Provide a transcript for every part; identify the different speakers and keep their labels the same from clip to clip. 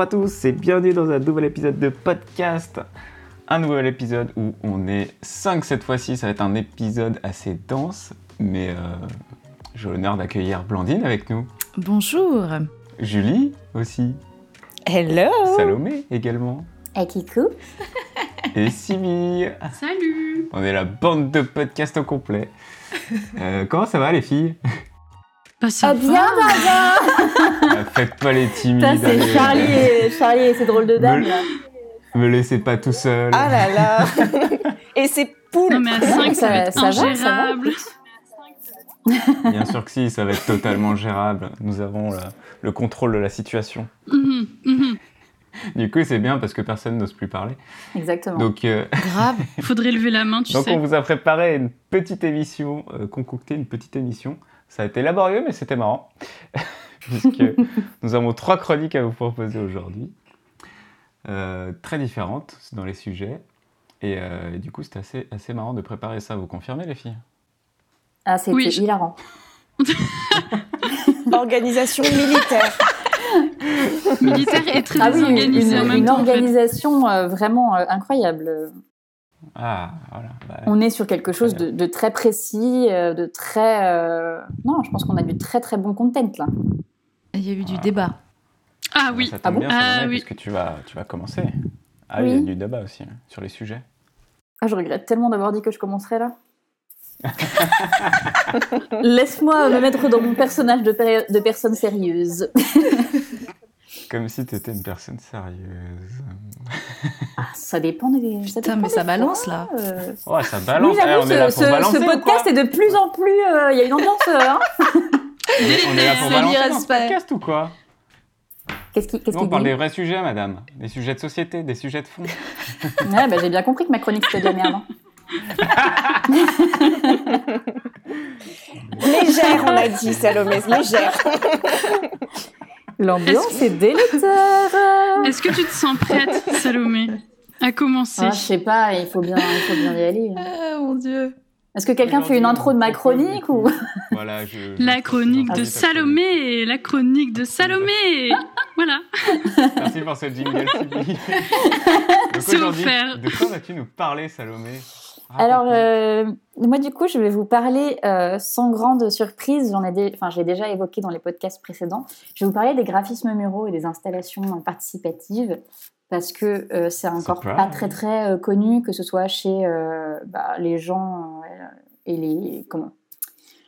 Speaker 1: Bonjour à tous et bienvenue dans un nouvel épisode de podcast. Un nouvel épisode où on est 5 cette fois-ci. Ça va être un épisode assez dense, mais euh, j'ai l'honneur d'accueillir Blandine avec nous.
Speaker 2: Bonjour.
Speaker 1: Julie aussi.
Speaker 3: Hello.
Speaker 1: Salomé également.
Speaker 3: Akiku.
Speaker 1: Et Simi.
Speaker 4: Salut
Speaker 1: On est la bande de podcast au complet. Euh, comment ça va les filles?
Speaker 4: Bah ça
Speaker 3: Ah bien, Dada
Speaker 1: Euh, Faites pas les timides.
Speaker 3: Putain, c'est. Charlie et, Charlie et ses drôles de dames,
Speaker 1: Me-
Speaker 3: là.
Speaker 1: Me laissez pas tout seul.
Speaker 5: Ah là là Et c'est poules
Speaker 4: Non mais à 5 ça,
Speaker 3: Ça-
Speaker 4: va être
Speaker 3: ça va, ça va.
Speaker 4: ingérable.
Speaker 1: Bien sûr que si, ça va être totalement gérable. Nous avons la- le contrôle de la situation.
Speaker 4: Mhm, mhm.
Speaker 1: Du coup, c'est bien parce que personne n'ose plus parler.
Speaker 3: Exactement.
Speaker 1: Donc, euh,
Speaker 2: Grave.
Speaker 4: Faudrait lever la main, tu
Speaker 1: donc
Speaker 4: sais.
Speaker 1: on vous a préparé une petite émission, euh, concocté une petite émission. Ça a été laborieux, mais c'était marrant. Puisque nous avons trois chroniques à vous proposer aujourd'hui. Euh, très différentes dans les sujets. Et, euh, et du coup, c'était assez, assez marrant de préparer ça. Vous confirmez, les filles?
Speaker 3: Ah, c'était
Speaker 4: Oui, je-
Speaker 3: hilarant.
Speaker 5: Organisation militaire.
Speaker 4: Militaire et très
Speaker 3: Ah oui, une,
Speaker 4: en
Speaker 3: une-
Speaker 4: même
Speaker 3: une
Speaker 4: temps. en fait.
Speaker 3: organisation euh, vraiment euh, incroyable.
Speaker 1: Ah, voilà. bah,
Speaker 3: On est sur quelque chose de, de très précis, euh, de très... euh, Non, je pense qu'on a du très très bon content, là.
Speaker 2: Il y a eu du débat.
Speaker 4: Ah oui.
Speaker 1: Ça tombe
Speaker 3: Ah bon
Speaker 1: bien,
Speaker 4: Ah oui.
Speaker 1: puisque tu vas, tu vas commencer. Ah oui, il y a
Speaker 3: Oui.
Speaker 1: du débat aussi hein, sur les sujets.
Speaker 3: Ah, je regrette tellement d'avoir dit que je commencerais là. Laisse-moi me mettre dans mon personnage de personne sérieuse.
Speaker 1: Comme si tu étais une personne sérieuse.
Speaker 3: Ah, ça dépend des... ça
Speaker 2: Putain,
Speaker 3: dépend
Speaker 2: mais
Speaker 3: des
Speaker 2: ça balance,
Speaker 3: fois,
Speaker 2: là.
Speaker 3: euh.
Speaker 1: Ouais, ça balance.
Speaker 3: Oui, j'avoue,
Speaker 1: Eh, on est là
Speaker 3: ce,
Speaker 1: pour
Speaker 3: ce-
Speaker 1: balancer
Speaker 3: ce podcast est de plus en plus... euh, Il y a une ambiance... euh, hein.
Speaker 1: on, est, on est là pour
Speaker 2: C'est
Speaker 1: balancer dans ce podcast ou quoi?
Speaker 3: Qu'est-ce qui- qu'est-ce
Speaker 1: Non, on parle des vrais sujets, madame. Des sujets de société, des sujets de fond.
Speaker 3: Ouais, bah, J'ai bien compris que ma chronique c'était de la merde. hein.
Speaker 5: Légère, on a dit, Salomé, légère.
Speaker 3: L'ambiance est délétère.
Speaker 4: Est-ce que tu te sens prête, Salomé, à commencer
Speaker 3: Ah, je sais pas, il faut bien, il faut bien y aller.
Speaker 2: Ah, mon dieu.
Speaker 3: Est-ce que quelqu'un fait une intro de ma chronique ou
Speaker 1: Voilà, je. je-
Speaker 4: La chronique de Salomé, la chronique de Salomé. Voilà.
Speaker 1: Merci pour ce jingle,
Speaker 4: C'est offert.
Speaker 1: de quoi vas-tu nous parler, Salomé?
Speaker 3: Alors, euh, moi, du coup, je vais vous parler euh, sans grande surprise. J'en ai, dé- enfin, j'ai déjà évoqué dans les podcasts précédents. Je vais vous parler des graphismes muraux et des installations participatives parce que euh, c'est encore pas très très euh, connu, que ce soit chez euh, bah, les gens euh, et les comment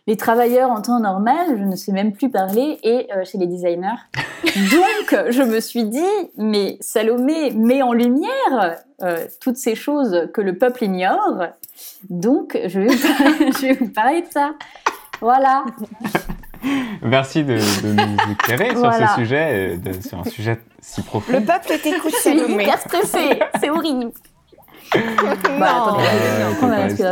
Speaker 3: les travailleurs en temps normal, je ne sais même plus parler, et euh, chez les designers. Donc, je me suis dit, mais Salomé met en lumière euh, toutes ces choses que le peuple ignore. Donc, je vais vous parler, je vais vous parler de ça. Voilà.
Speaker 1: Merci de, de nous éclairer sur
Speaker 3: Voilà.
Speaker 1: ce sujet, euh, de- sur un sujet si profond.
Speaker 5: Le peuple t'écoute,
Speaker 3: Je suis hyper stressée. C'est horrible. Bah, attendez,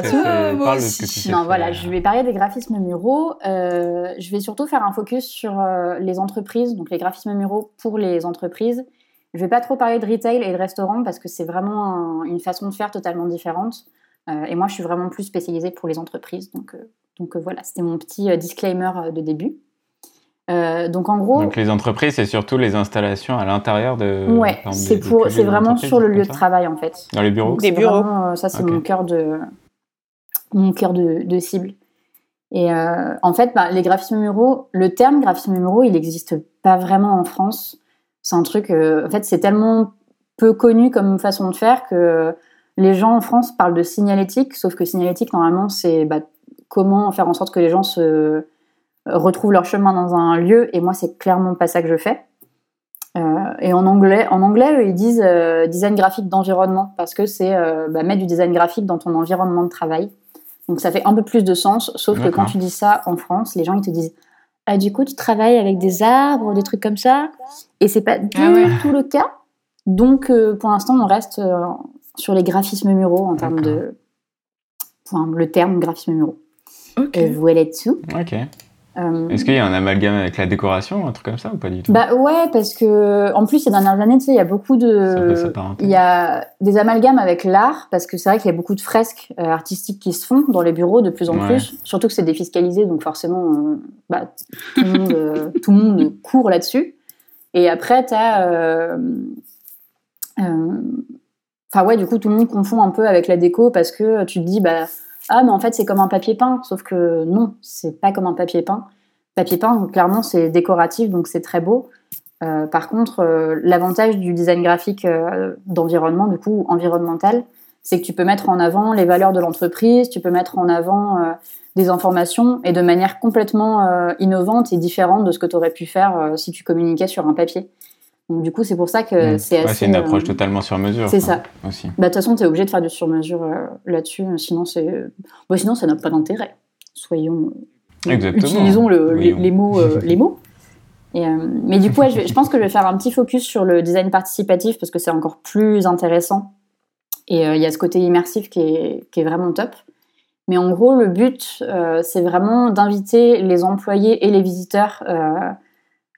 Speaker 3: Non, voilà, je vais parler des graphismes muraux. Euh, je vais surtout faire un focus sur euh, les entreprises, donc les graphismes muraux pour les entreprises. Je vais pas trop parler de retail et de restaurant parce que c'est vraiment un- une façon de faire totalement différente. Euh, et moi, je suis vraiment plus spécialisée pour les entreprises. Donc, euh, donc euh, voilà, c'était mon petit euh, disclaimer euh, de début. Euh, donc en gros,
Speaker 1: Donc les entreprises, c'est surtout les installations à l'intérieur de.
Speaker 3: ouais, c'est pour, c'est vraiment sur le lieu de travail en fait.
Speaker 1: Dans les bureaux
Speaker 3: Donc,
Speaker 5: Des
Speaker 3: c'est
Speaker 5: bureaux.
Speaker 3: vraiment, ça, c'est mon cœur de mon cœur de, de cible. Et euh, en fait, bah, les graphismes muraux, le terme graphisme muraux, il n'existe pas vraiment en France. C'est un truc, euh, en fait, c'est tellement peu connu comme façon de faire que les gens en France parlent de signalétique, sauf que signalétique, normalement, c'est bah, comment faire en sorte que les gens se retrouvent leur chemin dans un lieu. Et moi, c'est clairement pas ça que je fais. Euh, et en anglais, en anglais, ils disent euh, design graphique d'environnement parce que c'est euh, bah, mettre du design graphique dans ton environnement de travail. Donc ça fait un peu plus de sens, sauf que quand tu dis ça en France, les gens ils te disent ah du coup tu travailles avec des arbres, des trucs comme ça, et c'est pas du
Speaker 2: Ah ouais.
Speaker 3: tout le cas. Donc euh, pour l'instant on reste euh, sur les graphismes muraux en termes de, enfin, le terme graphisme muraux.
Speaker 2: Ok.
Speaker 3: Et voilà dessous.
Speaker 1: Ok.
Speaker 3: Euh,
Speaker 1: Est-ce qu'il y a un amalgame avec la décoration, un truc comme ça ou pas du tout?
Speaker 3: Bah ouais, parce que en plus ces dernières années, tu sais, il y a beaucoup de, il y a des amalgames avec l'art, parce que c'est vrai qu'il y a beaucoup de fresques euh, artistiques qui se font dans les bureaux de plus en
Speaker 1: Ouais.
Speaker 3: plus. Surtout que c'est défiscalisé, donc forcément, euh, bah, tout, le monde, euh, tout le monde court là-dessus. Et après, tu as. Enfin, ouais, du coup, tout le monde confond un peu avec la déco parce que tu te dis, bah, ah, mais en fait, c'est comme un papier peint. Sauf que non, c'est pas comme un papier peint. Papier peint, clairement, c'est décoratif, donc c'est très beau. Euh, par contre, euh, l'avantage du design graphique euh, d'environnement, du coup, environnemental, c'est que tu peux mettre en avant les valeurs de l'entreprise, tu peux mettre en avant des informations et de manière complètement innovante et différente de ce que tu aurais pu faire si tu communiquais sur un papier. Donc, du coup, c'est pour ça que
Speaker 1: Mm.
Speaker 3: c'est
Speaker 1: Ouais,
Speaker 3: assez.
Speaker 1: c'est une
Speaker 3: euh,
Speaker 1: approche totalement sur mesure.
Speaker 3: c'est ça.
Speaker 1: Aussi.
Speaker 3: Bah, de toute façon, tu es obligé de faire du sur-mesure euh, là-dessus, euh, sinon, c'est... Sinon ça n'a pas d'intérêt. Soyons.
Speaker 1: Exactement.
Speaker 3: Utilisons le-
Speaker 1: Oui,
Speaker 3: les, mots. euh, les mots. Et, euh, mais du coup, ouais, je, vais- je pense que je vais faire un petit focus sur le design participatif parce que c'est encore plus intéressant. Et euh, il y a ce côté immersif qui est, qui est vraiment top. Mais en gros, le but, euh, c'est vraiment d'inviter les employés et les visiteurs euh,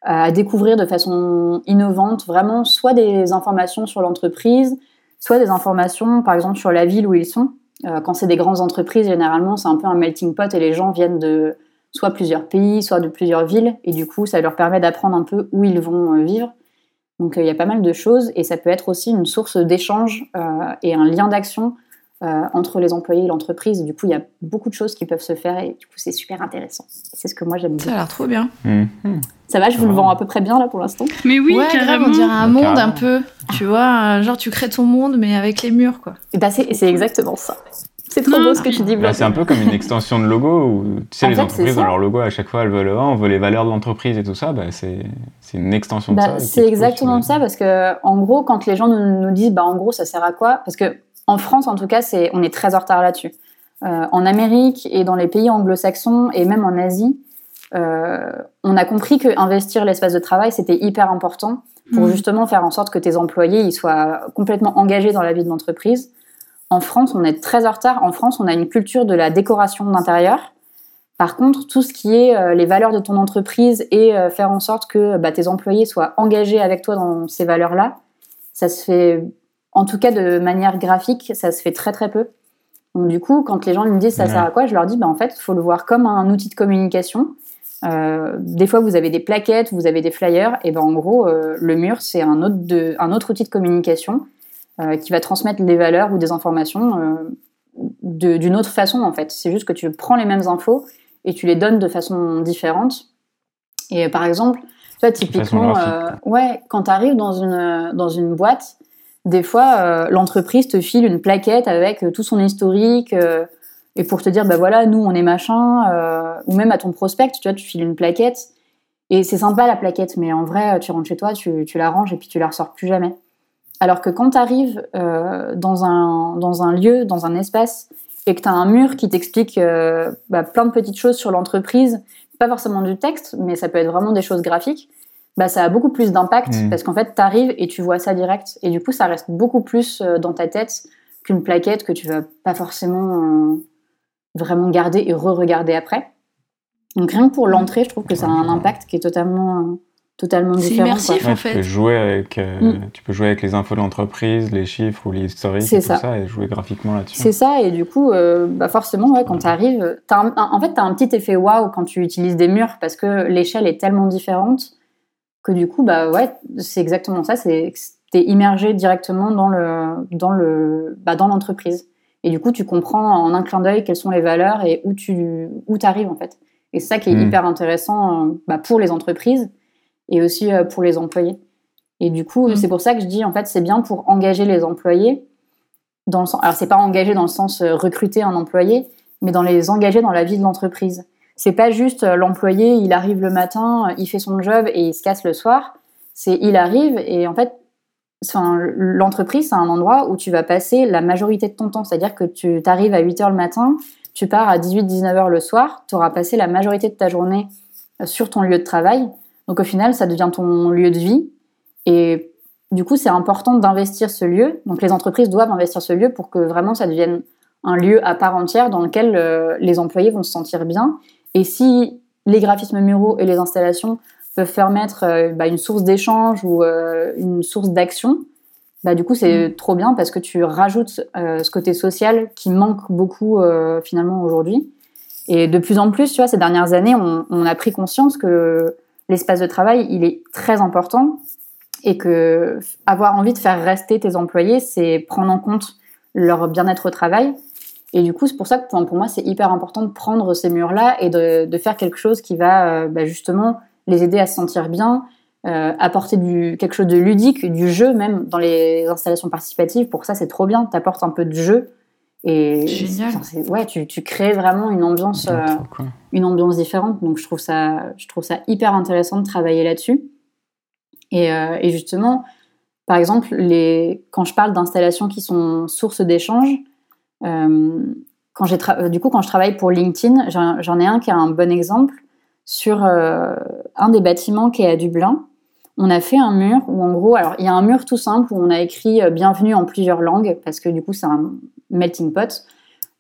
Speaker 3: à découvrir de façon innovante vraiment soit des informations sur l'entreprise, soit des informations, par exemple, sur la ville où ils sont. Euh, quand c'est des grandes entreprises, généralement, c'est un peu un melting pot et les gens viennent de soit plusieurs pays, soit de plusieurs villes. Et du coup, ça leur permet d'apprendre un peu où ils vont euh, vivre. Donc, euh, il y a pas mal de choses et ça peut être aussi une source d'échange et un lien d'action euh, entre les employés et l'entreprise. Du coup, il y a beaucoup de choses qui peuvent se faire et du coup, c'est super intéressant. C'est ce que moi j'aime
Speaker 2: Ça
Speaker 3: bien.
Speaker 2: a l'air trop bien.
Speaker 1: Mhm.
Speaker 3: Ça va, je vous le vends à peu près bien là pour l'instant.
Speaker 4: Mais oui,
Speaker 2: ouais, grave,
Speaker 4: carrément.
Speaker 2: on dirait un monde un peu. Tu vois, genre tu crées ton monde, mais avec les murs, quoi.
Speaker 3: Et bah, c'est exactement ça. C'est trop
Speaker 4: Non,
Speaker 3: beau ce que tu dis,
Speaker 1: Bah, c'est un peu comme une extension de logo où tu sais
Speaker 3: En
Speaker 1: les
Speaker 3: fait,
Speaker 1: entreprises
Speaker 3: ça.
Speaker 1: dans leur logo à chaque fois elles veulent oh, on veut les valeurs de l'entreprise et tout ça bah, c'est c'est une extension de
Speaker 3: Bah,
Speaker 1: ça.
Speaker 3: c'est exactement ça parce que en gros quand les gens nous, nous disent bah en gros ça sert à quoi? Parce que en France en tout cas c'est on est très en retard là-dessus. Euh, en Amérique et dans les pays anglo-saxons et même en Asie euh, on a compris que investir l'espace de travail c'était hyper important pour
Speaker 2: Mhm.
Speaker 3: justement faire en sorte que tes employés ils soient complètement engagés dans la vie de l'entreprise. En France on est très en retard. En France on a une culture de la décoration d'intérieur. Par contre, tout ce qui est euh, les valeurs de ton entreprise et faire en sorte que bah, tes employés soient engagés avec toi dans ces valeurs-là, ça se fait, en tout cas de manière graphique, ça se fait très très peu. Donc du coup, quand les gens me disent ça sert à quoi, je leur dis bah, en fait, il faut le voir comme un outil de communication. Euh, des fois, vous avez des plaquettes, vous avez des flyers, et ben en gros, euh, le mur, c'est un autre, de, un autre outil de communication euh, qui va transmettre des valeurs ou des informations de- d'une autre façon en fait. C'est juste que tu prends les mêmes infos et tu les donnes de façon différente. Et par exemple, tu vois, typiquement, ouais, quand tu arrives dans une, dans une boîte, des fois, euh, l'entreprise te file une plaquette avec euh, tout son historique euh, et pour te dire, bah voilà, nous, on est machin, ou même à ton prospect, tu vois, tu files une plaquette. Et c'est sympa la plaquette, mais en vrai, tu rentres chez toi, tu, tu la ranges et puis tu la ressors plus jamais. Alors que quand tu arrives dans, un, dans un lieu, dans un espace, et que tu as un mur qui t'explique bah, plein de petites choses sur l'entreprise, pas forcément du texte, mais ça peut être vraiment des choses graphiques, bah, ça a beaucoup plus d'impact
Speaker 1: Mm.
Speaker 3: parce qu'en fait, tu arrives et tu vois ça direct. Et du coup, ça reste beaucoup plus euh, dans ta tête qu'une plaquette que tu vas pas forcément euh, vraiment garder et re-regarder après. Donc rien que pour l'entrée, je trouve que ça a un impact qui est totalement, euh, totalement
Speaker 2: C'est
Speaker 3: différent.
Speaker 2: immersif.
Speaker 1: Ouais,
Speaker 2: en
Speaker 1: tu
Speaker 2: fait.
Speaker 1: peux jouer avec euh,
Speaker 3: Mm.
Speaker 1: tu peux jouer avec les infos de l'entreprise les chiffres ou les historiques
Speaker 3: C'est
Speaker 1: et tout
Speaker 3: ça.
Speaker 1: ça. et jouer graphiquement là-dessus
Speaker 3: C'est ça, et du coup, euh, bah forcément, ouais, quand tu arrives, en fait, tu as un petit effet waouh quand tu utilises des murs parce que l'échelle est tellement différente que du coup, bah ouais, c'est exactement ça, c'est tu es immergé directement dans le dans le bah, dans l'entreprise. Et du coup, tu comprends en un clin d'œil quelles sont les valeurs et où tu où arrives en fait. Et c'est ça qui est
Speaker 1: Mm.
Speaker 3: hyper intéressant euh, bah, pour les entreprises et aussi euh, pour les employés. Et du coup,
Speaker 2: Mm.
Speaker 3: c'est pour ça que je dis en fait, c'est bien pour engager les employés dans le sens, alors c'est pas engager dans le sens euh, recruter un employé, mais dans les engager dans la vie de l'entreprise. C'est pas juste euh, l'employé, il arrive le matin, euh, il fait son job et il se casse le soir. C'est il arrive et en fait, l'entreprise c'est un endroit où tu vas passer la majorité de ton temps. C'est-à-dire que tu arrives à 8 heures le matin, tu pars à 18-19 heures le soir, tu auras passé la majorité de ta journée euh, sur ton lieu de travail. Donc au final, ça devient ton lieu de vie. Et du coup, c'est important d'investir ce lieu. Donc les entreprises doivent investir ce lieu pour que vraiment ça devienne un lieu à part entière dans lequel les employés vont se sentir bien. Et si les graphismes muraux et les installations peuvent permettre euh, bah, une source d'échange ou euh, une source d'action, bah, du coup c'est trop bien parce que tu rajoutes euh, ce côté social qui manque beaucoup euh, finalement aujourd'hui. Et de plus en plus, tu vois, ces dernières années, on, on a pris conscience que l'espace de travail, il est très important et que avoir envie de faire rester tes employés, c'est prendre en compte leur bien-être au travail. Et du coup, c'est pour ça que pour pour moi, c'est hyper important de prendre ces murs-là et de, de faire quelque chose qui va euh, bah, justement les aider à se sentir bien, euh, apporter du, quelque chose de ludique, du jeu même dans les installations participatives. Pour ça, c'est trop bien. Tu apportes un peu de jeu. Et
Speaker 2: Génial.
Speaker 3: ouais, tu, tu crées vraiment une ambiance, euh, une ambiance différente. Donc je trouve ça, je trouve ça hyper intéressant de travailler là-dessus. Et, euh, et justement, par exemple, les, quand je parle d'installations qui sont source d'échange, euh, quand j'ai tra- euh, du coup quand je travaille pour LinkedIn, j'en ai un qui a un bon exemple sur euh, un des bâtiments qui est à Dublin. On a fait un mur où en gros, alors il y a un mur tout simple où on a écrit euh, bienvenue en plusieurs langues parce que du coup c'est un melting pot.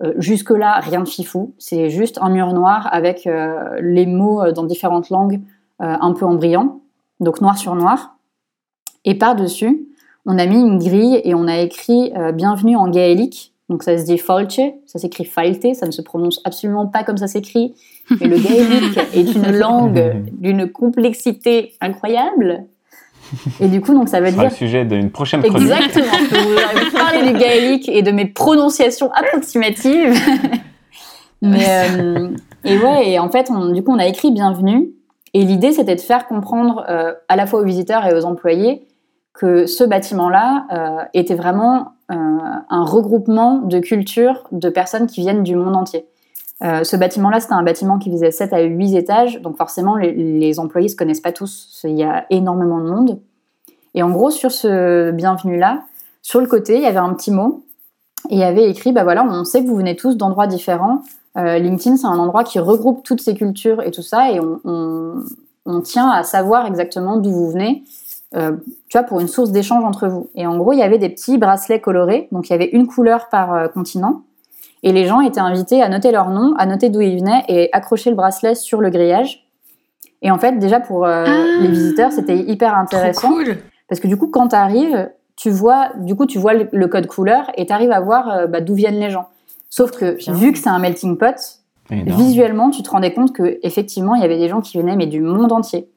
Speaker 3: Euh, Jusque-là, rien de fifou. C'est juste un mur noir avec euh, les mots euh, dans différentes langues euh, un peu en brillant, donc noir sur noir. Et par-dessus, on a mis une grille et on a écrit euh, bienvenue en gaélique. Donc ça se dit Falche, ça s'écrit Falte, ça ne se prononce absolument pas comme ça s'écrit. Mais le gaélique est une langue d'une complexité incroyable. Et du coup, donc ça veut
Speaker 1: sera le
Speaker 3: dire
Speaker 1: sujet d'une prochaine chronique.
Speaker 3: Exactement. Je peux vous- vous parler du gaélique et de mes prononciations approximatives. Mais euh, et ouais, et en fait, on- du coup, on a écrit bienvenue. Et l'idée, c'était de faire comprendre euh, à la fois aux visiteurs et aux employés que ce bâtiment-là euh, était vraiment euh, un regroupement de cultures de personnes qui viennent du monde entier. Euh, ce bâtiment-là, c'était un bâtiment qui faisait 7 à 8 étages, donc forcément, les, employés se connaissent pas tous. Il y a énormément de monde. Et en gros, sur ce bienvenue-là, sur le côté, il y avait un petit mot et il y avait écrit bah voilà, on sait que vous venez tous d'endroits différents. LinkedIn, c'est un endroit qui regroupe toutes ces cultures et tout ça, et on tient à savoir exactement d'où vous venez, euh, tu vois, pour une source d'échange entre vous. Et en gros, il y avait des petits bracelets colorés, donc il y avait une couleur par euh, continent, et les gens étaient invités à noter leur nom, à noter d'où ils venaient et accrocher le bracelet sur le grillage. Et en fait, déjà pour euh,
Speaker 2: Ah.
Speaker 3: les visiteurs, c'était hyper intéressant.
Speaker 2: Trop cool.
Speaker 3: Parce que du coup, quand tu arrives, tu vois, du coup, tu vois le, le code couleur et tu arrives à voir euh, bah, d'où viennent les gens. Sauf que
Speaker 2: Bien.
Speaker 3: vu que c'est un melting pot,
Speaker 1: Énorme.
Speaker 3: visuellement, tu te rendais compte que effectivement, il y avait des gens qui venaient mais du monde entier.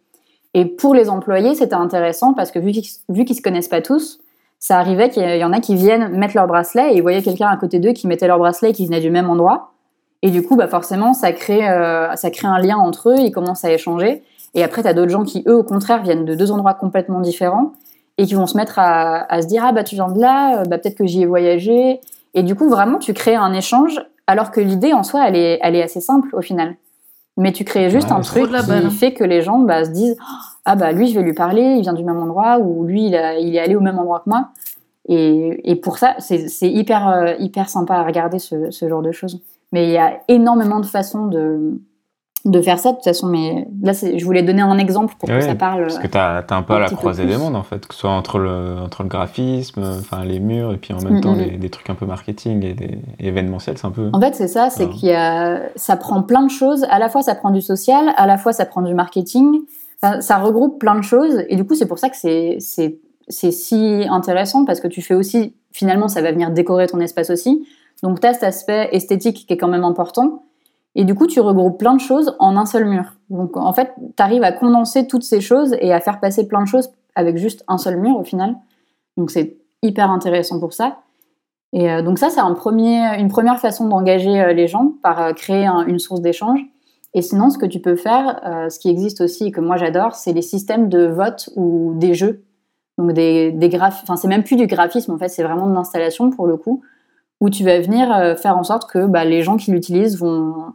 Speaker 3: Et pour les employés, c'était intéressant parce que vu qu'ils qu'ils se connaissent pas tous, ça arrivait qu'il y en a qui viennent mettre leur bracelet et ils voyaient quelqu'un à côté d'eux qui mettait leur bracelet et qui venait du même endroit. Et du coup, bah forcément, ça crée, euh, ça crée un lien entre eux, ils commencent à échanger. Et après, tu as d'autres gens qui, eux, au contraire, viennent de deux endroits complètement différents et qui vont se mettre à, à se dire Ah, bah, tu viens de là, euh, bah, peut-être que j'y ai voyagé. Et du coup, vraiment, tu crées un échange, alors que l'idée en soi, elle est, elle est assez simple au final. Mais tu crées juste
Speaker 1: Ouais,
Speaker 3: un truc qui
Speaker 2: balle.
Speaker 3: fait que les gens bah, se disent Ah, bah, lui, je vais lui parler, il vient du même endroit, ou lui, il, a- il est allé au même endroit que moi. Et, et pour ça, c'est c'est hyper, euh, hyper sympa à regarder ce, ce genre de choses. Mais il y a énormément de façons de, de faire ça, de toute façon. Mais là, je voulais donner un exemple pour que ça parle.
Speaker 1: Parce que t'as as un peu à la croisée des mondes en fait, que ce soit entre le, entre le graphisme, enfin les murs, et puis en même
Speaker 3: Mm,
Speaker 1: temps
Speaker 3: mm.
Speaker 1: les- des trucs un peu marketing et des événementiels, c'est un peu.
Speaker 3: En fait, c'est ça, c'est qu'il y a, ça prend plein de choses. À la fois, ça prend du social, à la fois, ça prend du marketing. Ça regroupe plein de choses. Et du coup, c'est pour ça que c'est, c'est, c'est si intéressant parce que tu fais aussi, finalement, ça va venir décorer ton espace aussi. Donc, tu as cet aspect esthétique qui est quand même important. Et du coup, tu regroupes plein de choses en un seul mur. Donc, en fait, tu arrives à condenser toutes ces choses et à faire passer plein de choses avec juste un seul mur au final. Donc, c'est hyper intéressant pour ça. Et euh, donc ça, c'est un premier, une première façon d'engager euh, les gens par euh, créer un- une source d'échange. Et sinon, ce que tu peux faire, ce qui existe aussi et que moi j'adore, c'est les systèmes de vote ou des jeux. Donc des, des graph... enfin c'est même plus du graphisme en fait, c'est vraiment de l'installation pour le coup, où tu vas venir faire en sorte que bah, les gens qui l'utilisent vont,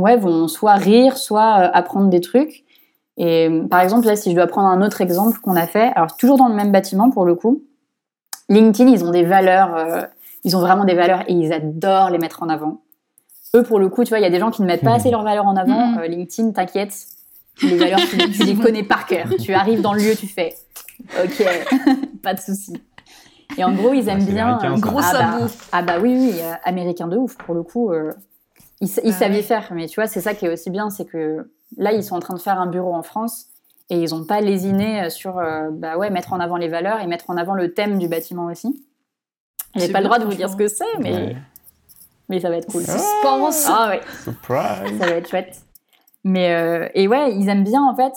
Speaker 3: ouais, vont soit rire, soit euh, apprendre des trucs. Et par exemple là, si je dois prendre un autre exemple qu'on a fait, alors toujours dans le même bâtiment pour le coup, LinkedIn, ils ont des valeurs, euh, ils ont vraiment des valeurs et ils adorent les mettre en avant. Eux, pour le coup, tu vois, il y a des gens qui ne mettent pas assez leurs valeurs en avant.
Speaker 2: Mhm.
Speaker 3: Euh, LinkedIn, t'inquiète, les valeurs, tu, tu les connais par cœur. Tu arrives dans le lieu, tu fais OK, pas de souci. Et en gros, ils
Speaker 1: Ah,
Speaker 3: aiment
Speaker 1: c'est
Speaker 3: bien.
Speaker 1: américain, ça.
Speaker 2: Gros
Speaker 3: ah, bah, ah bah oui, oui, euh, américain de ouf, pour le coup. Euh, ils sa- ils
Speaker 2: Ah
Speaker 3: savent y
Speaker 2: ouais.
Speaker 3: faire. Mais tu vois, c'est ça qui est aussi bien, c'est que là, ils sont en train de faire un bureau en France et ils n'ont pas lésiné sur euh, bah ouais, mettre en avant les valeurs et mettre en avant le thème du bâtiment aussi. J'ai pas le droit de vous dire ce que c'est, mais,
Speaker 1: Ouais.
Speaker 3: mais ça va être cool.
Speaker 2: Suspense.
Speaker 3: Ah ouais,
Speaker 1: Surprise
Speaker 3: ça va être chouette. Mais euh, et ouais, ils aiment bien en fait.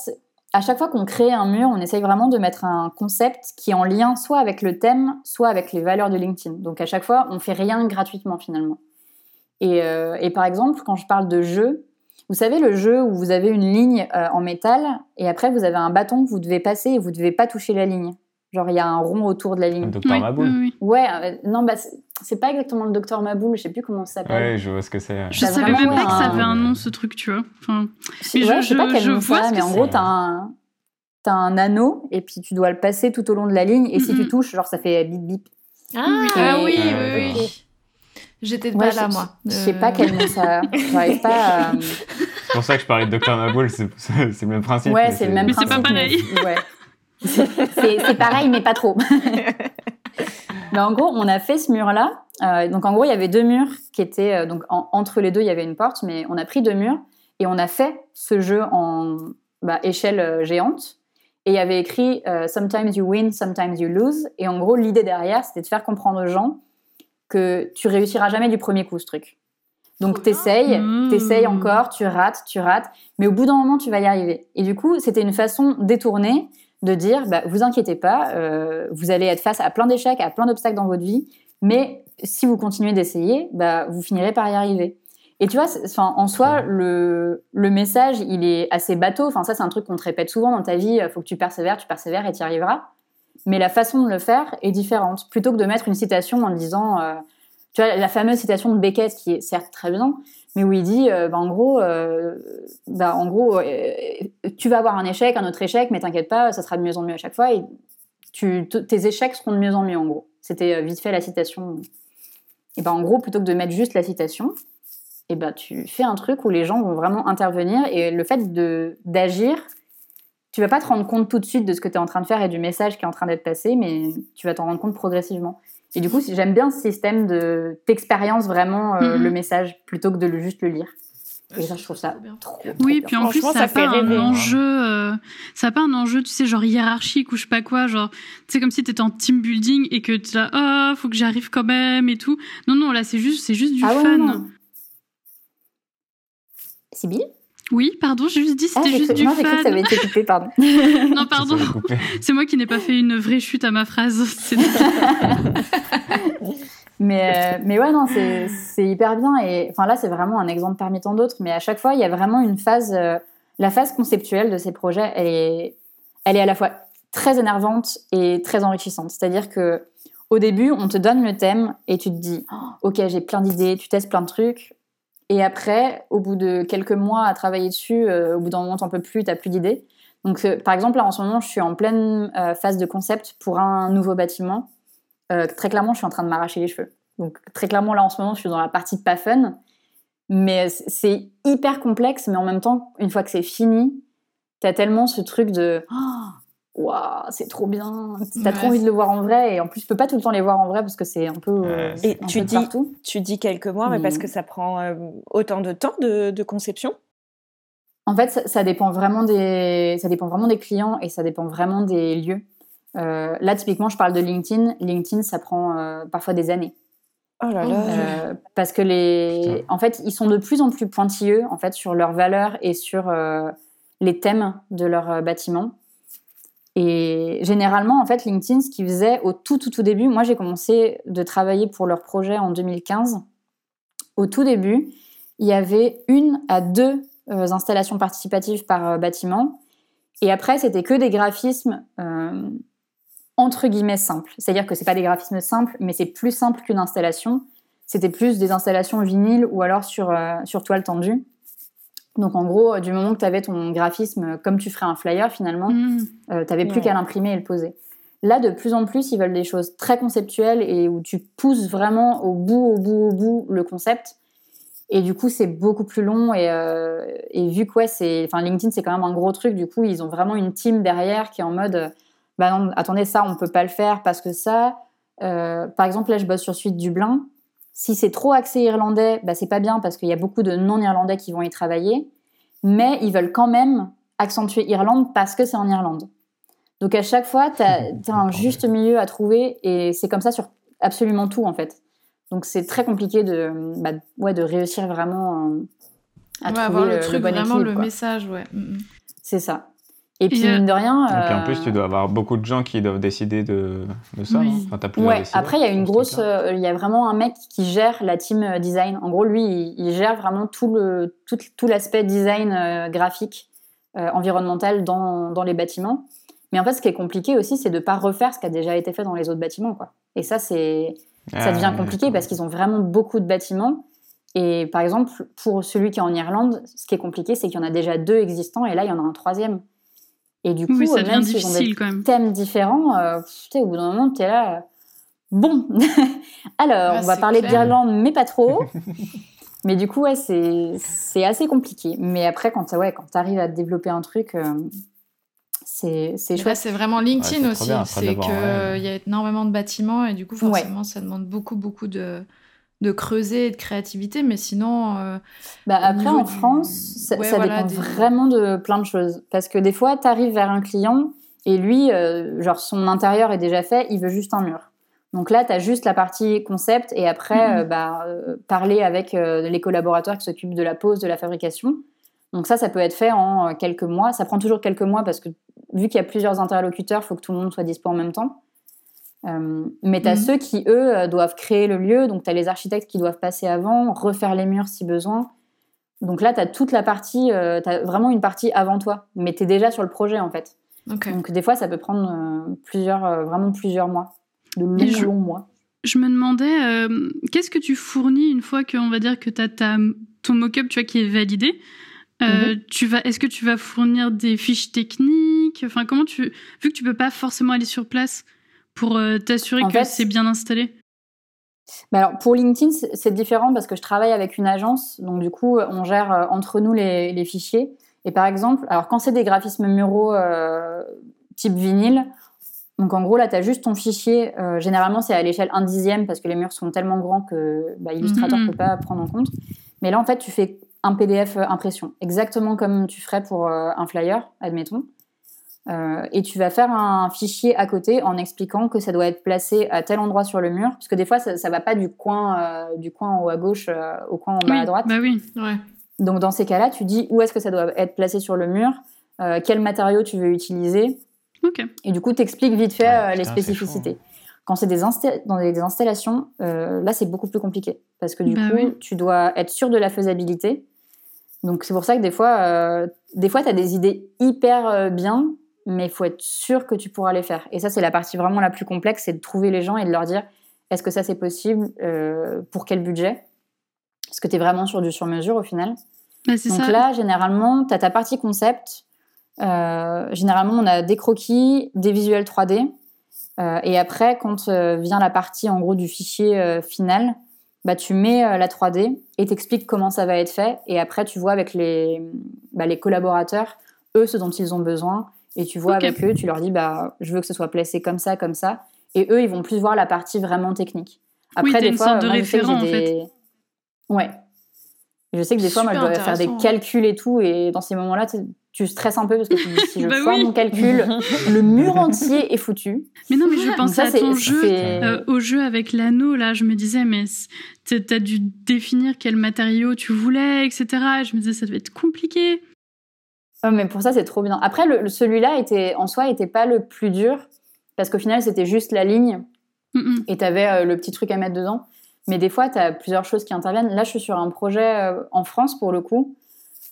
Speaker 3: à chaque fois qu'on crée un mur, on essaye vraiment de mettre un concept qui est en lien soit avec le thème, soit avec les valeurs de LinkedIn. Donc à chaque fois, on fait rien gratuitement finalement. Et, euh, et par exemple, quand je parle de jeu, vous savez le jeu où vous avez une ligne euh, en métal et après vous avez un bâton que vous devez passer et vous devez pas toucher la ligne. Genre il y a un rond autour de la ligne.
Speaker 1: Docteur
Speaker 4: Oui,
Speaker 1: Maboul.
Speaker 4: oui, oui.
Speaker 3: Ouais, euh, non, bah, c'est- pas exactement le docteur Maboul, je sais plus comment ça s'appelle.
Speaker 1: Ouais, je vois ce que c'est.
Speaker 4: Je savais même pas que ça avait un nom, ce truc, tu vois. Enfin,
Speaker 3: Je,
Speaker 4: Mais
Speaker 3: ouais,
Speaker 4: je-
Speaker 3: je sais pas quel
Speaker 4: je
Speaker 3: nom
Speaker 4: vois
Speaker 3: ça a,
Speaker 4: ce
Speaker 3: mais
Speaker 4: que
Speaker 3: en gros, t'as un, t'as un anneau et puis tu dois le passer tout au long de la ligne et si tu touches, genre ça fait bip bip.
Speaker 2: Ah,
Speaker 3: Et-
Speaker 2: oui, oui,
Speaker 1: Ouais,
Speaker 2: oui. J'étais
Speaker 3: Ouais,
Speaker 2: pas là, moi.
Speaker 3: Je sais
Speaker 2: Euh,
Speaker 3: pas quel nom ça a. J'arrive pas à.
Speaker 1: C'est pour ça que je parlais de Docteur Maboul, c'est c'est- c'est le même principe.
Speaker 3: Ouais,
Speaker 1: mais
Speaker 3: c'est le même
Speaker 4: Mais c'est
Speaker 3: principe.
Speaker 4: pas pareil.
Speaker 3: mais- ouais. C'est c'est pareil, mais pas trop. mais en gros, on a fait ce mur-là. Euh, donc en gros, il y avait deux murs qui étaient euh, donc en- entre les deux, il y avait une porte, mais on a pris deux murs et on a fait ce jeu en bah, échelle euh, géante. Et il y avait écrit euh, Sometimes you win, sometimes you lose. Et en gros, l'idée derrière, c'était de faire comprendre aux gens que tu réussiras jamais du premier coup ce truc. Donc t'essayes,
Speaker 4: Mmh.
Speaker 3: t'essayes encore, tu rates, tu rates, mais au bout d'un moment, tu vas y arriver. Et du coup, c'était une façon détournée de dire, bah, vous inquiétez pas, euh, vous allez être face à plein d'échecs, à plein d'obstacles dans votre vie, mais si vous continuez d'essayer, bah, vous finirez par y arriver. Et tu vois, enfin, en soi, le, le message, il est assez bateau. Enfin, ça, c'est un truc qu'on te répète souvent dans ta vie. Il faut que tu persévères, tu persévères et tu y arriveras. Mais la façon de le faire est différente. Plutôt que de mettre une citation en disant, euh, tu vois, la fameuse citation de Beckett, qui est certes très bien, mais où il dit, euh, bah, en gros, euh, bah, en gros, euh, tu vas avoir un échec, un autre échec, mais t'inquiète pas, ça sera de mieux en mieux à chaque fois. Et tu, tes échecs seront de mieux en mieux, en gros. C'était vite fait la citation. Et ben en gros, plutôt que de mettre juste la citation, et ben tu fais un truc où les gens vont vraiment intervenir et le fait d'agir, tu vas pas te rendre compte tout de suite de ce que tu es en train de faire et du message qui est en train d'être passé, mais tu vas t'en rendre compte progressivement. Et du coup, j'aime bien ce système de t'expériences vraiment euh,
Speaker 4: Mhm.
Speaker 3: le message plutôt que de le, juste le lire. Et ça, je trouve ça
Speaker 2: Trop bien.
Speaker 3: trop.
Speaker 4: Oui, puis en plus, ça n'a pas un
Speaker 5: rêver.
Speaker 4: enjeu, euh, ça a pas un enjeu, tu sais, genre hiérarchique ou je sais pas quoi, genre, c'est comme si t'étais en team building et que tu là, oh, faut que j'arrive quand même et tout. Non, non, là, c'est juste, c'est juste du
Speaker 3: Ah
Speaker 4: fun.
Speaker 3: Sibylle?
Speaker 4: Oui, pardon, j'ai juste dit,
Speaker 3: Ah,
Speaker 4: c'était
Speaker 3: j'ai
Speaker 4: juste du
Speaker 3: non, cru que ça avait été coupé, pardon.
Speaker 4: Non, pardon, c'est moi qui n'ai pas fait une vraie chute à ma phrase. C'est-
Speaker 3: Mais, euh, mais ouais, non, c'est c'est hyper bien. Et enfin, là, c'est vraiment un exemple parmi tant d'autres. Mais à chaque fois, il y a vraiment une phase. euh, la phase conceptuelle de ces projets, elle est, elle est à la fois très énervante et très enrichissante. C'est-à-dire que au début, on te donne le thème et tu te dis Oh, Ok, j'ai plein d'idées, tu testes plein de trucs. Et après, au bout de quelques mois à travailler dessus, euh, au bout d'un moment, t'en peux plus, t'as plus d'idées. Donc, euh, par exemple, là, en ce moment, je suis en pleine euh, phase de concept pour un nouveau bâtiment. Très clairement, je suis en train de m'arracher les cheveux. Donc, très clairement, là, en ce moment, je suis dans la partie pas fun. Mais c'est hyper complexe, mais en même temps, une fois que c'est fini, t'as tellement ce truc de Oh, Waouh, c'est trop bien. T'as
Speaker 2: Ouais.
Speaker 3: trop envie de le voir en vrai. Et en plus, je peux pas tout le temps les voir en vrai parce que c'est un peu. euh.
Speaker 5: Et
Speaker 3: un
Speaker 5: tu
Speaker 3: peu
Speaker 5: dis-
Speaker 3: partout.
Speaker 5: Tu dis quelques mois, mais parce
Speaker 3: Mm.
Speaker 5: que ça prend euh, autant de temps de, de conception?
Speaker 3: En fait, ça, ça dépend vraiment des, ça dépend vraiment des clients et ça dépend vraiment des lieux. Euh, là, typiquement, je parle de LinkedIn. LinkedIn, ça prend euh, parfois des années.
Speaker 5: Oh là là.
Speaker 3: Euh, parce que les, en fait, ils sont de plus en plus pointilleux en fait sur leurs valeurs et sur euh, les thèmes de leur bâtiment. Et généralement, en fait, LinkedIn, ce qu'ils faisaient au tout, tout, tout début, moi, j'ai commencé de travailler pour leur projet en 2015. Au tout début, il y avait une à deux euh, installations participatives par euh, bâtiment. Et après, c'était que des graphismes euh, entre guillemets simples. C'est-à-dire que c'est pas des graphismes simples, mais c'est plus simple qu'une installation. C'était plus des installations vinyles ou alors sur, sur toile tendue. Donc en gros, du moment que tu avais ton graphisme comme tu ferais un flyer finalement,
Speaker 4: Mm.
Speaker 3: euh, tu n'avais plus
Speaker 5: Ouais.
Speaker 3: qu'à l'imprimer et le poser. Là, de plus en plus, ils veulent des choses très conceptuelles et où tu pousses vraiment au bout, au bout, au bout le concept. Et du coup, c'est beaucoup plus long. Et, euh, et vu que ouais, c'est, enfin, LinkedIn, c'est quand même un gros truc, du coup, ils ont vraiment une team derrière qui est en mode, euh, bah non, attendez, ça, on peut pas le faire parce que ça. euh, par exemple, là, je bosse sur Suite Dublin. Si c'est trop axé irlandais, bah, c'est pas bien parce qu'il y a beaucoup de non-irlandais qui vont y travailler. Mais ils veulent quand même accentuer Irlande parce que c'est en Irlande. Donc à chaque fois, tu as, un juste milieu à trouver et c'est comme ça sur absolument tout en fait. Donc c'est très compliqué de, bah, ouais, de réussir vraiment euh, à
Speaker 2: Ouais,
Speaker 3: trouver
Speaker 2: avoir
Speaker 3: le,
Speaker 2: le,
Speaker 3: le
Speaker 2: truc,
Speaker 3: bon
Speaker 2: vraiment
Speaker 3: équilibre,
Speaker 2: le
Speaker 3: quoi.
Speaker 2: message, ouais. Mm, mm.
Speaker 3: C'est ça. Et puis,
Speaker 4: euh,
Speaker 3: mine de rien.
Speaker 1: Et puis en
Speaker 3: euh,
Speaker 1: plus, tu dois avoir beaucoup de gens qui doivent décider de, de ça.
Speaker 4: Oui.
Speaker 1: Enfin,
Speaker 3: Ouais,
Speaker 1: décideurs
Speaker 3: après, il y a une grosse. euh, Il y a vraiment un mec qui gère la team euh, design. En gros, lui, il, il gère vraiment tout le tout, tout l'aspect design euh, graphique, euh, environnemental dans, dans les bâtiments. Mais en fait, ce qui est compliqué aussi, c'est de pas refaire ce qui a déjà été fait dans les autres bâtiments. Quoi. Et ça, c'est ça
Speaker 1: Ah,
Speaker 3: devient compliqué parce qu'ils ont vraiment beaucoup de bâtiments. Et par exemple, pour celui qui est en Irlande, ce qui est compliqué, c'est qu'il y en a déjà deux existants et là, il y en a un troisième. Et du coup,
Speaker 4: Oui, ça
Speaker 3: euh,
Speaker 4: devient
Speaker 3: même s'ils ont des
Speaker 4: difficile quand même.
Speaker 3: thèmes différents, euh, tu au bout d'un moment, tu es là. euh, Bon, alors,
Speaker 2: Ouais,
Speaker 3: on va parler d'Irlande, mais pas trop. mais du coup, ouais, c'est c'est assez compliqué. Mais après, quand tu ouais, quand arrives à développer un truc, euh, c'est chouette.
Speaker 2: c'est vraiment LinkedIn aussi. C'est qu'il
Speaker 1: ouais.
Speaker 2: y a énormément de bâtiments et du coup, forcément, ça demande beaucoup, beaucoup de, de creuser et de créativité. Mais sinon, euh,
Speaker 3: Bah, après, en
Speaker 2: du-
Speaker 3: France, ça,
Speaker 2: Ouais,
Speaker 3: ça
Speaker 2: voilà,
Speaker 3: dépend
Speaker 2: des-
Speaker 3: vraiment de plein de choses. Parce que des fois, tu arrives vers un client et lui, euh, genre, son intérieur est déjà fait, il veut juste un mur. Donc là, tu as juste la partie concept et après,
Speaker 4: Mhm.
Speaker 3: euh, bah, parler avec les collaborateurs qui s'occupent de la pose, de la fabrication. Donc ça, ça peut être fait en quelques mois. Ça prend toujours quelques mois parce que vu qu'il y a plusieurs interlocuteurs, il faut que tout le monde soit dispo en même temps. Euh, mais tu as
Speaker 2: Mhm.
Speaker 3: ceux qui, eux, euh, doivent créer le lieu. Donc tu as les architectes qui doivent passer avant, refaire les murs si besoin. Donc là, tu as toute la partie, tu as vraiment une partie avant toi. Mais tu es déjà sur le projet, en fait. Donc des fois, ça peut prendre euh, plusieurs, euh, vraiment plusieurs mois. De longs,
Speaker 4: Et je-
Speaker 3: longs mois.
Speaker 4: Je me demandais, euh, qu'est-ce que tu fournis une fois qu'on va dire que tu as ton mock-up tu vois, qui est validé Euh, tu vas, Est-ce que tu vas fournir des fiches techniques? Enfin, comment tu, vu que tu peux pas forcément aller sur place pour euh, t'assurer que c'est bien installé?
Speaker 3: Mais alors, pour LinkedIn, c'est différent parce que je travaille avec une agence. Donc, du coup, on gère euh, entre nous les, les fichiers. Et par exemple, alors quand c'est des graphismes muraux euh, type vinyle, donc en gros, là, tu as juste ton fichier. euh, généralement, c'est à l'échelle 1 dixième parce que les murs sont tellement grands que bah, Illustrator ne
Speaker 4: Mhm.
Speaker 3: peut pas prendre en compte. Mais là, en fait, tu fais un PDF impression, exactement comme tu ferais pour euh, un flyer, admettons. Euh, et tu vas faire un fichier à côté en expliquant que ça doit être placé à tel endroit sur le mur, parce que des fois ça, ça va pas du coin, euh, du coin en haut à gauche euh, au coin en bas
Speaker 4: oui,
Speaker 3: à droite.
Speaker 4: Bah oui.
Speaker 2: Ouais.
Speaker 3: Donc dans ces cas-là, tu dis où est-ce que ça doit être placé sur le mur, euh, quel matériau tu veux utiliser,
Speaker 4: Ok.
Speaker 3: et du coup tu expliques vite fait euh, les spécificités.
Speaker 1: chaud,
Speaker 3: Quand c'est des, dans des installations, euh, là c'est beaucoup plus compliqué, parce que du
Speaker 4: Bah
Speaker 3: coup
Speaker 4: oui.
Speaker 3: tu dois être sûr de la faisabilité. Donc c'est pour ça que des fois, euh, des fois tu as des idées hyper euh, bien, mais il faut être sûr que tu pourras les faire. Et ça, c'est la partie vraiment la plus complexe, c'est de trouver les gens et de leur dire est-ce que ça c'est possible, euh, pour quel budget? Est-ce que tu es vraiment sur du sur-mesure au final?
Speaker 4: Bah,
Speaker 3: Donc
Speaker 4: ça.
Speaker 3: là, généralement, tu as ta partie concept. Euh, généralement, on a des croquis, des visuels 3D. Euh, et après, quand vient la partie en gros du fichier final, bah, tu mets la 3D et t'expliques comment ça va être fait. Et après, tu vois avec les, bah, les collaborateurs, eux, ce dont ils ont besoin. Et tu vois avec eux, tu leur dis, bah, je veux que ce soit placé comme ça, comme ça. Et eux, ils vont plus voir la partie vraiment technique.
Speaker 4: Oui,
Speaker 3: Après,
Speaker 4: t'as
Speaker 3: des
Speaker 4: une
Speaker 3: fois,
Speaker 4: sorte de
Speaker 3: moi, je sais que j'ai
Speaker 4: référent, en fait.
Speaker 3: des- Ouais. Je sais que des fois, moi, je dois faire des calculs et tout. Et dans ces moments-là, tu, stresses un peu parce que tu dis, si je
Speaker 4: Bah
Speaker 3: foire
Speaker 4: oui.
Speaker 3: mon calcul, le mur entier est foutu.
Speaker 4: Mais non, mais je pensais à ton jeu. Euh, au jeu avec l'anneau, là, je me disais, mais t'as dû définir quel matériau tu voulais, etc. Et je me disais, ça devait être compliqué.
Speaker 3: Ouais, mais pour ça, c'est trop bien. Après, le, celui-là, était, en soi, était pas le plus dur parce qu'au final, c'était juste la ligne et tu avais le petit truc à mettre dedans. Mais des fois, tu as plusieurs choses qui interviennent. Là, je suis sur un projet euh, en France, pour le coup,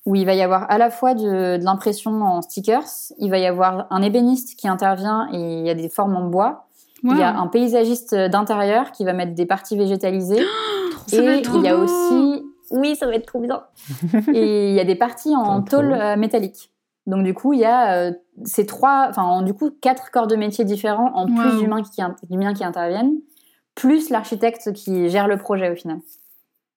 Speaker 3: où il va y avoir à la fois de, de l'impression en stickers, il va y avoir un ébéniste qui intervient et il y a des formes en bois. Il y a un paysagiste d'intérieur qui va mettre des parties végétalisées.
Speaker 4: Va
Speaker 3: et il y a
Speaker 4: beau.
Speaker 3: aussi... Oui, ça va être trop bien. et il y a des parties en tôle euh, métallique. Donc du coup, il y a euh, ces trois, enfin en- du coup quatre corps de métier différents en
Speaker 4: Wow.
Speaker 3: plus d'humains qui, in- d'humains qui interviennent, plus l'architecte qui gère le projet au final.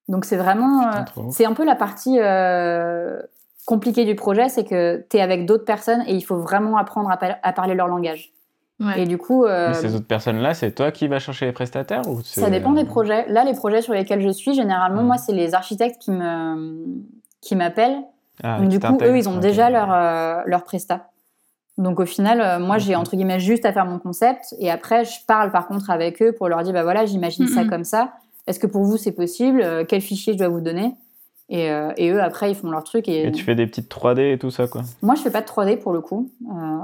Speaker 3: Donc c'est vraiment, euh, c'est un peu la partie euh, compliquée du projet, c'est que tu es avec d'autres personnes et il faut vraiment apprendre à, par- à parler leur langage.
Speaker 2: Ouais.
Speaker 3: Et du coup, euh,
Speaker 1: Mais ces autres personnes-là, c'est toi qui vas chercher les prestataires ou
Speaker 3: ça dépend des projets. Là, les projets sur lesquels je suis, généralement, moi, c'est les architectes qui me qui m'appellent
Speaker 1: Ah,
Speaker 3: Donc du coup, eux, ils ont déjà leur, euh, leur prestat. Donc au final, euh, moi, j'ai entre guillemets juste à faire mon concept. Et après, je parle par contre avec eux pour leur dire, bah voilà, j'imagine ça comme ça. Est-ce que pour vous, c'est possible? Euh, Quel fichier je dois vous donner? Et, euh, et, eux, après, ils font leur truc. Et...
Speaker 1: et, tu fais des petites 3D et tout ça, quoi
Speaker 3: Moi, je fais pas de 3D pour le coup. Euh,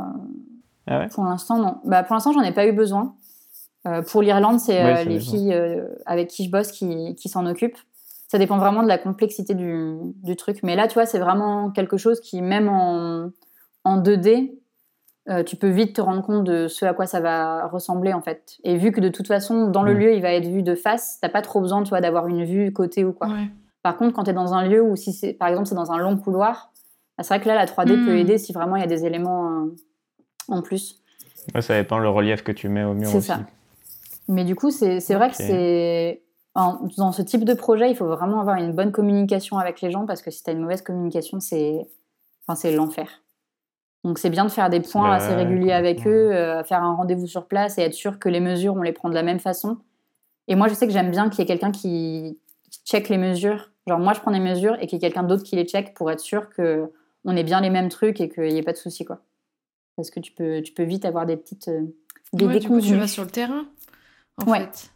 Speaker 1: ah ouais
Speaker 3: pour l'instant, non. Bah, pour l'instant, j'en ai pas eu besoin. Euh, pour l'Irlande, c'est
Speaker 1: Ouais,
Speaker 3: les filles avec qui je bosse qui, qui s'en occupent. Ça dépend vraiment de la complexité du, du truc. Mais là, tu vois, c'est vraiment quelque chose qui, même en, en 2D, euh, tu peux vite te rendre compte de ce à quoi ça va ressembler en fait. Et vu que de toute façon, dans le
Speaker 1: Mm.
Speaker 3: lieu, il va être vu de face, t'as pas trop besoin, tu vois, d'avoir une vue côté ou quoi.
Speaker 2: Ouais.
Speaker 3: Par contre, quand tu es dans un lieu où, si c'est, par exemple, c'est dans un long couloir, bah, c'est vrai que là, la 3D
Speaker 4: Mm.
Speaker 3: peut aider si vraiment il y a des éléments euh, en plus.
Speaker 1: Ouais, Ça dépend le relief que tu mets au mur
Speaker 3: C'est
Speaker 1: aussi.
Speaker 3: ça. Mais du coup, c'est, vrai que c'est. dans ce type de projet, il faut vraiment avoir une bonne communication avec les gens parce que si tu as une mauvaise communication, c'est, enfin, c'est l'enfer. Donc c'est bien de faire des points assez réguliers avec eux, euh, faire un rendez-vous sur place et être sûr que les mesures, on les prend de la même façon. Et moi, je sais que j'aime bien qu'il y ait quelqu'un qui qui check les mesures. Genre moi, je prends des mesures et qu'il y ait quelqu'un d'autre qui les check pour être sûr que on ait bien les mêmes trucs et qu'il n'y ait pas de soucis. Quoi. Parce que tu peux, tu peux vite avoir des petites... euh, des
Speaker 2: Ouais, du coup, tu vas sur le terrain, en
Speaker 3: Ouais.
Speaker 2: fait.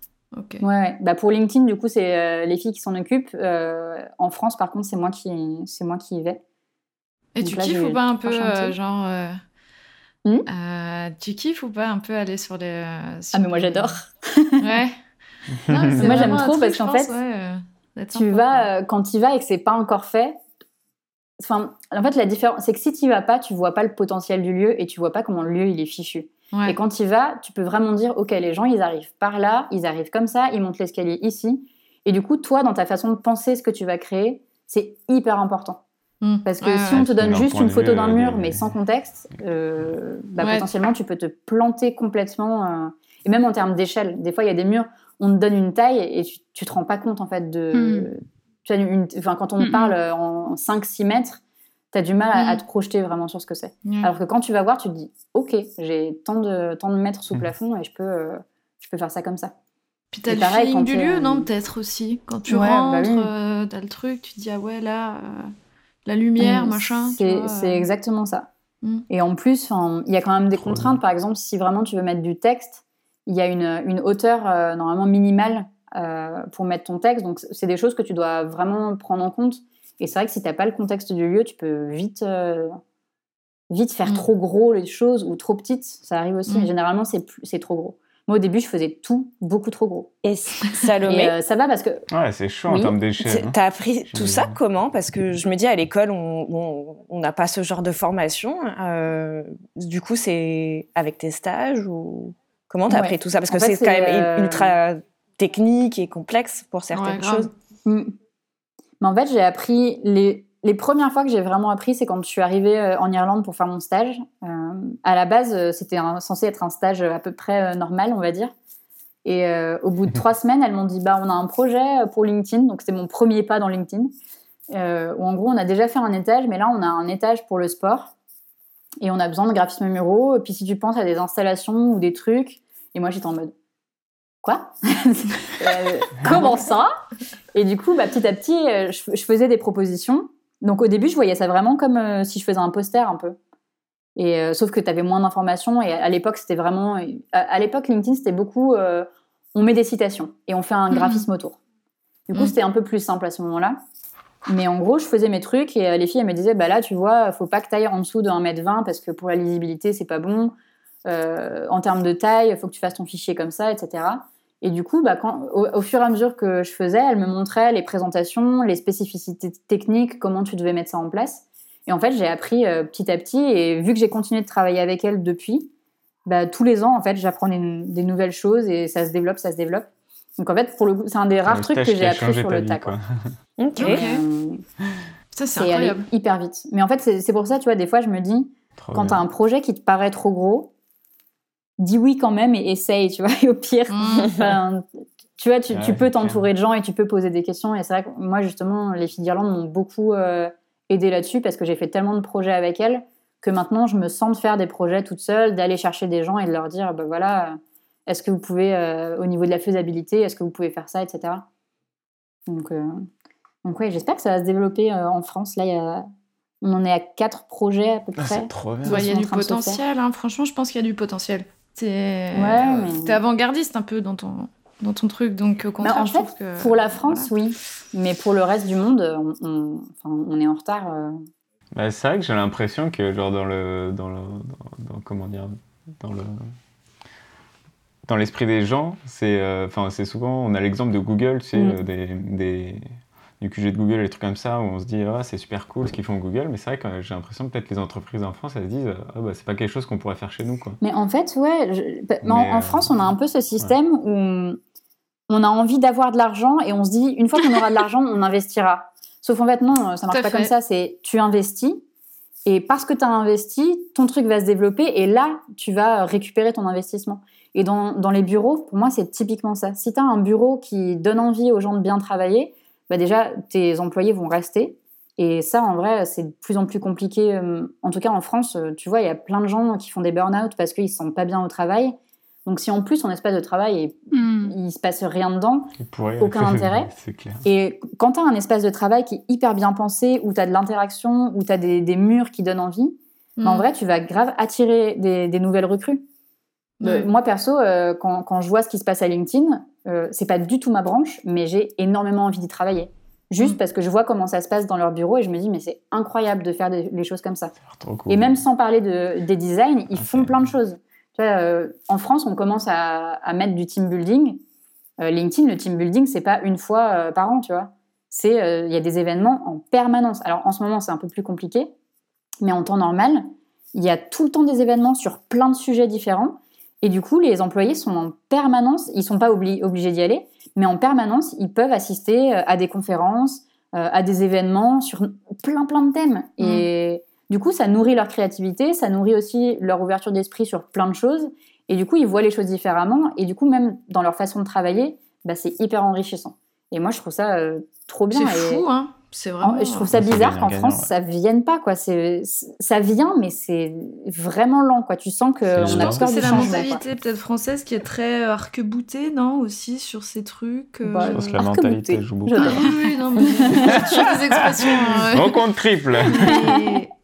Speaker 3: Ouais, ouais. Bah pour LinkedIn, du coup, c'est euh, les filles qui s'en occupent. Euh, en France, par contre, c'est moi qui, c'est moi qui y vais.
Speaker 2: Et
Speaker 3: Donc
Speaker 2: tu
Speaker 3: là,
Speaker 2: kiffes ou pas un peu, euh, genre... euh,
Speaker 3: Hmm?
Speaker 2: euh, tu kiffes ou pas un peu aller sur les... euh, sur
Speaker 3: Ah mais moi
Speaker 2: les-
Speaker 3: j'adore.
Speaker 2: Ouais. Non, c'est
Speaker 3: Moi, j'aime trop
Speaker 2: truc,
Speaker 3: parce qu'en fait,
Speaker 2: ouais, euh,
Speaker 3: Tu
Speaker 2: sympa,
Speaker 3: vas euh, quand tu vas et que c'est pas encore fait. Enfin, en fait, la différence, c'est que si tu vas pas, tu vois pas le potentiel du lieu et tu vois pas comment le lieu il est fichu.
Speaker 2: Ouais.
Speaker 3: Et quand tu vas, tu peux vraiment dire, ok, les gens ils arrivent par là, ils arrivent comme ça, ils montent l'escalier ici. Et du coup, toi, dans ta façon de penser ce que tu vas créer, c'est hyper important.
Speaker 2: Hmm.
Speaker 3: Parce que
Speaker 2: Ouais,
Speaker 3: si
Speaker 2: ouais.
Speaker 3: on te donne juste une photo d'un
Speaker 1: euh,
Speaker 3: mur,
Speaker 1: des-
Speaker 3: mais sans contexte, euh, bah,
Speaker 2: Ouais.
Speaker 3: potentiellement tu peux te planter complètement. euh, et même en termes d'échelle, des fois il y a des murs, on te donne une taille et tu, tu te rends pas compte en fait de.
Speaker 4: Mhm.
Speaker 3: Tu as une, enfin, quand on
Speaker 4: Mhm.
Speaker 3: parle euh, en 5-6 mètres, tu as du mal à, à
Speaker 2: Mhm.
Speaker 3: te projeter vraiment sur ce que c'est. Alors que quand tu vas voir, tu te dis, ok, j'ai tant de, tant de mètres sous
Speaker 1: Mhm.
Speaker 3: plafond et je peux, euh, je peux faire ça comme ça.
Speaker 2: Puis t'as le
Speaker 3: pareil,
Speaker 2: feeling du lieu,
Speaker 3: euh,
Speaker 2: non Peut-être aussi. Quand tu
Speaker 3: Ouais, bah
Speaker 2: rentres,
Speaker 3: oui.
Speaker 2: euh, t'as le truc, tu te dis, ah ouais, là, euh, la lumière,
Speaker 3: Mm,
Speaker 2: machin.
Speaker 3: C'est
Speaker 2: euh.
Speaker 3: exactement ça.
Speaker 2: Mm.
Speaker 3: Et en plus, il y a quand même des
Speaker 1: Trop
Speaker 3: contraintes.
Speaker 1: bien.
Speaker 3: Par exemple, si vraiment tu veux mettre du texte, il y a une, une hauteur euh, normalement minimale euh, pour mettre ton texte. Donc, c'est des choses que tu dois vraiment prendre en compte. Et c'est vrai que si tu n'as pas le contexte du lieu, tu peux vite, euh, vite faire
Speaker 2: Mm.
Speaker 3: trop gros les choses ou trop petites. Ça arrive aussi,
Speaker 2: Mm.
Speaker 3: mais généralement, c'est plus- c'est trop gros. Moi, au début, je faisais tout beaucoup trop gros.
Speaker 5: Et Salomé,
Speaker 3: Et euh, ça va parce que
Speaker 1: Ouais, c'est chaud
Speaker 3: Oui.
Speaker 1: en termes d'échelle. hein.
Speaker 5: t'as appris tout ça comment? Parce que je me dis à l'école, on on- on n'a pas ce genre de formation. euh, du coup, c'est avec tes stages ou comment t'as
Speaker 3: Ouais.
Speaker 5: appris tout ça? Parce que
Speaker 3: En
Speaker 5: c'est quand même
Speaker 3: euh,
Speaker 5: ultra technique et complexe pour certaines
Speaker 2: Ouais,
Speaker 5: choses.
Speaker 3: Mm. Mais en fait, j'ai appris les, les premières fois que j'ai vraiment appris, c'est quand je suis arrivée euh, en Irlande pour faire mon stage. Euh, à la base, euh, c'était censé être un stage à peu près euh, normal, on va dire. Et euh, au bout de trois semaines, elles m'ont dit bah on a un projet pour LinkedIn, donc c'était mon premier pas dans LinkedIn. Euh, où en gros, on a déjà fait un étage, mais là, on a un étage pour le sport. Et on a besoin de graphisme muraux. Et puis, si tu penses à des installations ou des trucs. Et moi, j'étais en mode Quoi Euh, Comment ça Et du coup, bah, petit à petit, euh, je, je faisais des propositions. Donc, au début, je voyais ça vraiment comme euh, si je faisais un poster un peu. Et, euh, sauf que tu avais moins d'informations. Et à, à l'époque, c'était vraiment. À, à l'époque, LinkedIn, c'était beaucoup. on met des citations et on fait un
Speaker 2: Mhm.
Speaker 3: graphisme autour. Du coup,
Speaker 2: Mhm.
Speaker 3: c'était un peu plus simple à ce moment-là. Mais en gros, je faisais mes trucs et les filles, elles me disaient, bah là, tu vois, faut pas que tu ailles en dessous de 1m20 parce que pour la lisibilité, c'est pas bon. En termes de taille, il faut que tu fasses ton fichier comme ça, etc. Et du coup, bah, quand, au, au fur et à mesure que je faisais, elles me montraient les présentations, les spécificités techniques, comment tu devais mettre ça en place. Et en fait, j'ai appris euh, petit à petit et vu que j'ai continué de travailler avec elles depuis, bah, tous les ans, en fait, j'apprends des, des nouvelles choses et ça se développe, ça se développe. Donc en fait, pour le coup, c'est un des rares
Speaker 1: Le
Speaker 3: trucs que j'ai
Speaker 1: a
Speaker 3: appris sur le tas.
Speaker 1: quoi.
Speaker 3: quoi.
Speaker 5: Ok.
Speaker 3: Euh,
Speaker 2: Ça, c'est incroyable.
Speaker 3: hyper vite. Mais en fait, c'est pour ça, tu vois, des fois, je me dis,
Speaker 1: Trop
Speaker 3: quand tu as un projet qui te paraît trop gros, dis oui quand même et essaye, tu vois. Et au pire,
Speaker 2: Mm.
Speaker 3: enfin, tu vois, tu,
Speaker 1: Ouais,
Speaker 3: tu peux t'entourer de gens et tu peux poser des questions. Et c'est vrai que moi, justement, les filles d'Irlande m'ont beaucoup euh, aidé là-dessus parce que j'ai fait tellement de projets avec elles que maintenant, je me sens de faire des projets toute seule, d'aller chercher des gens et de leur dire, bah voilà, est-ce que vous pouvez, euh, au niveau de la faisabilité, est-ce que vous pouvez faire ça, etc. Donc, euh, donc ouais, j'espère que ça va se développer euh, en France. Là, il y a, on en est à quatre projets à peu
Speaker 1: Ah,
Speaker 3: près.
Speaker 1: c'est trop bien.
Speaker 3: Ouais,
Speaker 2: Il y a du potentiel, hein. franchement, je pense qu'il y a du potentiel. T'es
Speaker 3: Ouais, mais-
Speaker 2: t'es avant-gardiste un peu dans ton, dans ton truc. Donc, au contraire,
Speaker 3: en fait, pour la France, oui. Mais pour le reste du monde, on, on, est en retard.
Speaker 1: Bah, c'est vrai que j'ai l'impression que, genre, dans le. Dans le dans, comment dire Dans le dans l'esprit des gens, c'est enfin c'est souvent, on a l'exemple de Google, tu sais, mm. des, des, du QG de Google, les trucs comme ça, où on se dit, ah, c'est super cool ce qu'ils font Google, mais c'est vrai que j'ai l'impression peut-être les entreprises en France, elles se disent, ah, bah, c'est pas quelque chose qu'on pourrait faire chez nous. Quoi.
Speaker 3: Mais en fait, ouais, bah, en, euh, France, on a un peu ce système où on a envie d'avoir de l'argent et on se dit, une fois qu'on aura de l'argent, on investira. Sauf en fait, non, ça marche pas comme ça, c'est tu investis. Et parce que tu as investi, ton truc va se développer et là, tu vas récupérer ton investissement. Et dans, dans les bureaux, pour moi, c'est typiquement ça. Si tu as un bureau qui donne envie aux gens de bien travailler, bah déjà, tes employés vont rester. Et ça, en vrai, c'est de plus en plus compliqué. Euh, en tout cas, en France, euh, tu vois, il y a plein de gens qui font des burn-out parce qu'ils ne se sentent pas bien au travail. Donc, si en plus, ton espace de travail, mm. il ne se passe rien dedans, aucun intérêt.
Speaker 1: clair.
Speaker 3: Et quand tu as un espace de travail qui est hyper bien pensé, où tu as de l'interaction, où tu as des, murs qui donnent envie, bah, en mm. vrai, tu vas grave attirer des, nouvelles recrues. Euh, moi, perso, quand, quand, je vois ce qui se passe à LinkedIn, euh, c'est pas du tout ma branche, mais j'ai énormément envie d'y travailler. Juste mm. parce que je vois comment ça se passe dans leur bureau et je me dis, mais c'est incroyable de faire des, les choses comme ça. Et même sans parler de, des designs, ils font plein de choses. Tu vois, euh, en France, on commence à, à, mettre du team building. Euh, LinkedIn, le team building, c'est pas une fois par an, tu vois. C'est, il y a des événements en permanence. Alors en ce moment, c'est un peu plus compliqué, mais en temps normal, il y a tout le temps des événements sur plein de sujets différents. Et du coup, les employés sont en permanence, ils sont pas obligés d'y aller, mais en permanence, ils peuvent assister euh, à des conférences, euh, à des événements sur plein plein de thèmes. Et du coup, ça nourrit leur créativité, ça nourrit aussi leur ouverture d'esprit sur plein de choses. Et du coup, ils voient les choses différemment. Et du coup, même dans leur façon de travailler, bah, c'est hyper enrichissant. Et moi, je trouve ça euh, trop bien.
Speaker 2: C'est fou, hein c'est vraiment.
Speaker 3: je trouve ça bizarre qu'en France, ça vienne pas, quoi. C'est, ça vient, mais c'est vraiment lent, quoi. Tu sens que
Speaker 2: on a peur C'est la mentalité peut-être française qui est très euh, arc-boutée, non Aussi sur ces trucs.
Speaker 1: Euh, bah, je pense que la mentalité joue beaucoup.
Speaker 2: oui, non, mais toujours des expressions.
Speaker 1: Hein, compte triple.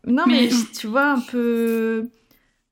Speaker 2: Non, mais tu vois, un peu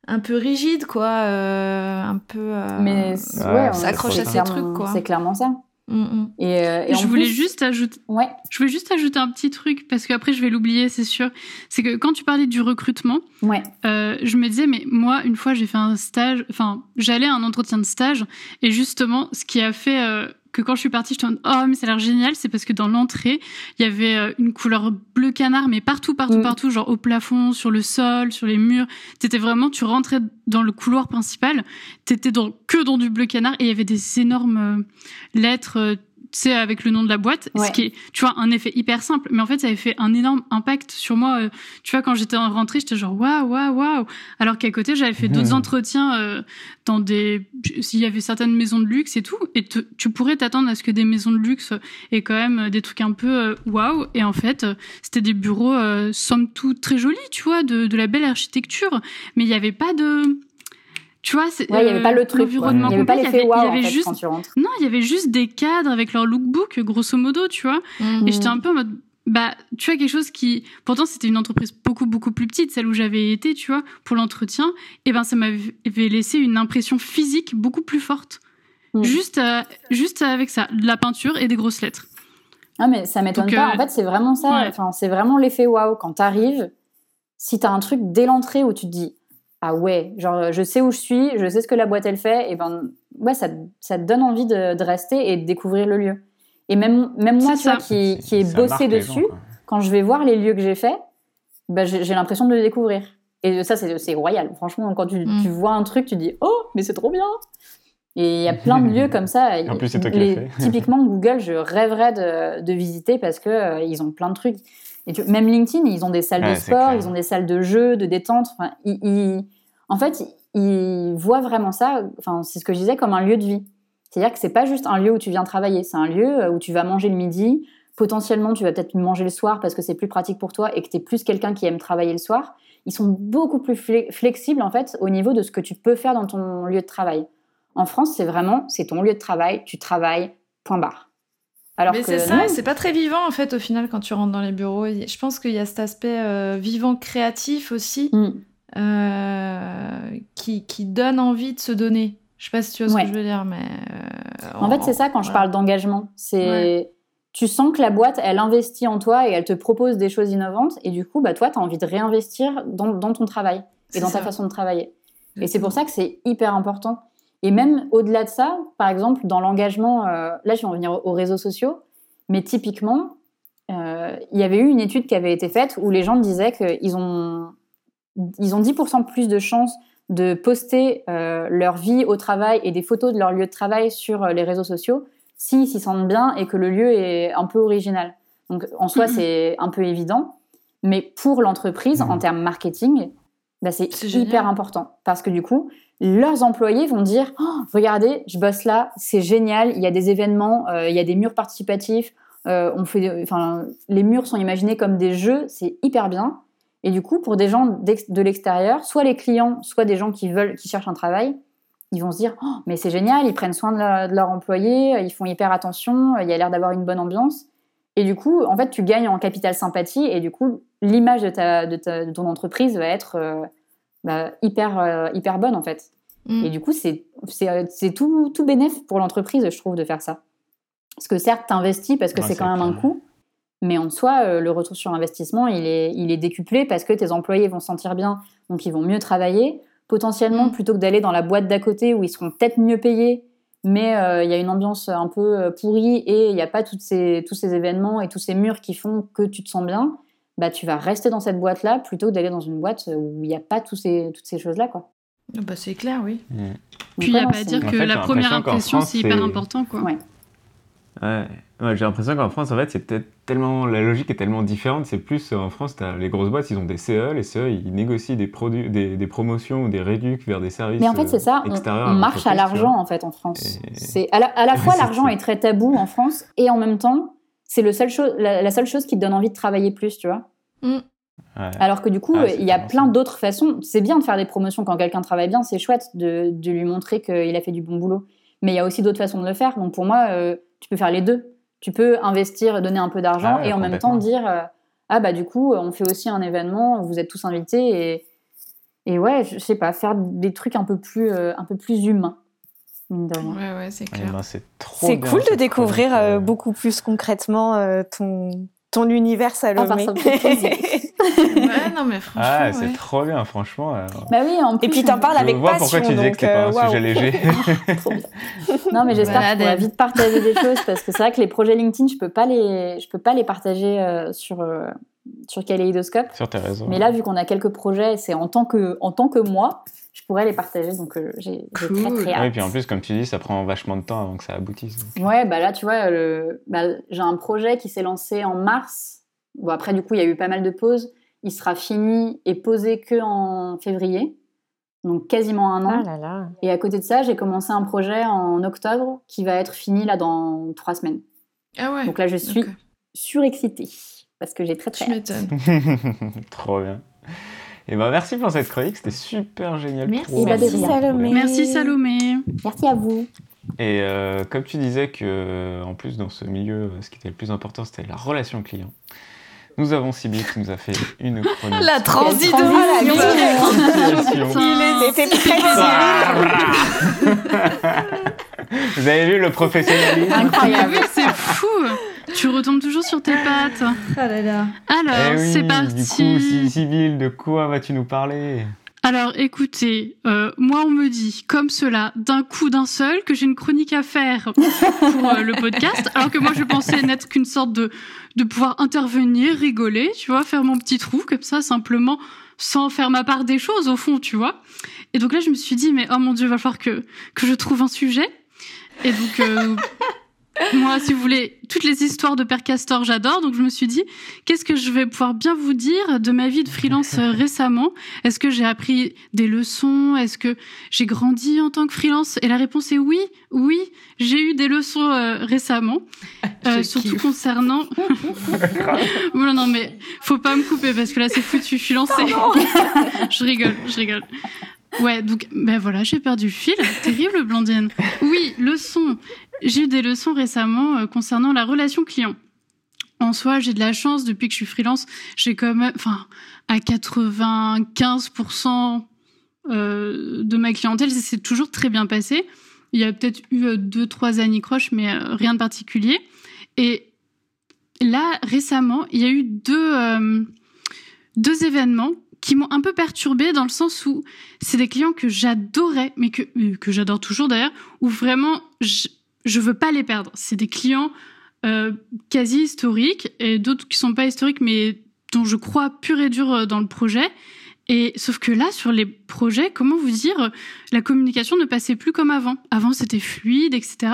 Speaker 2: un peu rigide, quoi. Euh, un peu.
Speaker 3: Mais
Speaker 2: ouais, on s'accroche à ces trucs, quoi.
Speaker 3: C'est clairement ça.
Speaker 2: Mm, mm.
Speaker 3: Euh, et,
Speaker 4: je voulais juste ajouter,
Speaker 3: ouais.
Speaker 4: je voulais juste ajouter un petit truc parce qu'après je vais l'oublier, c'est sûr. C'est que quand tu parlais du recrutement,
Speaker 3: ouais.
Speaker 4: euh, je me disais mais moi une fois j'ai fait un stage, enfin j'allais à un entretien de stage et justement ce qui a fait euh, que quand je suis partie, je me oh mais ça a l'air génial, c'est parce que dans l'entrée, il y avait euh, une couleur bleu canard, mais partout, partout, mm. partout, genre au plafond, sur le sol, sur les murs. T'étais vraiment, tu rentrais dans le couloir principal, t'étais dans, que dans du bleu canard et il y avait des énormes euh, lettres euh, c'est avec le nom de la boîte, ce qui est, tu vois, un effet hyper simple. Mais en fait, ça avait fait un énorme impact sur moi. Euh, tu vois, quand j'étais rentrée, j'étais genre waouh, waouh, waouh. Alors qu'à côté, j'avais fait d'autres entretiens euh, dans des, s'il y avait certaines maisons de luxe et tout, et tu pourrais t'attendre à ce que des maisons de luxe aient quand même des trucs un peu waouh. Et en fait, c'était des bureaux somme toute très jolis, tu vois, de, de la belle architecture, mais il n'y avait pas de tu vois,
Speaker 3: il n'y avait pas le truc. Il n'y avait pas l'effet wow en fait,
Speaker 4: juste,
Speaker 3: quand tu rentres.
Speaker 4: Non, il y avait juste des cadres avec leur lookbook, grosso modo, tu vois. Et j'étais un peu en mode, bah, tu vois, quelque chose qui, pourtant, c'était une entreprise beaucoup, beaucoup plus petite, celle où j'avais été, tu vois, pour l'entretien. Et ben, ça m'avait laissé une impression physique beaucoup plus forte. Mm. Juste, euh, juste avec ça, de la peinture et des grosses lettres.
Speaker 3: Ah, mais ça m'étonne pas. Euh, en fait, c'est vraiment ça. Enfin, c'est vraiment l'effet waouh. Quand t'arrives, si t'as un truc dès l'entrée où tu te dis, ah ouais, genre je sais où je suis, je sais ce que la boîte elle fait, et ben ouais, ça, ça te donne envie de, rester et de découvrir le lieu. Et même, même moi, tu vois, qui, qui ai bossé dessus, quand je vais voir les lieux que j'ai faits, bah, j'ai l'impression de le découvrir. Et ça, c'est royal. Franchement, quand tu, mm. tu, vois un truc, tu dis Oh, mais c'est trop bien Et il y a plein de lieux comme ça.
Speaker 1: en plus, c'est toi qui fait.
Speaker 3: Typiquement, Google, je rêverais de, de visiter parce que euh, ils ont plein de trucs. Et même LinkedIn, ils ont des salles de sport, ils ont des salles de jeux, de détente. Enfin, ils, en fait, ils voient vraiment ça, enfin, c'est ce que je disais, comme un lieu de vie. C'est-à-dire que c'est pas juste un lieu où tu viens travailler, c'est un lieu euh, où tu vas manger le midi, potentiellement tu vas peut-être manger le soir parce que c'est plus pratique pour toi et que tu es plus quelqu'un qui aime travailler le soir. Ils sont beaucoup plus flexibles en fait au niveau de ce que tu peux faire dans ton lieu de travail. En France, c'est vraiment, c'est ton lieu de travail, tu travailles, point barre.
Speaker 2: Alors Mais c'est ça, c'est pas très vivant en fait au final quand tu rentres dans les bureaux. Je pense qu'il y a cet aspect euh, vivant créatif aussi. Mm. Euh, qui, qui donne envie de se donner. Je sais pas si tu vois ce que je veux dire, mais.
Speaker 3: Euh, en, fait, c'est ça quand je parle d'engagement. C'est. Tu sens que la boîte, elle investit en toi et elle te propose des choses innovantes. Et du coup, bah, toi, tu as envie de réinvestir dans, dans ton travail et dans ta façon de travailler. Et c'est pour ça que c'est hyper important. Et même au-delà de ça, par exemple, dans l'engagement, euh, là, je vais en venir aux réseaux sociaux, mais typiquement, euh, il y avait eu une étude qui avait été faite où les gens disaient qu'ils ont, ils ont 10% plus de chances de poster euh, leur vie au travail et des photos de leur lieu de travail sur les réseaux sociaux s'ils s'y sentent bien et que le lieu est un peu original. Donc en soi, c'est un peu évident, mais pour l'entreprise, en termes marketing, bah, c'est hyper important parce que du coup, leurs employés vont dire oh, regardez, je bosse là, c'est génial, il y a des événements, euh, il y a des murs participatifs, euh, on fait, enfin, les murs sont imaginés comme des jeux, c'est hyper bien. Et du coup, pour des gens de l'extérieur, soit les clients, soit des gens qui veulent, qui cherchent un travail, ils vont se dire oh, mais c'est génial, ils prennent soin de, leurs employés, ils font hyper attention, il y a l'air d'avoir une bonne ambiance. Et du coup, en fait, tu gagnes en capital sympathie et du coup, l'image de, ta, de, ton entreprise va être euh, bah, hyper, euh, hyper bonne en fait. Mm. Et du coup, c'est tout, tout bénéf pour l'entreprise, je trouve, de faire ça. Parce que certes, tu investis parce que c'est quand même un coût, mais en soi, euh, le retour sur investissement, il est, il est décuplé parce que tes employés vont se sentir bien, donc ils vont mieux travailler. Potentiellement, mm. plutôt que d'aller dans la boîte d'à côté où ils seront peut-être mieux payés, mais il y a une ambiance un peu pourrie et il n'y a pas toutes ces, tous ces événements et tous ces murs qui font que tu te sens bien bah, tu vas rester dans cette boîte-là plutôt que d'aller dans une boîte où il n'y a pas tous ces, toutes ces choses-là. quoi.
Speaker 2: Ah bah, c'est clair, oui.
Speaker 4: Mm. Puis il n'y a pas à dire que la première impression, c'est hyper important. Quoi.
Speaker 1: Ouais. Ouais. j'ai l'impression qu'en France, en fait, c'est tellement la logique est tellement différente. C'est plus en France, as les grosses boîtes, ils ont des CE, les CE, ils négocient des produits, des, des promotions ou des réducs vers des services.
Speaker 3: Mais en fait, c'est ça. On, marche à l'argent en fait en France. C'est à la, à la fois l'argent est très tabou en France et en même temps, c'est le seul chose, la, seule chose qui te donne envie de travailler plus, tu vois. Mm. Alors que du coup, ah, il y a plein d'autres façons. C'est bien de faire des promotions quand quelqu'un travaille bien, c'est chouette de, lui montrer qu'il a fait du bon boulot. Mais il y a aussi d'autres façons de le faire. Donc pour moi, euh, tu peux faire les deux. Tu peux investir, donner un peu d'argent ah et en même temps dire euh, ah bah du coup, on fait aussi un événement, vous êtes tous invités et et ouais, je sais pas, faire des trucs un peu plus euh, un peu plus humains.
Speaker 2: Ouais, ouais, c'est clair.
Speaker 5: Ben, c'est cool de découvrir beaucoup plus concrètement ton ton univers Salomé.
Speaker 2: ouais, non mais franchement.
Speaker 1: Ah, c'est trop bien, franchement.
Speaker 3: Bah oui, en
Speaker 5: plus, Et puis t'en parles avec passion.
Speaker 1: pourquoi tu disais que c'était pas un euh, sujet léger. trop bien.
Speaker 3: Non, mais j'espère qu'on va vite partager des choses parce que c'est vrai que les projets LinkedIn, je peux pas les, je peux pas les partager euh, sur. Euh, sur Kaleidoscope.
Speaker 1: Sur tes réseaux.
Speaker 3: Mais là, vu qu'on a quelques projets, c'est en tant que, en tant que moi, je pourrais les partager. Donc, j'ai très, très hâte.
Speaker 1: et puis en plus, comme tu dis, ça prend vachement de temps avant que ça aboutisse.
Speaker 3: Ouais, bah là, tu vois, bah, j'ai un projet qui s'est lancé en mars. Bon, après, du coup, il y a eu pas mal de pauses. Il sera fini et posé que en février. Donc, quasiment un an.
Speaker 5: Ah là là.
Speaker 3: Et à côté de ça, j'ai commencé un projet en octobre qui va être fini là dans trois semaines.
Speaker 2: Ah ouais.
Speaker 3: Donc là, je suis surexcitée parce que j'ai très très hâte.
Speaker 1: Trop bien. Et ben merci pour cette chronique, c'était super génial.
Speaker 3: Merci, merci Salomé.
Speaker 4: Merci Salomé.
Speaker 3: Merci à vous.
Speaker 1: Et euh, comme tu disais que en plus dans ce milieu, ce qui était le plus important, c'était la relation client. Nous avons Sybille qui nous a fait une chronique.
Speaker 2: La transition,
Speaker 5: Il était très
Speaker 1: Vous avez vu le professionnalisme?
Speaker 3: Incroyable,
Speaker 4: c'est fou tu retombes toujours sur tes pattes.
Speaker 2: Ah là là.
Speaker 4: Alors,
Speaker 1: eh
Speaker 4: c'est parti.
Speaker 1: Du coup, Sybille, de quoi vas-tu nous parler?
Speaker 4: Alors écoutez, euh, moi on me dit comme cela d'un coup d'un seul que j'ai une chronique à faire pour euh, le podcast, alors que moi je pensais n'être qu'une sorte de de pouvoir intervenir, rigoler, tu vois, faire mon petit trou comme ça simplement sans faire ma part des choses au fond, tu vois. Et donc là je me suis dit mais oh mon dieu, il va falloir que que je trouve un sujet. Et donc euh, moi, si vous voulez, toutes les histoires de Père Castor, j'adore. Donc, je me suis dit, qu'est-ce que je vais pouvoir bien vous dire de ma vie de freelance euh, récemment? Est-ce que j'ai appris des leçons? Est-ce que j'ai grandi en tant que freelance? Et la réponse est oui, oui, j'ai eu des leçons euh, récemment, euh, surtout concernant. non, non, mais faut pas me couper parce que là, c'est foutu. Je suis lancée. je rigole, je rigole. Ouais, donc ben voilà, j'ai perdu le fil. Terrible, Blandine. Oui, leçon. J'ai eu des leçons récemment euh, concernant la relation client. En soi, j'ai de la chance depuis que je suis freelance. J'ai quand même, enfin, à 95%, de ma clientèle, ça s'est toujours très bien passé. Il y a peut-être eu deux, trois anicroches, mais rien de particulier. Et là, récemment, il y a eu deux, deux événements qui m'ont un peu perturbée dans le sens où c'est des clients que j'adorais, mais que, que j'adore toujours d'ailleurs, où vraiment je, je veux pas les perdre. C'est des clients euh, quasi historiques et d'autres qui sont pas historiques, mais dont je crois pur et dur euh, dans le projet. Et sauf que là, sur les projets, comment vous dire, la communication ne passait plus comme avant. Avant, c'était fluide, etc.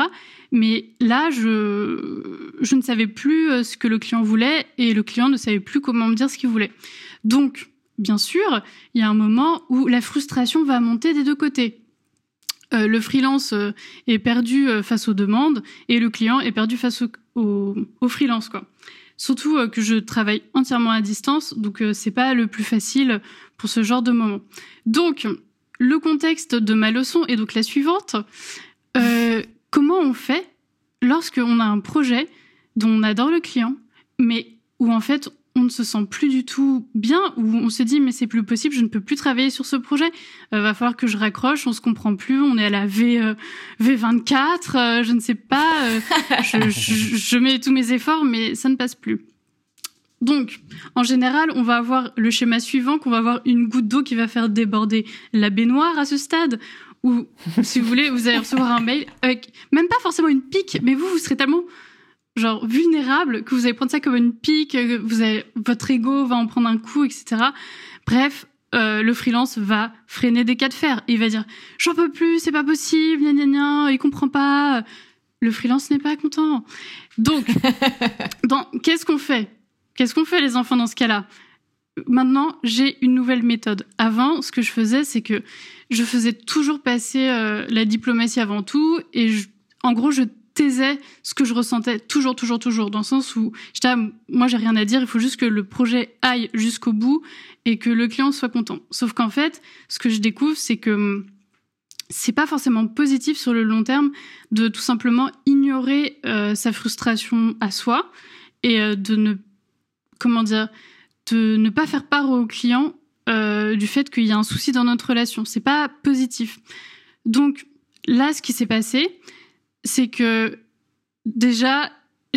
Speaker 4: Mais là, je, je ne savais plus euh, ce que le client voulait et le client ne savait plus comment me dire ce qu'il voulait. Donc, bien sûr, il y a un moment où la frustration va monter des deux côtés. Euh, le freelance euh, est perdu euh, face aux demandes et le client est perdu face au, freelance. Surtout que je travaille entièrement à distance, donc c'est pas le plus facile pour ce genre de moment. Donc le contexte de ma leçon est donc la suivante comment on fait lorsqu'on a un projet dont on adore le client, mais où en fait on ne se sent plus du tout bien, ou on se dit mais c'est plus possible, je ne peux plus travailler sur ce projet, euh, va falloir que je raccroche, on se comprend plus, on est à la V euh, V24, euh, je ne sais pas, euh, je, je, je, mets tous mes efforts mais ça ne passe plus. Donc, en général, on va avoir le schéma suivant, qu'on va avoir une goutte d'eau qui va faire déborder la baignoire à ce stade, ou si vous voulez, vous allez recevoir un mail avec même pas forcément une pique, mais vous, vous serez tellement genre vulnérable, que vous allez prendre ça comme une pique, que vous avez, votre ego va en prendre un coup, etc. Bref, euh, le freelance va freiner des cas de fer. Il va dire j'en peux plus, c'est pas possible, gna gna gna, il comprend pas. Le freelance n'est pas content. Donc, qu'est-ce qu'on fait? Qu'est-ce qu'on fait les enfants dans ce cas-là? Maintenant, j'ai une nouvelle méthode. Avant, ce que je faisais, c'est que je faisais toujours passer euh, la diplomatie avant tout, et en gros, je taisais ce que je ressentais toujours, toujours, toujours, dans le sens où j'étais, ah, moi j'ai rien à dire, il faut juste que le projet aille jusqu'au bout et que le client soit content. Sauf qu'en fait, ce que je découvre, c'est que hum, c'est pas forcément positif sur le long terme de tout simplement ignorer euh, sa frustration à soi et euh, de ne, comment dire, de ne pas faire part au client euh, du fait qu'il y a un souci dans notre relation. C'est pas positif. Donc là, ce qui s'est passé, c'est que déjà,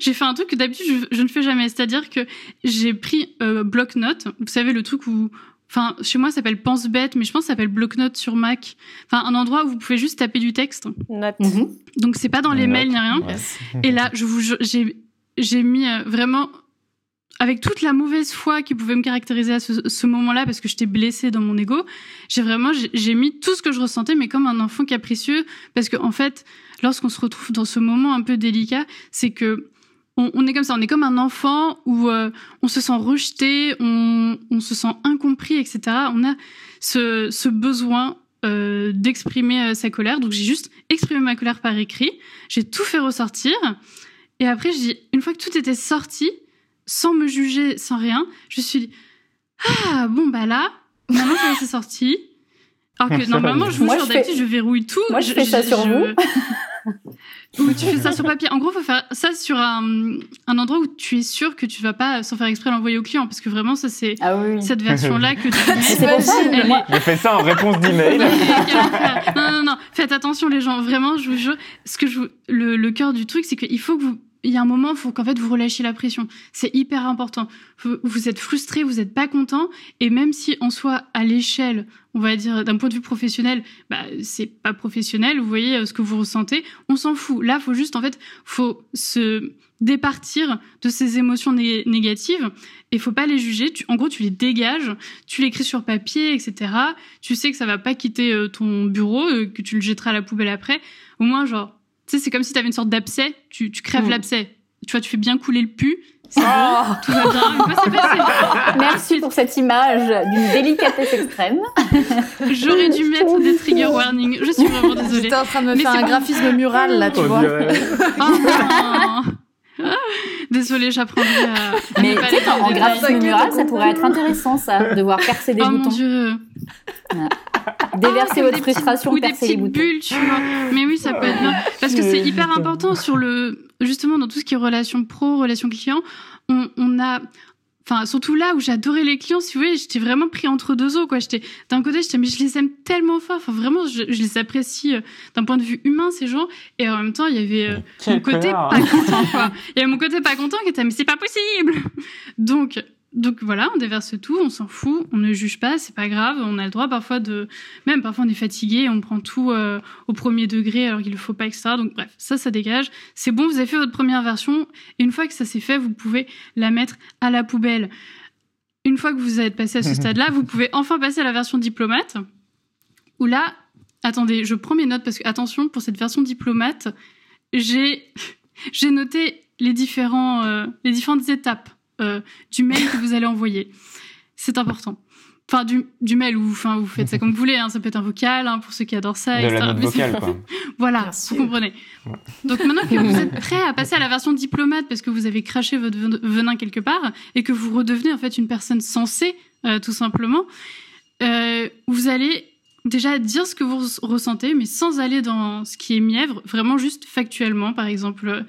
Speaker 4: j'ai fait un truc que d'habitude je, ne fais jamais, c'est-à-dire que j'ai pris euh, bloc-notes. Vous savez le truc où, enfin, chez moi ça s'appelle pense bête, mais je pense que ça s'appelle bloc-notes sur Mac. Enfin, un endroit où vous pouvez juste taper du texte.
Speaker 5: Note. Mhm.
Speaker 4: Donc c'est pas dans les mails ni rien. Et là, je vous, j'ai, j'ai mis euh, vraiment avec toute la mauvaise foi qui pouvait me caractériser à ce, moment-là parce que j'étais blessée dans mon ego, j'ai vraiment j'ai mis tout ce que je ressentais mais comme un enfant capricieux parce que en fait, lorsqu'on se retrouve dans ce moment un peu délicat, c'est que on, est comme ça, on est comme un enfant où euh, on se sent rejeté, on, on, se sent incompris, etc. On a ce, ce besoin euh, d'exprimer euh, sa colère. Donc j'ai juste exprimé ma colère par écrit, j'ai tout fait ressortir. Et après, dis, une fois que tout était sorti, sans me juger, sans rien, je suis dit, ah, bon, bah là, maintenant ça c'est sorti. Alors que normalement, je vous jure, d'habitude, je verrouille tout.
Speaker 3: Moi, je, fais ça sur vous.
Speaker 4: Ou tu fais ça sur papier. En gros, faut faire ça sur un, un, endroit où tu es sûr que tu vas pas, sans faire exprès, l'envoyer au client. Parce que vraiment, ça, c'est
Speaker 3: ah oui.
Speaker 4: cette version-là que tu mets.
Speaker 3: C'est possible.
Speaker 1: Moi... Je fais ça en réponse d'email.
Speaker 4: non, non, non. Faites attention, les gens. Vraiment, je vous jure. Ce que je le, le cœur du truc, c'est qu'il faut que vous il y a un moment, il faut qu'en fait vous relâchiez la pression. C'est hyper important. Vous, êtes frustré, vous n'êtes pas content, et même si en soi, à l'échelle, on va dire d'un point de vue professionnel, bah c'est pas professionnel. Vous voyez euh, ce que vous ressentez, on s'en fout. Là, faut juste en fait, faut se départir de ces émotions négatives et faut pas les juger. en gros, tu les dégages, tu l'écris sur papier, etc. Tu sais que ça va pas quitter euh, ton bureau, euh, que tu le jetteras à la poubelle après. Au moins, genre tu sais, c'est comme si tu avais une sorte d'abcès, tu, tu crèves mm. l'abcès. Tu vois, tu fais bien couler le pu. C'est oh. tout va bien.
Speaker 3: Merci pour cette image d'une délicatesse extrême.
Speaker 4: J'aurais dû mettre des trigger warnings. Je suis vraiment désolée.
Speaker 2: J'étais en train de me faire un graphisme mural là, tu vois.
Speaker 4: Oh, Désolée, j'apprendrai à.
Speaker 3: Mais tu sais, en graphisme mural, ça pourrait être intéressant, ça, de voir percer des
Speaker 4: oh
Speaker 3: boutons.
Speaker 4: Mon Dieu.
Speaker 3: Déverser ah, votre frustration,
Speaker 4: ou des petites bulles, tu vois. Mais oui, ça peut être bien. Parce que c'est hyper important sur le, justement, dans tout ce qui est relation pro, relation client, on, on a, Enfin, surtout là où j'adorais les clients, si vous voulez, j'étais vraiment pris entre deux eaux, quoi. J'étais, d'un côté, j'étais, mais je les aime tellement fort. Enfin, vraiment, je, les apprécie euh, d'un point de vue humain, ces gens. Et en même temps, il y avait euh, mon côté pas content, quoi. Il y avait mon côté pas content qui était, mais c'est pas possible! Donc, donc voilà, on déverse tout, on s'en fout, on ne juge pas, c'est pas grave, on a le droit parfois de, même parfois on est fatigué, on prend tout euh, au premier degré alors qu'il ne faut pas etc. Donc bref, ça, ça dégage. C'est bon, vous avez fait votre première version. Et une fois que ça s'est fait, vous pouvez la mettre à la poubelle. Une fois que vous êtes passé à ce stade-là, vous pouvez enfin passer à la version diplomate. Où là, attendez, je prends mes notes parce que attention pour cette version diplomate, j'ai j'ai noté les différents euh, les différentes étapes euh, du mail que vous allez envoyer. C'est important. Enfin, du, du, mail ou enfin, vous faites ça comme vous voulez. Hein. Ça peut être un vocal hein, pour ceux qui adorent ça.
Speaker 1: De la note vocale, quoi.
Speaker 4: voilà, vous comprenez. Donc maintenant que vous êtes prêt à passer à la version diplomate parce que vous avez craché votre venin quelque part et que vous redevenez en fait une personne sensée, euh, tout simplement, euh, vous allez déjà dire ce que vous ressentez, mais sans aller dans ce qui est mièvre, vraiment juste factuellement. Par exemple,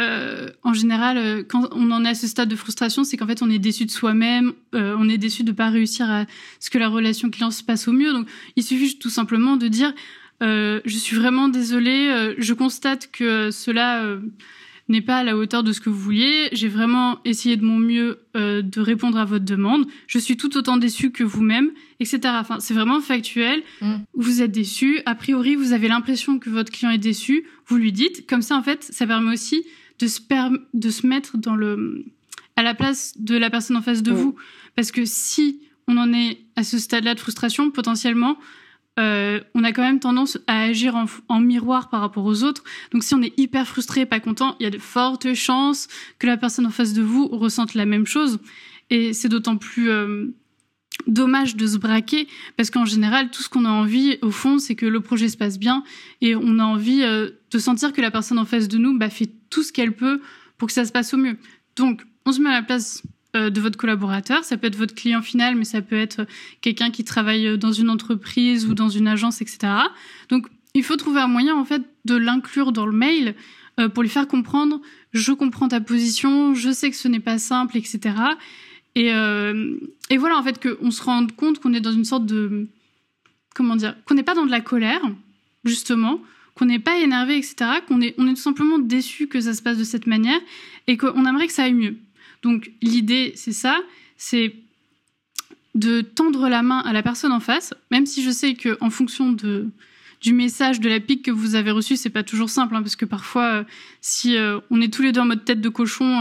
Speaker 4: euh, en général, euh, quand on en est à ce stade de frustration, c'est qu'en fait, on est déçu de soi-même, euh, on est déçu de pas réussir à ce que la relation client se passe au mieux. Donc, il suffit tout simplement de dire euh, je suis vraiment désolée, je constate que cela n'est pas à la hauteur de ce que vous vouliez. J'ai vraiment essayé de mon mieux de répondre à votre demande. Je suis tout autant déçu que vous-même, etc. Enfin, c'est vraiment factuel. Mm. Vous êtes déçu. A priori, vous avez l'impression que votre client est déçu. Vous lui dites. Comme ça, en fait, ça permet aussi de se, de se mettre dans le, à la place de la personne en face de vous. Parce que si on en est à ce stade-là de frustration, potentiellement, euh, on a quand même tendance à agir en, en, miroir par rapport aux autres. Donc si on est hyper frustré, pas content, il y a de fortes chances que la personne en face de vous ressente la même chose. Et c'est d'autant plus euh, dommage de se braquer parce qu'en général, tout ce qu'on a envie, au fond, c'est que le projet se passe bien et on a envie euh, de sentir que la personne en face de nous bah, fait tout ce qu'elle peut pour que ça se passe au mieux. Donc, on se met à la place euh, de votre collaborateur. Ça peut être votre client final, mais ça peut être quelqu'un qui travaille dans une entreprise ou dans une agence, etc. Donc, il faut trouver un moyen, en fait, de l'inclure dans le mail euh, pour lui faire comprendre je comprends ta position, je sais que ce n'est pas simple, etc. Et, euh, et voilà, en fait, qu'on se rende compte qu'on est dans une sorte de. Comment dire Qu'on n'est pas dans de la colère, justement, qu'on n'est pas énervé, etc., qu'on est, on est tout simplement déçu que ça se passe de cette manière et qu'on aimerait que ça aille mieux. Donc, l'idée, c'est ça c'est de tendre la main à la personne en face, même si je sais qu'en fonction de, du message, de la pique que vous avez reçu, c'est pas toujours simple, hein, parce que parfois, euh, si euh, on est tous les deux en mode tête de cochon,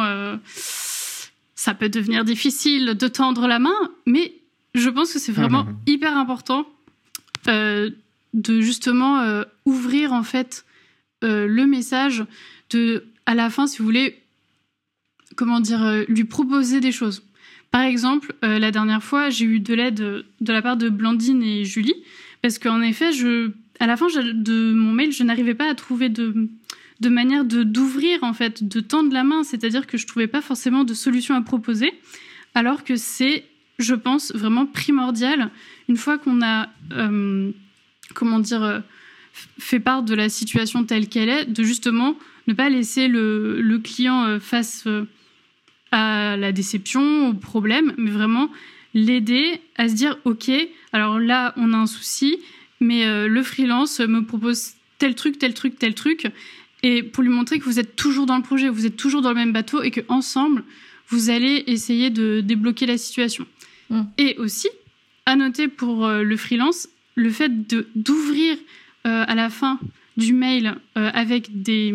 Speaker 4: ça peut devenir difficile de tendre la main, mais je pense que c'est vraiment hyper important euh, de justement euh, ouvrir en fait euh, le message de à la fin si vous voulez comment dire lui proposer des choses. Par exemple, la dernière fois, j'ai eu de l'aide de la part de Blandine et Julie parce qu'en effet, je à la fin de mon mail, je n'arrivais pas à trouver de de manière de d'ouvrir en fait, de tendre la main, c'est-à-dire que je trouvais pas forcément de solution à proposer, alors que c'est, je pense, vraiment primordial une fois qu'on a, euh, comment dire, euh, fait part de la situation telle qu'elle est, de justement ne pas laisser le, le client euh, face à la déception, au problème, mais vraiment l'aider à se dire ok, alors là on a un souci, mais le freelance me propose tel truc, tel truc, tel truc, et pour lui montrer que vous êtes toujours dans le projet, vous êtes toujours dans le même bateau et que ensemble vous allez essayer de débloquer la situation. Mm. Et aussi, à noter pour euh, le freelance, le fait d'ouvrir euh, à la fin du mail euh, avec des,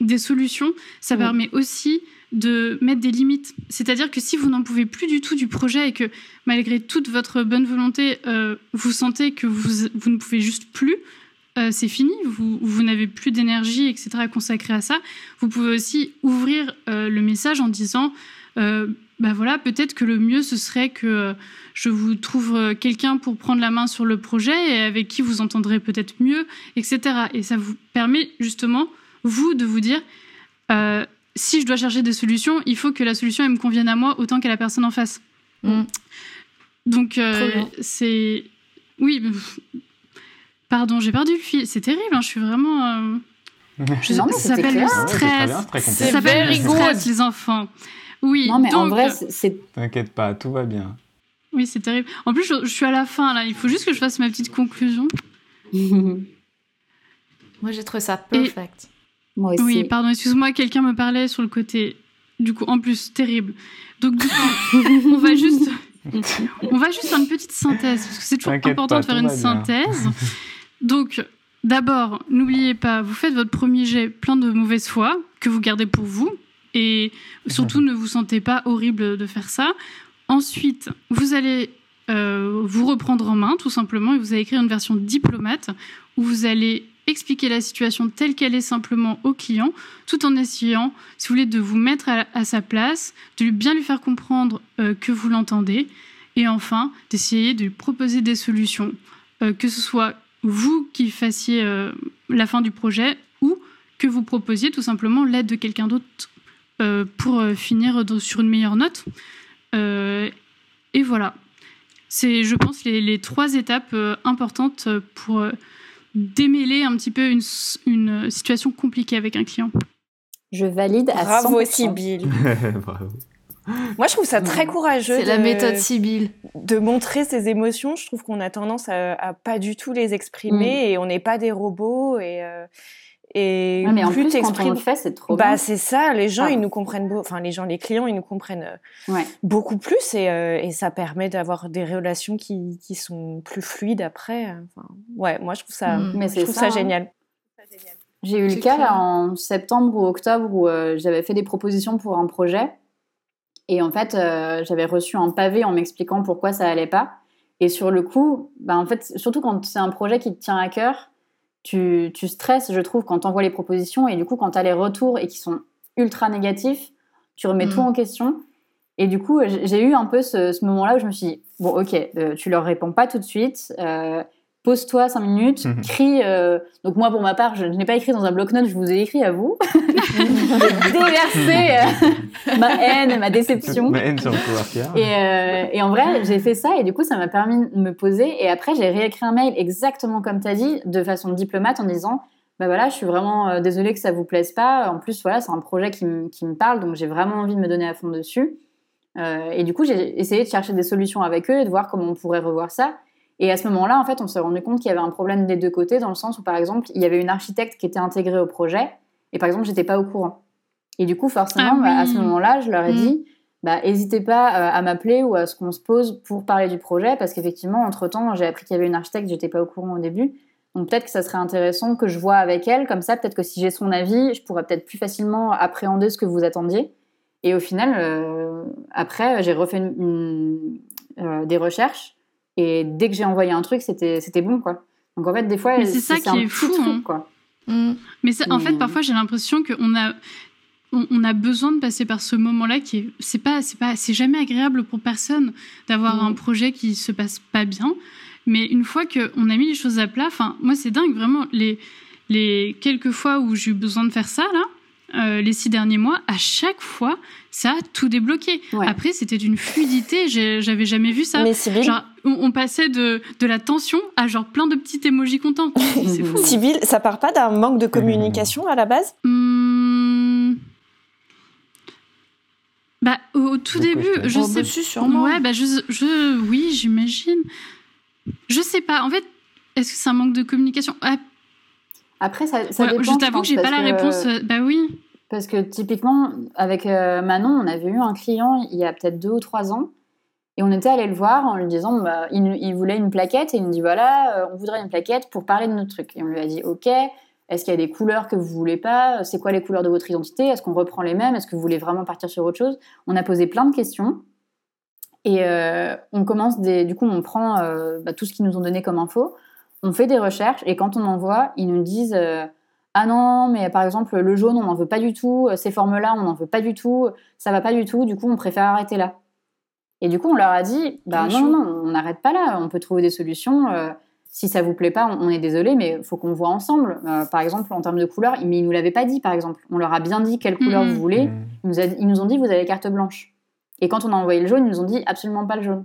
Speaker 4: des solutions, ça permet aussi de mettre des limites. C'est-à-dire que si vous n'en pouvez plus du tout du projet et que malgré toute votre bonne volonté, vous sentez que vous, vous ne pouvez juste plus, euh, c'est fini, vous, vous n'avez plus d'énergie, etc. à consacrer à ça. Vous pouvez aussi ouvrir euh, le message en disant, euh, bah voilà, peut-être que le mieux ce serait que je vous trouve quelqu'un pour prendre la main sur le projet et avec qui vous entendrez peut-être mieux, etc. Et ça vous permet justement, vous, de vous dire, si je dois chercher des solutions, il faut que la solution elle me convienne à moi autant qu'à la personne en face. Mm. Donc c'est oui, Pardon, j'ai perdu le fil. C'est terrible, hein, je suis vraiment. Euh...
Speaker 3: Je... Non, mais
Speaker 4: ça s'appelle le stress. Ça s'appelle le stress, les enfants. Oui,
Speaker 3: Non, mais en vrai, c'est- c'est.
Speaker 1: T'inquiète pas, tout va bien.
Speaker 4: Oui, c'est terrible. En plus, je, je suis à la fin, là. Il faut juste que je fasse ma petite conclusion.
Speaker 2: Moi, j'ai trouvé ça perfect.
Speaker 3: Moi aussi.
Speaker 4: Oui, pardon, excuse-moi, quelqu'un me parlait sur le côté. Du coup, en plus, terrible. Donc, du coup, on va juste. On va juste faire une petite synthèse, parce que c'est toujours important
Speaker 1: pas,
Speaker 4: de faire une synthèse. Donc, d'abord, n'oubliez pas, vous faites votre premier jet plein de mauvaise foi, que vous gardez pour vous, et surtout ne vous sentez pas horrible de faire ça. Ensuite, vous allez euh, vous reprendre en main, tout simplement, et vous allez écrire une version diplomate, où vous allez expliquer la situation telle qu'elle est simplement au client, tout en essayant, si vous voulez, de vous mettre à, sa place, de bien lui faire comprendre euh, que vous l'entendez, et enfin, d'essayer de lui proposer des solutions, euh, que ce soit vous qui fassiez la fin du projet ou que vous proposiez tout simplement l'aide de quelqu'un d'autre pour euh, finir dans- sur une meilleure note. Euh, et voilà. C'est, je pense, les, les trois étapes euh, importantes euh, pour euh, démêler un petit peu une, situation compliquée avec un client.
Speaker 3: Je valide à 100%.
Speaker 5: Bravo, Sybille.
Speaker 1: Bravo.
Speaker 5: Moi, je trouve ça très courageux.
Speaker 2: C'est la
Speaker 5: de-
Speaker 2: méthode Sibyl.
Speaker 5: de montrer ses émotions. Je trouve qu'on a tendance à, à pas du tout les exprimer et on n'est pas des robots et euh, et
Speaker 3: Ouais, mais en
Speaker 5: plus
Speaker 3: plus, quand on le fait, c'est trop
Speaker 5: bah
Speaker 3: bien.
Speaker 5: c'est ça. Les gens
Speaker 3: Ah.
Speaker 5: ils nous comprennent, enfin les gens, les clients ils nous comprennent euh,
Speaker 3: Ouais.
Speaker 5: beaucoup plus et, euh, et ça permet d'avoir des relations qui, qui sont plus fluides après. Enfin, ouais, moi je trouve ça,
Speaker 2: Mm.
Speaker 3: Mais
Speaker 5: je trouve
Speaker 3: ça,
Speaker 5: ça,
Speaker 3: hein.
Speaker 5: génial.
Speaker 3: J'ai eu le cas là, en septembre ou octobre où euh, j'avais fait des propositions pour un projet. Et en fait, euh, j'avais reçu un pavé en m'expliquant pourquoi ça allait pas. Et sur le coup, bah, en fait, surtout quand c'est un projet qui te tient à cœur, tu, tu stresses, je trouve, quand tu envoies les propositions. Et du coup, quand tu as les retours et qui sont ultra négatifs, tu remets
Speaker 2: Mm.
Speaker 3: tout en question. Et du coup, j'ai j'ai eu un peu ce, ce moment-là où je me suis dit, bon, ok, euh, tu leur réponds pas tout de suite. euh, Pose-toi cinq minutes,
Speaker 1: Mhm.
Speaker 3: crie. euh, Donc moi, pour ma part, je, je n'ai pas écrit dans un bloc-notes, je vous ai écrit à vous. Déversé euh, ma haine, ma déception.
Speaker 1: Ma haine sur le pouvoir Pierre.
Speaker 3: Et, euh, et en vrai, j'ai fait ça et du coup, ça m'a permis de me poser. Et après, j'ai réécrit un mail exactement comme tu as dit, de façon diplomate, en disant Bah voilà, je suis vraiment euh, désolée que ça vous plaise pas. En plus, voilà, c'est un projet qui, me- qui me parle, donc j'ai vraiment envie de me donner à fond dessus. Et du coup, j'ai essayé de chercher des solutions avec eux et de voir comment on pourrait revoir ça. Et à ce moment-là, en fait, on s'est rendu compte qu'il y avait un problème des deux côtés, dans le sens où, par exemple, il y avait une architecte qui était intégrée au projet, et par exemple, j'étais pas au courant. Et du coup, forcément,
Speaker 4: Ah
Speaker 3: bah, à ce moment-là, je leur ai
Speaker 2: Mm.
Speaker 3: dit, bah, n'hésitez pas euh, à m'appeler ou à ce qu'on se pose pour parler du projet, parce qu'effectivement, entre-temps, j'ai appris qu'il y avait une architecte, j'étais pas au courant au début. Donc peut-être que ça serait intéressant que je vois avec elle, comme ça, peut-être que si j'ai son avis, je pourrais peut-être plus facilement appréhender ce que vous attendiez. Et au final, euh, après, j'ai refait une- une- euh, des recherches, et dès que j'ai envoyé un truc, c'était c'était bon, quoi. Donc en fait, des fois,
Speaker 4: c'est ça
Speaker 3: un
Speaker 4: qui est fou,
Speaker 3: truc,
Speaker 4: hein.
Speaker 3: quoi.
Speaker 2: Mm.
Speaker 4: Mais ça- en
Speaker 3: Mais,
Speaker 4: fait,
Speaker 3: euh,
Speaker 4: parfois, j'ai l'impression qu'on a, on, on a besoin de passer par ce moment-là qui est, c'est pas, c'est pas, c'est jamais agréable pour personne d'avoir
Speaker 3: Mm.
Speaker 4: un projet qui se passe pas bien. Mais une fois qu'on a mis les choses à plat, enfin, moi, c'est dingue, vraiment, les, les quelques fois où j'ai eu besoin de faire ça, là, euh, les six derniers mois, à chaque fois, ça a tout débloqué.
Speaker 3: Ouais.
Speaker 4: Après, c'était d'une fluidité, j'avais jamais vu ça.
Speaker 5: Mais Sybille,
Speaker 4: Genre, on, on passait de, de la tension à genre plein de petits émojis contents. C'est fou.
Speaker 5: Sybille, ça part pas d'un manque de communication à la base?
Speaker 4: Hmm. Bah, au, au tout début,
Speaker 1: je
Speaker 4: je
Speaker 2: Oh,
Speaker 4: sais
Speaker 2: bah, si, sûrement.
Speaker 4: Ouais, bah, je, je, oui, j'imagine. Je sais pas. En fait, est-ce que c'est un manque de communication? Ah,
Speaker 3: Après, ça, ça
Speaker 4: ouais,
Speaker 3: dépend.
Speaker 4: Je t'avoue que j'ai pas la réponse. euh, Bah oui.
Speaker 3: Parce que typiquement, avec euh, Manon, on avait eu un client il y a peut-être deux ou trois ans. Et on était allé le voir en lui disant, bah, il, voulait une plaquette. Et il nous dit, voilà, euh, on voudrait une plaquette pour parler de notre truc. Et on lui a dit, OK, est-ce qu'il y a des couleurs que vous voulez pas? C'est quoi les couleurs de votre identité? Est-ce qu'on reprend les mêmes? Est-ce que vous voulez vraiment partir sur autre chose? On a posé plein de questions. Et euh, on commence du coup, on prend euh, bah, tout ce qu'ils nous ont donné comme info. On fait des recherches. Et quand on envoie, ils nous disent... ah non, mais par exemple, le jaune, on n'en veut pas du tout, ces formes-là, on n'en veut pas du tout, ça va pas du tout, du coup, on préfère arrêter là. Et du coup, on leur a dit, bah non, non, on n'arrête pas là, on peut trouver des solutions. euh, si ça vous plaît pas, on, on est désolé, mais il faut qu'on voit ensemble. Euh, par exemple, en termes de couleurs, mais ils nous l'avaient pas dit, par exemple. On leur a bien dit quelle couleur
Speaker 4: Mhm.
Speaker 3: vous voulez.
Speaker 1: Mm.
Speaker 3: Ils nous, a- ils nous ont dit, vous avez carte blanche. Et quand on a envoyé le jaune, ils nous ont dit, absolument pas le jaune.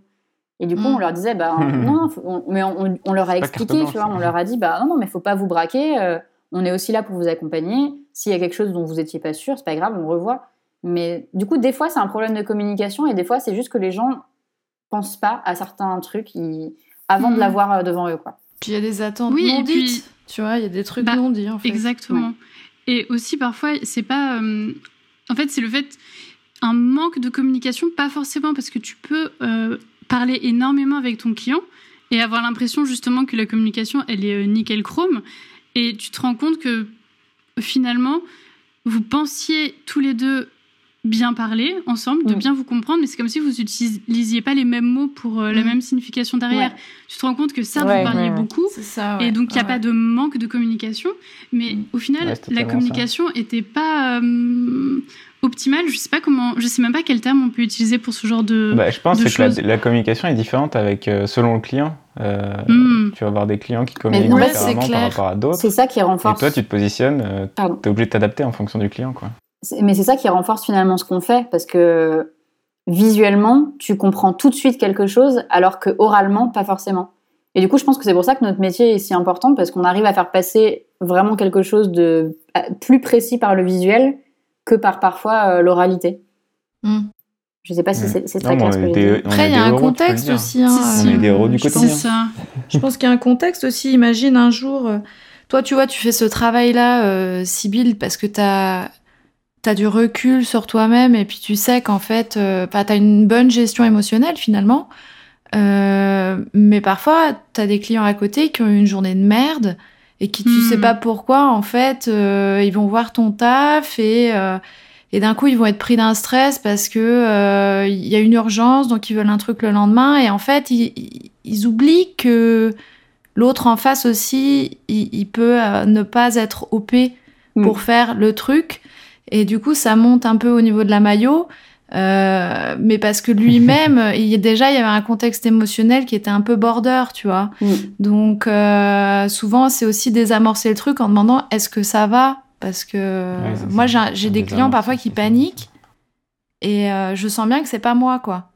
Speaker 3: Et du coup,
Speaker 2: Mhm.
Speaker 3: on leur disait, bah non, faut- on- mais on, leur a expliqué,
Speaker 1: blanche,
Speaker 3: tu vois,
Speaker 1: ça.
Speaker 3: on leur a dit, bah non, non, mais faut pas vous braquer. euh, on est aussi là pour vous accompagner. S'il y a quelque chose dont vous étiez pas sûr, c'est pas grave, on revoit. Mais du coup, des fois, c'est un problème de communication et des fois, c'est juste que les gens pensent pas à certains trucs avant de
Speaker 4: Mhm.
Speaker 3: l'avoir euh, devant eux, quoi.
Speaker 2: Puis il y a des attentes
Speaker 4: Oui,
Speaker 2: non
Speaker 4: puis-
Speaker 2: dites. Tu vois, il y a des trucs
Speaker 4: Bah,
Speaker 2: non dits en fait.
Speaker 4: Exactement. Et aussi parfois, c'est pas. euh, en fait, c'est le fait un manque de communication, pas forcément parce que tu peux euh, parler énormément avec ton client et avoir l'impression justement que la communication elle est euh, nickel chrome et tu te rends compte que finalement vous pensiez tous les deux bien parler ensemble, de
Speaker 3: Mm.
Speaker 4: bien vous comprendre, mais c'est comme si vous n'utilisiez pas les mêmes mots pour euh, la
Speaker 2: Mm.
Speaker 4: même signification derrière.
Speaker 3: Ouais.
Speaker 4: Tu te rends compte que certes,
Speaker 5: Ouais,
Speaker 4: vous parliez
Speaker 5: ouais,
Speaker 4: beaucoup,
Speaker 2: C'est ça. ouais.
Speaker 4: et donc, il n'y a
Speaker 2: Ouais.
Speaker 4: pas de manque de communication. Mais
Speaker 2: Mm.
Speaker 4: au final, la communication n'était pas euh, optimale. Je sais pas comment, je sais même pas quel terme on peut utiliser pour ce genre de.
Speaker 1: Bah, je pense
Speaker 4: de
Speaker 1: que la, communication est différente avec, euh, selon le client. Tu vas avoir des clients qui communiquent différemment par rapport à d'autres.
Speaker 3: C'est ça qui
Speaker 1: Et
Speaker 3: renforce.
Speaker 1: toi, tu te positionnes, euh,
Speaker 3: Pardon.
Speaker 1: t'es obligé de t'adapter en fonction du client, quoi.
Speaker 3: Mais c'est ça qui renforce finalement ce qu'on fait parce que visuellement, tu comprends tout de suite quelque chose alors que oralement, pas forcément. Et du coup, je pense que c'est pour ça que notre métier est si important parce qu'on arrive à faire passer vraiment quelque chose de euh, plus précis par le visuel que par parfois euh, l'oralité.
Speaker 2: Mm.
Speaker 3: Je sais pas si c'est très clair
Speaker 2: Après, il y a un
Speaker 1: tu
Speaker 2: contexte aussi. hein,
Speaker 4: Si,
Speaker 1: On est des héros du quotidien.
Speaker 4: C'est ça.
Speaker 2: Je pense qu'il y a un contexte aussi. Imagine un jour, euh, toi, tu vois, tu fais ce travail-là, euh, Sibylle, parce que t'as as du recul sur toi-même et puis tu sais qu'en fait, euh, bah, t'as une bonne gestion émotionnelle finalement. Euh, mais parfois, t'as des clients à côté qui ont eu une journée de merde et qui, tu
Speaker 4: Hmm.
Speaker 2: sais pas pourquoi, en fait, euh, ils vont voir ton taf et, euh, et d'un coup, ils vont être pris d'un stress parce que euh, il y a une urgence, donc ils veulent un truc le lendemain. Et en fait, ils, oublient que l'autre en face aussi, il, il peut euh, ne pas être OP pour
Speaker 3: Mm.
Speaker 2: faire le truc. Et du coup, ça monte un peu au niveau de la maillot. Euh, mais parce que lui-même, il y a déjà, il y avait un contexte émotionnel qui était un peu border, tu vois.
Speaker 3: Mm.
Speaker 2: Donc, euh, souvent, c'est aussi désamorcer le truc en demandant est-ce que ça va? Parce que
Speaker 1: Ouais,
Speaker 2: moi, j'ai des clients parfois qui paniquent et euh, je sens bien que c'est pas moi, quoi.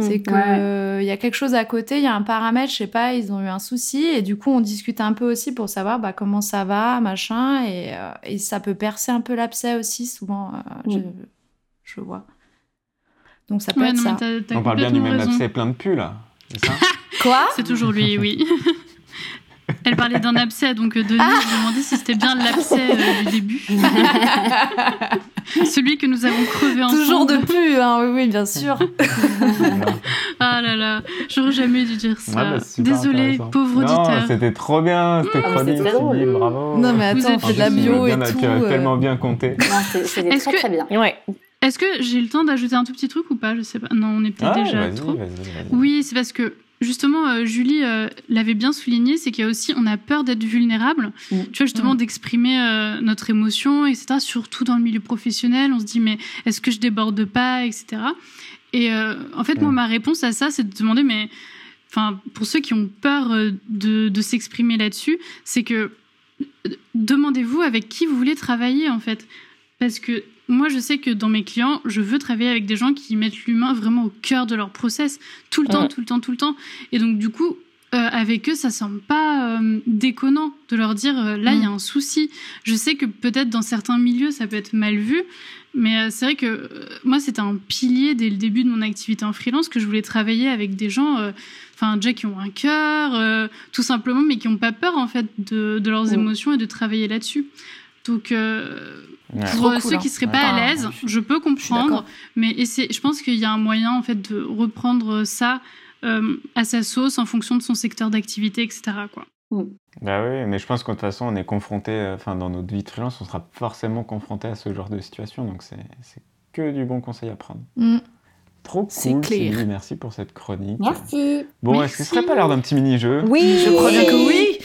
Speaker 2: C'est
Speaker 3: Mm.
Speaker 2: que
Speaker 3: Ouais,
Speaker 2: euh, il y a quelque chose à côté, il y a un paramètre, je sais pas, ils ont eu un souci et du coup on discute un peu aussi pour savoir bah, comment ça va, machin, et, euh, et ça peut percer un peu l'abcès aussi souvent, euh, je, je vois. Donc ça peut
Speaker 4: Ouais,
Speaker 2: être
Speaker 4: non,
Speaker 2: ça.
Speaker 1: On parle bien du même
Speaker 4: raison.
Speaker 1: abcès plein de pulls, là. C'est ça?
Speaker 2: Quoi
Speaker 4: C'est toujours lui, oui. Elle parlait d'un abcès, donc euh, Denis
Speaker 2: Ah
Speaker 4: je me demandais si c'était bien l'abcès euh, du début. Celui que nous avons crevé ensemble.
Speaker 2: Toujours de plus, hein, oui, oui, bien sûr.
Speaker 4: Ah là là, j'aurais jamais dû dire ça.
Speaker 1: Ouais, bah, c'est super
Speaker 4: Désolé,
Speaker 1: intéressant.
Speaker 4: pauvre
Speaker 1: non,
Speaker 4: auditeur.
Speaker 1: c'était trop bien, cette
Speaker 3: Ah, mais
Speaker 1: chronique, bravo.
Speaker 2: non mais attends, on
Speaker 4: êtes
Speaker 2: fait de la bio et tout. euh.
Speaker 1: tellement bien compté.
Speaker 3: Non, c'est- C'était
Speaker 4: Est-ce
Speaker 3: très
Speaker 4: que-
Speaker 3: très bien.
Speaker 5: Ouais.
Speaker 4: Est-ce que j'ai le temps d'ajouter un tout petit truc ou pas? Je sais pas. Non, on est peut-être
Speaker 1: Ah,
Speaker 4: déjà
Speaker 1: vas-y,
Speaker 4: trop.
Speaker 1: vas-y, vas-y.
Speaker 4: Oui, c'est parce que justement, euh, Julie euh, l'avait bien souligné, c'est qu'il y a aussi, on a peur d'être vulnérable.
Speaker 3: Mm.
Speaker 4: Tu vois, justement, d'exprimer euh, notre émotion, etc. Surtout dans le milieu professionnel, on se dit, mais est-ce que je déborde pas, etc. Et euh, en fait, moi,
Speaker 1: Mm.
Speaker 4: ma réponse à ça, c'est de demander, mais, enfin, pour ceux qui ont peur de, de s'exprimer là-dessus, c'est que demandez-vous avec qui vous voulez travailler, en fait. Parce que moi, je sais que dans mes clients, je veux travailler avec des gens qui mettent l'humain vraiment au cœur de leur process, tout le temps, tout le temps, tout le temps. Et donc, du coup, euh, avec eux, ça semble pas euh, déconnant de leur dire euh, là, il y a un souci. Je sais que peut-être dans certains milieux, ça peut être mal vu, mais c'est vrai que moi, c'était un pilier dès le début de mon activité en freelance que je voulais travailler avec des gens, enfin, déjà qui ont un cœur, tout simplement, mais qui n'ont pas peur en fait de, de leurs
Speaker 3: Mm.
Speaker 4: émotions et de travailler là-dessus. Donc,
Speaker 1: Ouais.
Speaker 4: pour euh,
Speaker 2: cool,
Speaker 4: ceux
Speaker 2: hein.
Speaker 4: qui seraient
Speaker 1: Ouais.
Speaker 4: pas à l'aise,
Speaker 2: je-
Speaker 4: je peux comprendre, mais je pense qu'il y a un moyen en fait de reprendre ça euh, à sa sauce en fonction de son secteur d'activité, etc. Quoi.
Speaker 1: Bah oui, mais je pense qu'de toute façon, on est confronté, euh, enfin, dans notre vie de freelance, on sera forcément confronté à ce genre de situation, donc c'est que du bon conseil à prendre.
Speaker 2: Mm.
Speaker 1: Trop
Speaker 2: C'est
Speaker 1: cool,
Speaker 2: clair.
Speaker 1: Sylvie, merci pour cette chronique.
Speaker 3: Merci.
Speaker 1: Bon, est-ce que ce serait pas l'heure d'un petit mini-jeu?
Speaker 5: Oui.
Speaker 2: Je crois bien que oui.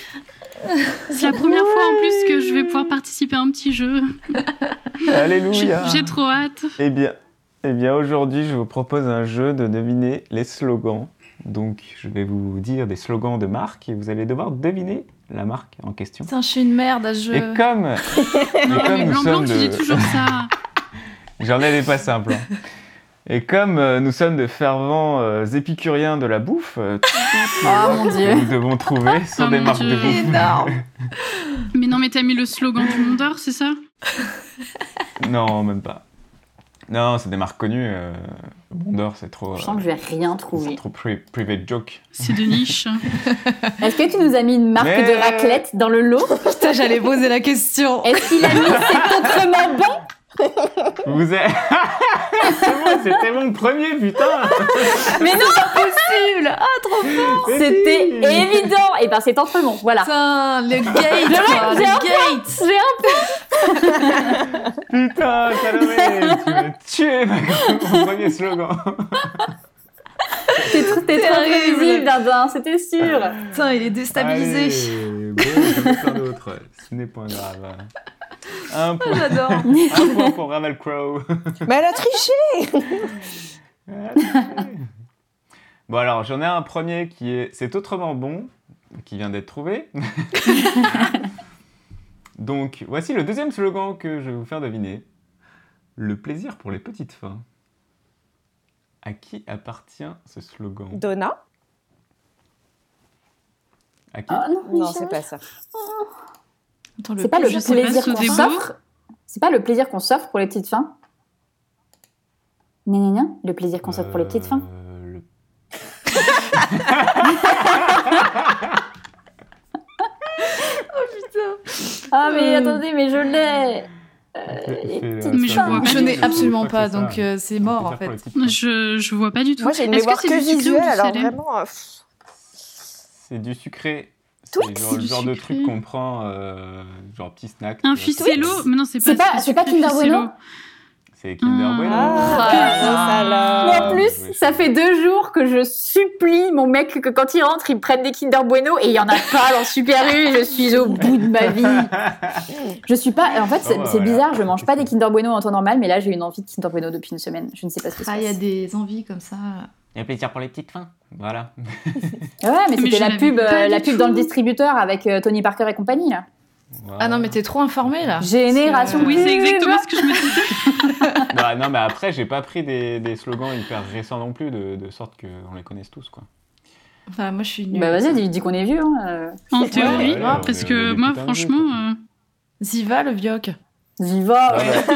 Speaker 4: C'est la première fois en plus que je vais pouvoir participer à un petit jeu.
Speaker 1: Alléluia
Speaker 4: j'ai trop hâte.
Speaker 1: Eh bien, eh bien aujourd'hui, je vous propose un jeu de deviner les slogans. Donc, je vais vous dire des slogans de marque et vous allez devoir deviner la marque en question.
Speaker 2: Putain, je suis une merde à ce jeu.
Speaker 1: Et comme, et comme
Speaker 4: mais
Speaker 1: nous
Speaker 4: blanc blanc,
Speaker 1: sommes
Speaker 4: tu
Speaker 1: de...
Speaker 4: dis toujours ça.
Speaker 1: J'en ai des pas simples. hein. Et comme euh, nous sommes de fervents euh, épicuriens de la bouffe, euh, les
Speaker 3: Oh, mon
Speaker 1: que
Speaker 3: Dieu.
Speaker 1: nous devons trouver sont
Speaker 4: Oh,
Speaker 1: des marques de bouffe.
Speaker 2: Énorme.
Speaker 4: Mais non, mais t'as mis le slogan du mondeur, c'est ça?
Speaker 1: Non, même pas. Non, c'est des marques connues. Euh, Bondor, c'est trop.
Speaker 3: Je sens que je vais rien
Speaker 1: c'est
Speaker 3: trouver.
Speaker 1: trop pri- private joke.
Speaker 4: C'est de niche.
Speaker 3: Est-ce que tu nous as mis une marque
Speaker 1: Mais-
Speaker 3: de raclette dans le lot?
Speaker 2: Putain, j'allais poser la question.
Speaker 3: Est-ce qu'il a mis c'est autrement bon
Speaker 1: Vous êtes. c'était mon premier, putain
Speaker 3: Mais non,
Speaker 2: Possible Ah, trop fort
Speaker 3: c'était évident. Et ben c'est entre bon. Voilà.
Speaker 2: Putain, le gate,
Speaker 3: un
Speaker 2: le gate
Speaker 3: J'ai un
Speaker 1: Putain, Salomé Tu m'as tué, ma mon premier slogan
Speaker 3: T'es tr- t'es trop
Speaker 2: Terrible.
Speaker 3: prévisible, Dindin, c'était sûr.
Speaker 2: Putain, il est déstabilisé.
Speaker 1: Allez, bon, j'en ai plein d'autres. Ce n'est point grave. Un point,
Speaker 2: J'adore.
Speaker 1: un point pour Ravel Crow.
Speaker 5: Mais elle a triché
Speaker 1: Bon alors j'en ai un premier qui est c'est autrement bon qui vient d'être trouvé. Donc voici le deuxième slogan que je vais vous faire deviner. Le plaisir pour les petites fins. À qui appartient ce slogan?
Speaker 5: Donna
Speaker 1: À qui?
Speaker 3: Ah non,
Speaker 5: c'est pas ça.
Speaker 2: Attends,
Speaker 3: C'est pas le plaisir qu'on s'offre. C'est pas le plaisir qu'on s'offre pour les petites fins. Gna gna, le plaisir qu'on s'offre pour les petites fins.
Speaker 1: Euh, le-
Speaker 3: Ah mais
Speaker 2: Euh.
Speaker 3: attendez, mais je l'ai.
Speaker 1: Euh,
Speaker 3: petites
Speaker 4: Mais je
Speaker 1: ça.
Speaker 4: vois pas
Speaker 2: Je
Speaker 4: du
Speaker 2: n'ai
Speaker 4: tout.
Speaker 2: absolument pas, donc euh, c'est mort en fait.
Speaker 4: Je, je vois pas du tout.
Speaker 5: Moi, j'ai une
Speaker 4: Est-ce
Speaker 5: mémoire
Speaker 4: que
Speaker 5: que
Speaker 4: c'est du sucré ou
Speaker 5: visuelle,
Speaker 4: du
Speaker 5: alors
Speaker 4: salé
Speaker 5: vraiment.
Speaker 1: C'est du sucré.
Speaker 5: Twix,
Speaker 1: C'est genre, le genre de truc qu'on prend, euh, genre petit snack.
Speaker 4: Un
Speaker 1: vois.
Speaker 4: ficello Mais non, c'est pas
Speaker 3: C'est pas- c'est Kinder Bueno.
Speaker 1: C'est Kinder
Speaker 4: Ah.
Speaker 1: Bueno.
Speaker 5: Ah,
Speaker 2: Ah.
Speaker 5: ça
Speaker 3: Mais en plus,
Speaker 1: oui,
Speaker 3: ça fait deux jours que je supplie mon mec que quand il rentre, il me prenne des Kinder Bueno et il y en a pas dans Super U. Je suis au bout de ma vie. Je suis pas. En fait, c'est
Speaker 1: Oh,
Speaker 3: c'est
Speaker 1: voilà.
Speaker 3: bizarre. Je mange pas des Kinder Bueno en temps normal, mais là, j'ai une envie de Kinder Bueno depuis une semaine. Je ne sais pas ce qui se
Speaker 2: Ah, il y a des envies comme ça.
Speaker 1: Il y a plaisir pour les petites fins. Voilà.
Speaker 3: Ouais, mais c'était
Speaker 4: je
Speaker 3: la pub, euh, la pub dans le distributeur avec euh, Tony Parker et compagnie là.
Speaker 2: Ah non, mais t'es trop informé là.
Speaker 3: Génération
Speaker 2: que-
Speaker 4: Oui, c'est exactement ce que je me disais.
Speaker 1: Bah, non, mais après, j'ai pas pris des, des slogans hyper récents non plus, de, de sorte qu'on les connaisse tous, quoi.
Speaker 2: Enfin, moi je suis nulle.
Speaker 3: Bah vas-y, dis, dis qu'on est vieux. Hein. euh.
Speaker 4: En théorie,
Speaker 1: ouais,
Speaker 4: parce
Speaker 1: est-
Speaker 4: que moi, franchement,
Speaker 1: vieux,
Speaker 4: euh,
Speaker 2: Ziva le vioc.
Speaker 3: Viva.
Speaker 1: quoi.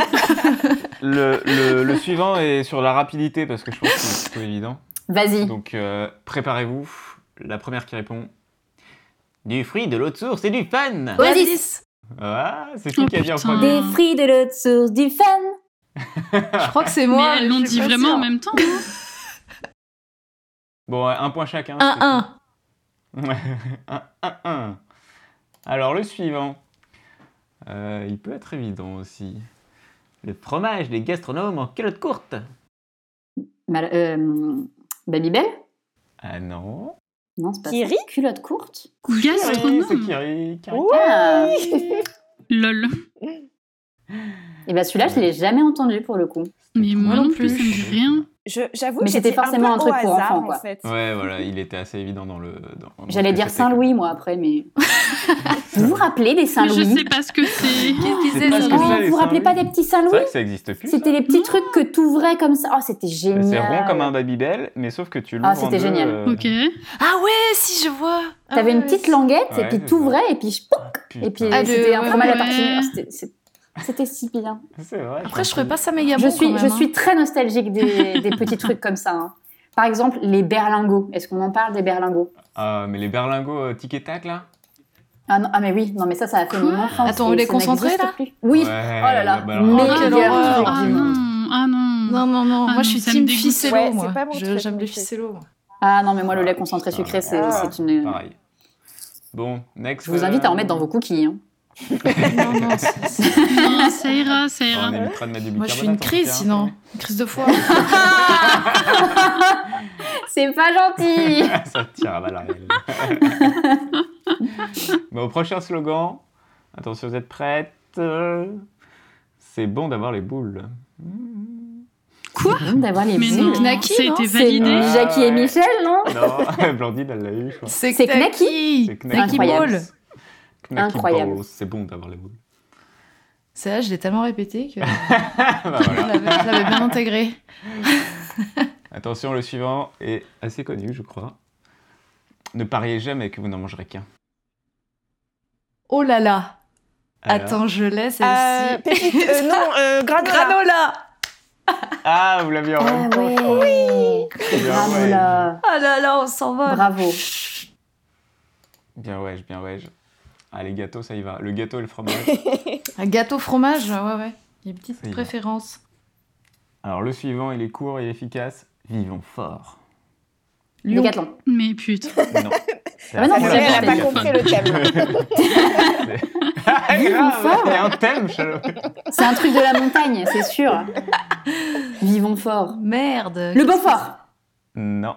Speaker 1: le, le, le suivant est sur la rapidité, parce que je pense que c'est plutôt évident.
Speaker 3: Vas-y.
Speaker 1: Donc, euh, préparez-vous. La première qui répond. Du fruit, de l'eau de source et du fun
Speaker 3: Oasis.
Speaker 1: Ah, c'est qui
Speaker 4: Oh,
Speaker 1: qui a dit en
Speaker 4: putain.
Speaker 1: premier
Speaker 3: Des fruits de l'autre source du fun.
Speaker 2: Je crois que c'est
Speaker 4: mais
Speaker 2: moi.
Speaker 4: elles l'ont dit vraiment en même temps.
Speaker 1: Bon, ouais, un point chacun.
Speaker 2: Un, un.
Speaker 1: un, un, un. Alors, le suivant. Euh, il peut être évident aussi. Le fromage des gastronomes en culotte courte.
Speaker 3: Mal- euh, Babybel
Speaker 1: Ah non.
Speaker 3: Non, c'est pas
Speaker 5: Kiri?
Speaker 3: ça. Culotte courte?
Speaker 1: Oui, c'est
Speaker 4: Gastronome.
Speaker 1: Kiri.
Speaker 3: Ah.
Speaker 4: Lol.
Speaker 3: Et bah celui-là, je l'ai jamais entendu pour le coup.
Speaker 4: Mais moi
Speaker 2: non
Speaker 4: plus, ça me dit rien.
Speaker 5: Je- J'avoue
Speaker 3: Mais
Speaker 5: que
Speaker 3: c'était forcément
Speaker 5: peu
Speaker 3: un truc
Speaker 5: au
Speaker 3: pour
Speaker 5: hasard,
Speaker 3: enfants, quoi.
Speaker 5: En fait.
Speaker 1: Ouais, voilà, il était assez évident dans le.
Speaker 3: J'allais dire Saint-Louis, moi, après, mais... vous vous rappelez des
Speaker 4: Mais je
Speaker 3: Saint-Louis
Speaker 4: sais pas ce que c'est.
Speaker 2: Qu'est-ce qui
Speaker 1: C'est
Speaker 2: c'est
Speaker 1: pas ce
Speaker 2: ça
Speaker 1: que
Speaker 3: Oh,
Speaker 1: c'est,
Speaker 3: vous vous rappelez pas
Speaker 1: Saint-Louis.
Speaker 3: des petits
Speaker 1: C'est vrai
Speaker 3: Saint-Louis
Speaker 1: que ça existe plus.
Speaker 3: C'était les petits trucs que t'ouvrais comme ça. Oh, c'était génial.
Speaker 1: C'est rond comme un Babybel, mais sauf que tu l'ouvres
Speaker 3: Ah, c'était génial.
Speaker 1: euh,
Speaker 4: Ok.
Speaker 2: Ah ouais, si je vois. Ah
Speaker 3: T'avais une
Speaker 2: ouais,
Speaker 3: petite languette,
Speaker 1: Ouais,
Speaker 3: et puis t'ouvrais, et puis... pouc,
Speaker 1: putain,
Speaker 3: Et puis
Speaker 2: Ah,
Speaker 3: c'était un fromage à tartiner. C'était- si bien.
Speaker 1: C'est vrai.
Speaker 2: Après, je trouvais pas ça méga
Speaker 3: Je
Speaker 2: bon.
Speaker 3: suis,
Speaker 2: quand
Speaker 3: je
Speaker 2: même, hein.
Speaker 3: suis très nostalgique des, des petits trucs comme ça. hein. Par exemple, les berlingots. Est-ce qu'on en parle des berlingots?
Speaker 1: Ah, mais les berlingots euh, tic et tac là?
Speaker 3: Ah, non, ah mais oui, non mais ça, ça a fait mon enfance.
Speaker 2: Attends, on concentrés,
Speaker 3: n'existe
Speaker 2: là
Speaker 3: plus. Oui.
Speaker 1: Ouais,
Speaker 3: oh là là.
Speaker 1: bah
Speaker 3: Mais
Speaker 2: Oh, quelle horreur.
Speaker 4: Ah non, ah non.
Speaker 2: Non, non, non.
Speaker 4: Ah
Speaker 2: moi,
Speaker 4: non,
Speaker 2: je suis team ficello,
Speaker 5: Ouais, c'est
Speaker 2: moi. J'aime les ficello. moi.
Speaker 3: Ah non, mais moi, le lait concentré sucré, c'est
Speaker 5: Ah.
Speaker 3: c'est une.
Speaker 1: Pareil. Bon, next.
Speaker 3: Je vous invite à en mettre dans vos cookies. hein.
Speaker 2: Non, non,
Speaker 4: ça ira, ça ira.
Speaker 2: Moi, je suis une crise
Speaker 1: cas,
Speaker 2: sinon.
Speaker 1: hein.
Speaker 2: Une crise de foie.
Speaker 3: C'est pas gentil
Speaker 1: Ça tire à balles au prochain slogan. Attention, vous êtes prêtes? C'est bon d'avoir les boules.
Speaker 4: Quoi?
Speaker 3: D'avoir les
Speaker 4: Mais
Speaker 3: boules.
Speaker 4: non,
Speaker 2: Knacky,
Speaker 4: ça a
Speaker 2: non
Speaker 4: été
Speaker 3: C'est
Speaker 4: validé.
Speaker 1: Ah,
Speaker 3: Jackie et. Michel, non?
Speaker 1: Non, Blandine, elle l'a eu, je crois.
Speaker 2: C'est
Speaker 3: C'est
Speaker 2: Knacky.
Speaker 1: C'est Knacky
Speaker 3: Incroyable.
Speaker 2: Ball.
Speaker 1: Knacky
Speaker 3: Incroyable.
Speaker 1: C'est bon d'avoir les boules.
Speaker 2: Celle-là, je l'ai tellement répété que
Speaker 1: bah
Speaker 2: je
Speaker 1: voilà.
Speaker 2: l'avais je l'avais bien intégré.
Speaker 1: Attention, le suivant est assez connu, je crois. Ne pariez jamais que vous n'en mangerez qu'un.
Speaker 2: Oh là là.
Speaker 1: Alors,
Speaker 2: Attends, je l'ai
Speaker 5: Euh, euh, non, euh, granola.
Speaker 2: Granola.
Speaker 1: Ah, vous l'aviez en
Speaker 3: Ah
Speaker 1: même temps. je crois.
Speaker 3: ouais.
Speaker 2: Ah là là, on s'envole.
Speaker 3: Bravo.
Speaker 1: Bien ouais, bien ouais. Ah, les gâteaux, ça y va. Le gâteau et le fromage.
Speaker 2: Un gâteau fromage, ouais, ouais. Il y a une petite préférence.
Speaker 1: Alors, le suivant, il est court et efficace. Vivons fort.
Speaker 2: Lyon.
Speaker 3: Décathlon.
Speaker 4: Mais putain.
Speaker 1: Non. C'est
Speaker 3: Ah, mais non, elle a pas
Speaker 5: compris le thème.
Speaker 1: Ah,
Speaker 3: Vivons
Speaker 1: grave,
Speaker 3: fort.
Speaker 1: Il y a un thème.
Speaker 3: C'est un truc de la montagne, c'est sûr. Vivons fort.
Speaker 2: Merde.
Speaker 3: Le Beaufort.
Speaker 1: Non.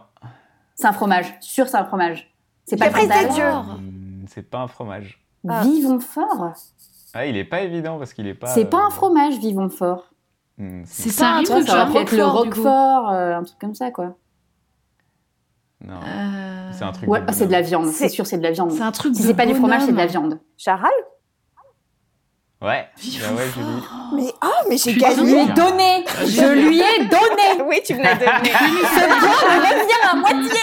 Speaker 3: C'est un fromage. Sûr, c'est un fromage. C'est pas.
Speaker 1: Hmm, C'est pas un fromage.
Speaker 5: Ah.
Speaker 3: Vivons fort.
Speaker 1: Ah, il est pas évident parce qu'il est pas.
Speaker 3: C'est pas
Speaker 1: euh,
Speaker 3: un fromage, vivons fort.
Speaker 1: hmm,
Speaker 2: C'est
Speaker 4: Ça
Speaker 2: pas un truc genre
Speaker 3: le.
Speaker 2: Roquefort,
Speaker 3: euh, un truc comme ça, quoi.
Speaker 1: Non.
Speaker 2: Euh,
Speaker 1: C'est un truc
Speaker 3: Ouais,
Speaker 1: de
Speaker 3: ah, c'est de la viande.
Speaker 5: C'est-
Speaker 3: sûr, c'est de la viande.
Speaker 2: C'est un truc
Speaker 3: Si c'est pas du fromage, c'est de la viande.
Speaker 5: Charal?
Speaker 1: Ouais. Bah ouais,
Speaker 2: fort.
Speaker 1: Julie.
Speaker 5: Mais oh, mais j'ai
Speaker 4: Putain.
Speaker 3: Je lui ai
Speaker 5: gagné
Speaker 3: donné Je lui ai donné
Speaker 5: Oui, tu me l'as donné.
Speaker 3: à moitié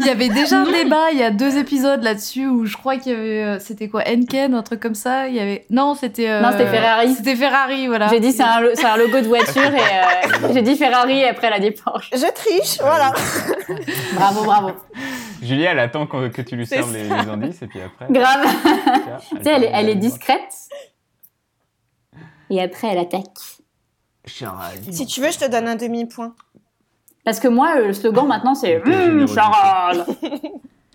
Speaker 2: Il y avait déjà un débat il y a deux épisodes là-dessus où je crois qu'il y avait. euh, C'était quoi Henken, un truc comme ça Il y avait. Non, c'était. euh,
Speaker 3: Non, c'était Ferrari.
Speaker 2: C'était Ferrari, voilà.
Speaker 3: J'ai dit c'est un, lo- c'est un logo de voiture et euh, j'ai dit Ferrari et après elle a dit Porsche.
Speaker 5: Je triche, voilà.
Speaker 3: Bravo, bravo.
Speaker 1: Julie, elle attend que tu lui serves les, indices et puis après.
Speaker 3: Grave.
Speaker 1: tiens,
Speaker 3: Tu sais, elle, est- elle est
Speaker 1: dit
Speaker 3: discrète. Et après, elle attaque.
Speaker 5: Si tu veux, je te donne un demi-point.
Speaker 3: Parce que moi, le slogan maintenant, c'est
Speaker 1: Quelle
Speaker 3: Hum. Charles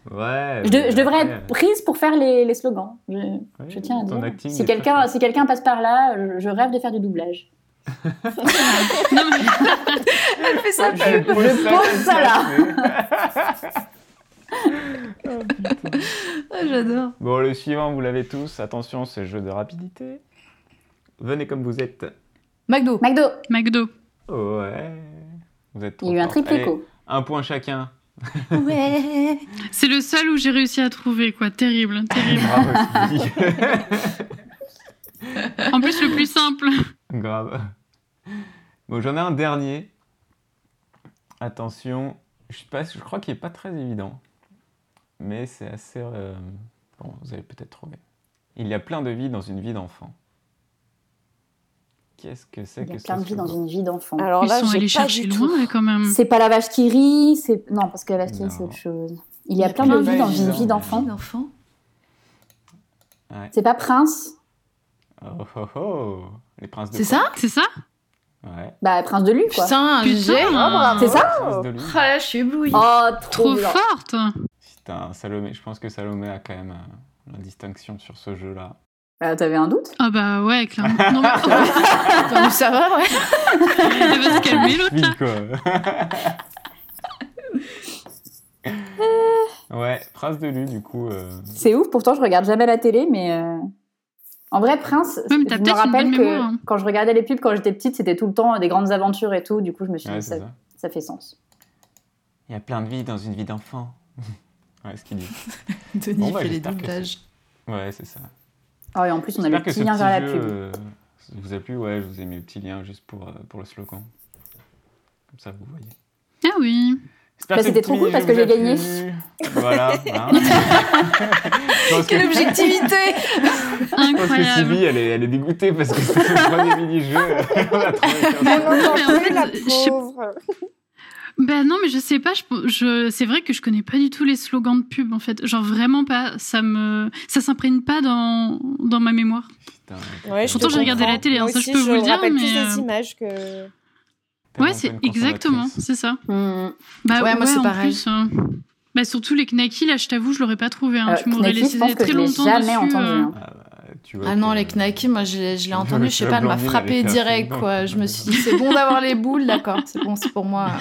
Speaker 1: Ouais.
Speaker 3: je, de-
Speaker 1: mais
Speaker 3: je devrais être prise pour faire les, les slogans. Je,
Speaker 1: ouais,
Speaker 3: je tiens à
Speaker 1: ton
Speaker 3: dire.
Speaker 1: acting
Speaker 3: Si quelqu'un
Speaker 1: très
Speaker 3: si quelqu'un passe par là, je, je rêve de faire du doublage.
Speaker 4: Non, mais
Speaker 2: Elle fait
Speaker 1: pose
Speaker 3: je
Speaker 1: ça
Speaker 3: pose ça là.
Speaker 2: Ah, J'adore.
Speaker 1: Bon, le suivant, vous l'avez tous. Attention, c'est jeu de rapidité. Venez comme vous êtes.
Speaker 2: McDo.
Speaker 3: McDo,
Speaker 4: McDo.
Speaker 1: Ouais. Vous êtes trop
Speaker 3: il y a eu un
Speaker 1: forts. Allez,
Speaker 3: triplico.
Speaker 1: Un point chacun.
Speaker 2: Ouais.
Speaker 4: C'est le seul où j'ai réussi à trouver, quoi. Terrible, terrible.
Speaker 1: Bravo.
Speaker 4: En plus, le plus simple.
Speaker 1: Grave. Bon, j'en ai un dernier. Attention, je, sais pas, je crois qu'il est pas très évident. Mais c'est assez... euh, Bon, vous avez peut-être trouvé. Il y a plein de vie dans une vie d'enfant. Qu'est-ce que c'est
Speaker 3: Il y
Speaker 1: que
Speaker 3: a plein de vie dans une vie d'enfant.
Speaker 5: Alors
Speaker 4: Ils
Speaker 5: là,
Speaker 4: sont
Speaker 5: j'ai
Speaker 4: allés
Speaker 5: pas
Speaker 4: chercher
Speaker 5: du tout.
Speaker 4: quand même.
Speaker 3: C'est pas la vache qui rit, c'est non parce que la vache qui rit c'est autre chose. Il y a plein de
Speaker 1: plein
Speaker 3: vie
Speaker 1: de
Speaker 3: dans une vie d'enfant. C'est pas Prince,
Speaker 1: Oh oh oh Les princes de
Speaker 2: C'est
Speaker 1: quoi
Speaker 2: ça
Speaker 4: C'est ça
Speaker 1: Ouais.
Speaker 3: bah Prince de Lu quoi.
Speaker 2: Putain,
Speaker 4: Putain.
Speaker 5: bravo.
Speaker 3: C'est ça
Speaker 1: Prince de Lu.
Speaker 2: Ah là, je suis éblouie.
Speaker 3: Oh trop,
Speaker 4: Trop forte
Speaker 1: Putain, Salomé, je pense que Salomé a quand même euh, la distinction sur ce jeu-là.
Speaker 3: Euh, T'avais un doute?
Speaker 4: Ah bah ouais, clairement. Non, mais
Speaker 2: Attends, ça va, ouais.
Speaker 4: elle va se calmer, l'autre, là.
Speaker 1: Quoi. ouais, Prince de Lu, du coup. euh,
Speaker 3: C'est ouf. Pourtant je regarde jamais la télé, mais euh, en vrai Prince,
Speaker 4: t'as
Speaker 3: je me rappelle que
Speaker 4: mémoire, hein.
Speaker 3: quand je regardais les pubs quand j'étais petite, c'était tout le temps des grandes aventures et tout. Du coup je me suis
Speaker 1: Ouais,
Speaker 3: dit ça,
Speaker 1: c'est ça.
Speaker 3: ça fait sens.
Speaker 1: Il y a plein de vie dans une vie d'enfant. ouais, ce qu'il dit.
Speaker 2: Denis
Speaker 1: Bon, bah,
Speaker 2: fait les doublages.
Speaker 1: Ouais, c'est ça.
Speaker 3: Oh et en plus on a le petit lien vers la pub.
Speaker 1: euh, vous a plu. Ouais, je vous ai mis le petit lien juste pour, euh, pour le slogan. Comme ça, vous voyez.
Speaker 4: Ah oui.
Speaker 1: J'espère
Speaker 3: Bah, c'était trop cool parce que j'ai gagné.
Speaker 1: Voilà. hein. Que-
Speaker 2: Quelle objectivité
Speaker 1: Je pense que
Speaker 4: Incroyable.
Speaker 1: Sylvie, elle est, elle est dégoûtée parce que c'est son premier mini-jeu. On a trouvé
Speaker 5: non,
Speaker 4: Non,
Speaker 5: non, la
Speaker 4: je Ben non, mais je sais pas. Je, je, c'est vrai que je connais pas du tout les slogans de pub, en fait. Genre vraiment pas. Ça me, ça s'imprègne pas dans, dans ma mémoire.
Speaker 1: Putain,
Speaker 5: Ouais, je
Speaker 4: Pourtant, j'ai regardé la télé, hein, ça, je peux vous le dire, mais,
Speaker 5: plus des
Speaker 4: euh,
Speaker 5: images que.
Speaker 4: Ouais, c'est exactement, c'est ça.
Speaker 3: Hmm.
Speaker 4: Bah
Speaker 2: Ouais, moi, c'est
Speaker 4: en
Speaker 2: pareil.
Speaker 4: plus, euh, bah surtout les knackis, là, je t'avoue, je l'aurais pas trouvé. Hein.
Speaker 3: Euh,
Speaker 4: tu m'aurais
Speaker 3: Knacky,
Speaker 4: laissé
Speaker 3: je pense que
Speaker 4: très longtemps
Speaker 3: jamais
Speaker 4: dessus.
Speaker 3: entendu.
Speaker 4: euh.
Speaker 3: hein.
Speaker 1: Ah, tu vois
Speaker 2: Ah non, les knackis, moi je l'ai je l'ai entendu, je sais pas, elle m'a frappé direct quoi.
Speaker 1: dedans.
Speaker 2: Je me suis dit, c'est bon d'avoir les boules, d'accord, c'est bon, c'est pour moi.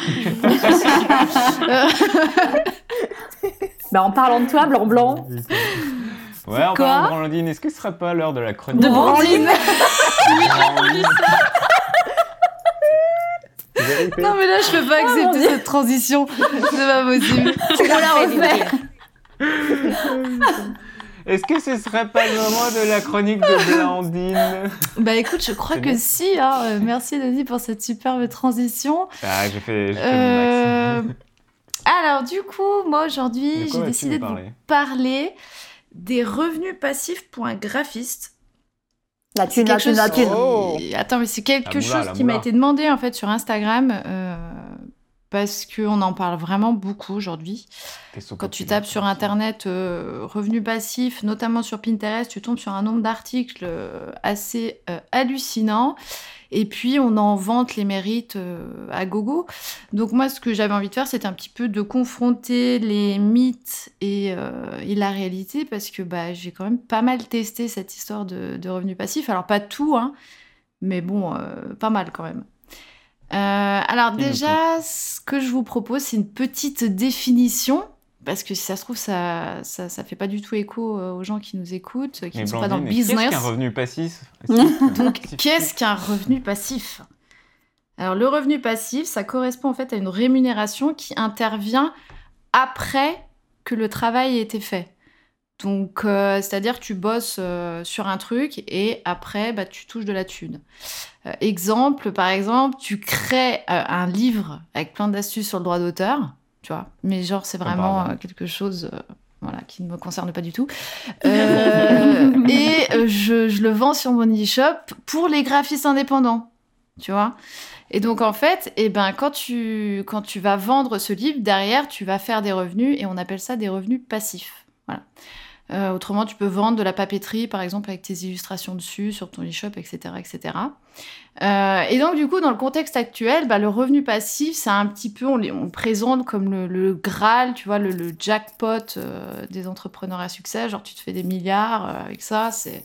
Speaker 3: Bah en parlant de toi, blanc blanc.
Speaker 1: Ouais, en parlant de Blandine, est-ce que ce serait pas l'heure de la chronique
Speaker 2: De
Speaker 1: Vérité.
Speaker 2: Non mais là je peux pas
Speaker 3: mon
Speaker 2: accepter cette transition, c'est pas possible.
Speaker 3: Tu la refais.
Speaker 1: Est-ce que ce serait pas le moment de la chronique de Blandine
Speaker 2: Bah écoute, je crois que si, hein. Euh, merci Denis pour cette superbe transition.
Speaker 1: Ah, j'ai fait, j'ai fait
Speaker 2: Euh,
Speaker 1: mon.
Speaker 2: Alors du coup, moi aujourd'hui j'ai décidé de vous
Speaker 1: parler
Speaker 2: des revenus passifs pour un graphiste.
Speaker 3: La thune,
Speaker 2: C'est
Speaker 3: la
Speaker 2: quelque
Speaker 3: thune, la
Speaker 2: chose
Speaker 3: thune.
Speaker 5: Oh.
Speaker 2: Attends, mais c'est quelque
Speaker 1: La
Speaker 2: chose
Speaker 1: la
Speaker 2: qui m'a été demandé en fait sur Instagram euh, parce qu'on en parle vraiment beaucoup aujourd'hui. Quand tu tapes sur. Internet euh, revenus passifs, notamment sur Pinterest, tu tombes sur un nombre d'articles euh, assez euh, hallucinant. Et puis, on en vante les mérites euh, à gogo. Donc, moi, ce que j'avais envie de faire, c'était un petit peu de confronter les mythes et, euh, et la réalité, parce que bah, j'ai quand même pas mal testé cette histoire de, de revenus passifs. Alors, pas tout, hein, mais bon, pas mal quand même. Euh, alors, déjà, ce que je vous propose, c'est une petite définition. Parce que si ça se trouve, ça, ça, ça fait pas du tout écho euh, aux gens qui nous écoutent, qui
Speaker 1: Mais
Speaker 2: ne sont pas dans le
Speaker 1: Blandine, Qu'est-ce
Speaker 2: business.
Speaker 1: qu'un revenu passif?
Speaker 2: Donc, qu'est-ce qu'un revenu passif? Alors, le revenu passif, ça correspond en fait à une rémunération qui intervient après que le travail ait été fait. Donc, euh, c'est-à-dire que tu bosses euh, sur un truc et après, bah, tu touches de la thune. Euh, exemple, par exemple, tu crées euh, un livre avec plein d'astuces sur le droit d'auteur, tu vois, mais genre, c'est vraiment euh, quelque chose euh, voilà, qui ne me concerne pas du tout. Euh, et euh, je, je le vends sur mon e-shop pour les graphistes indépendants, tu vois. Et donc, en fait, eh ben, quand, tu, quand tu vas vendre ce livre, derrière, tu vas faire des revenus et on appelle ça des revenus passifs. Voilà. Euh, autrement, tu peux vendre de la papeterie, par exemple, avec tes illustrations dessus, sur ton e-shop, etc. etc. Euh, et donc, du coup, dans le contexte actuel, bah, le revenu passif, c'est un petit peu, on, les- on le présente comme le, le Graal, tu vois, le, le jackpot euh, des entrepreneurs à succès. Genre, tu te fais des milliards euh, avec ça, c'est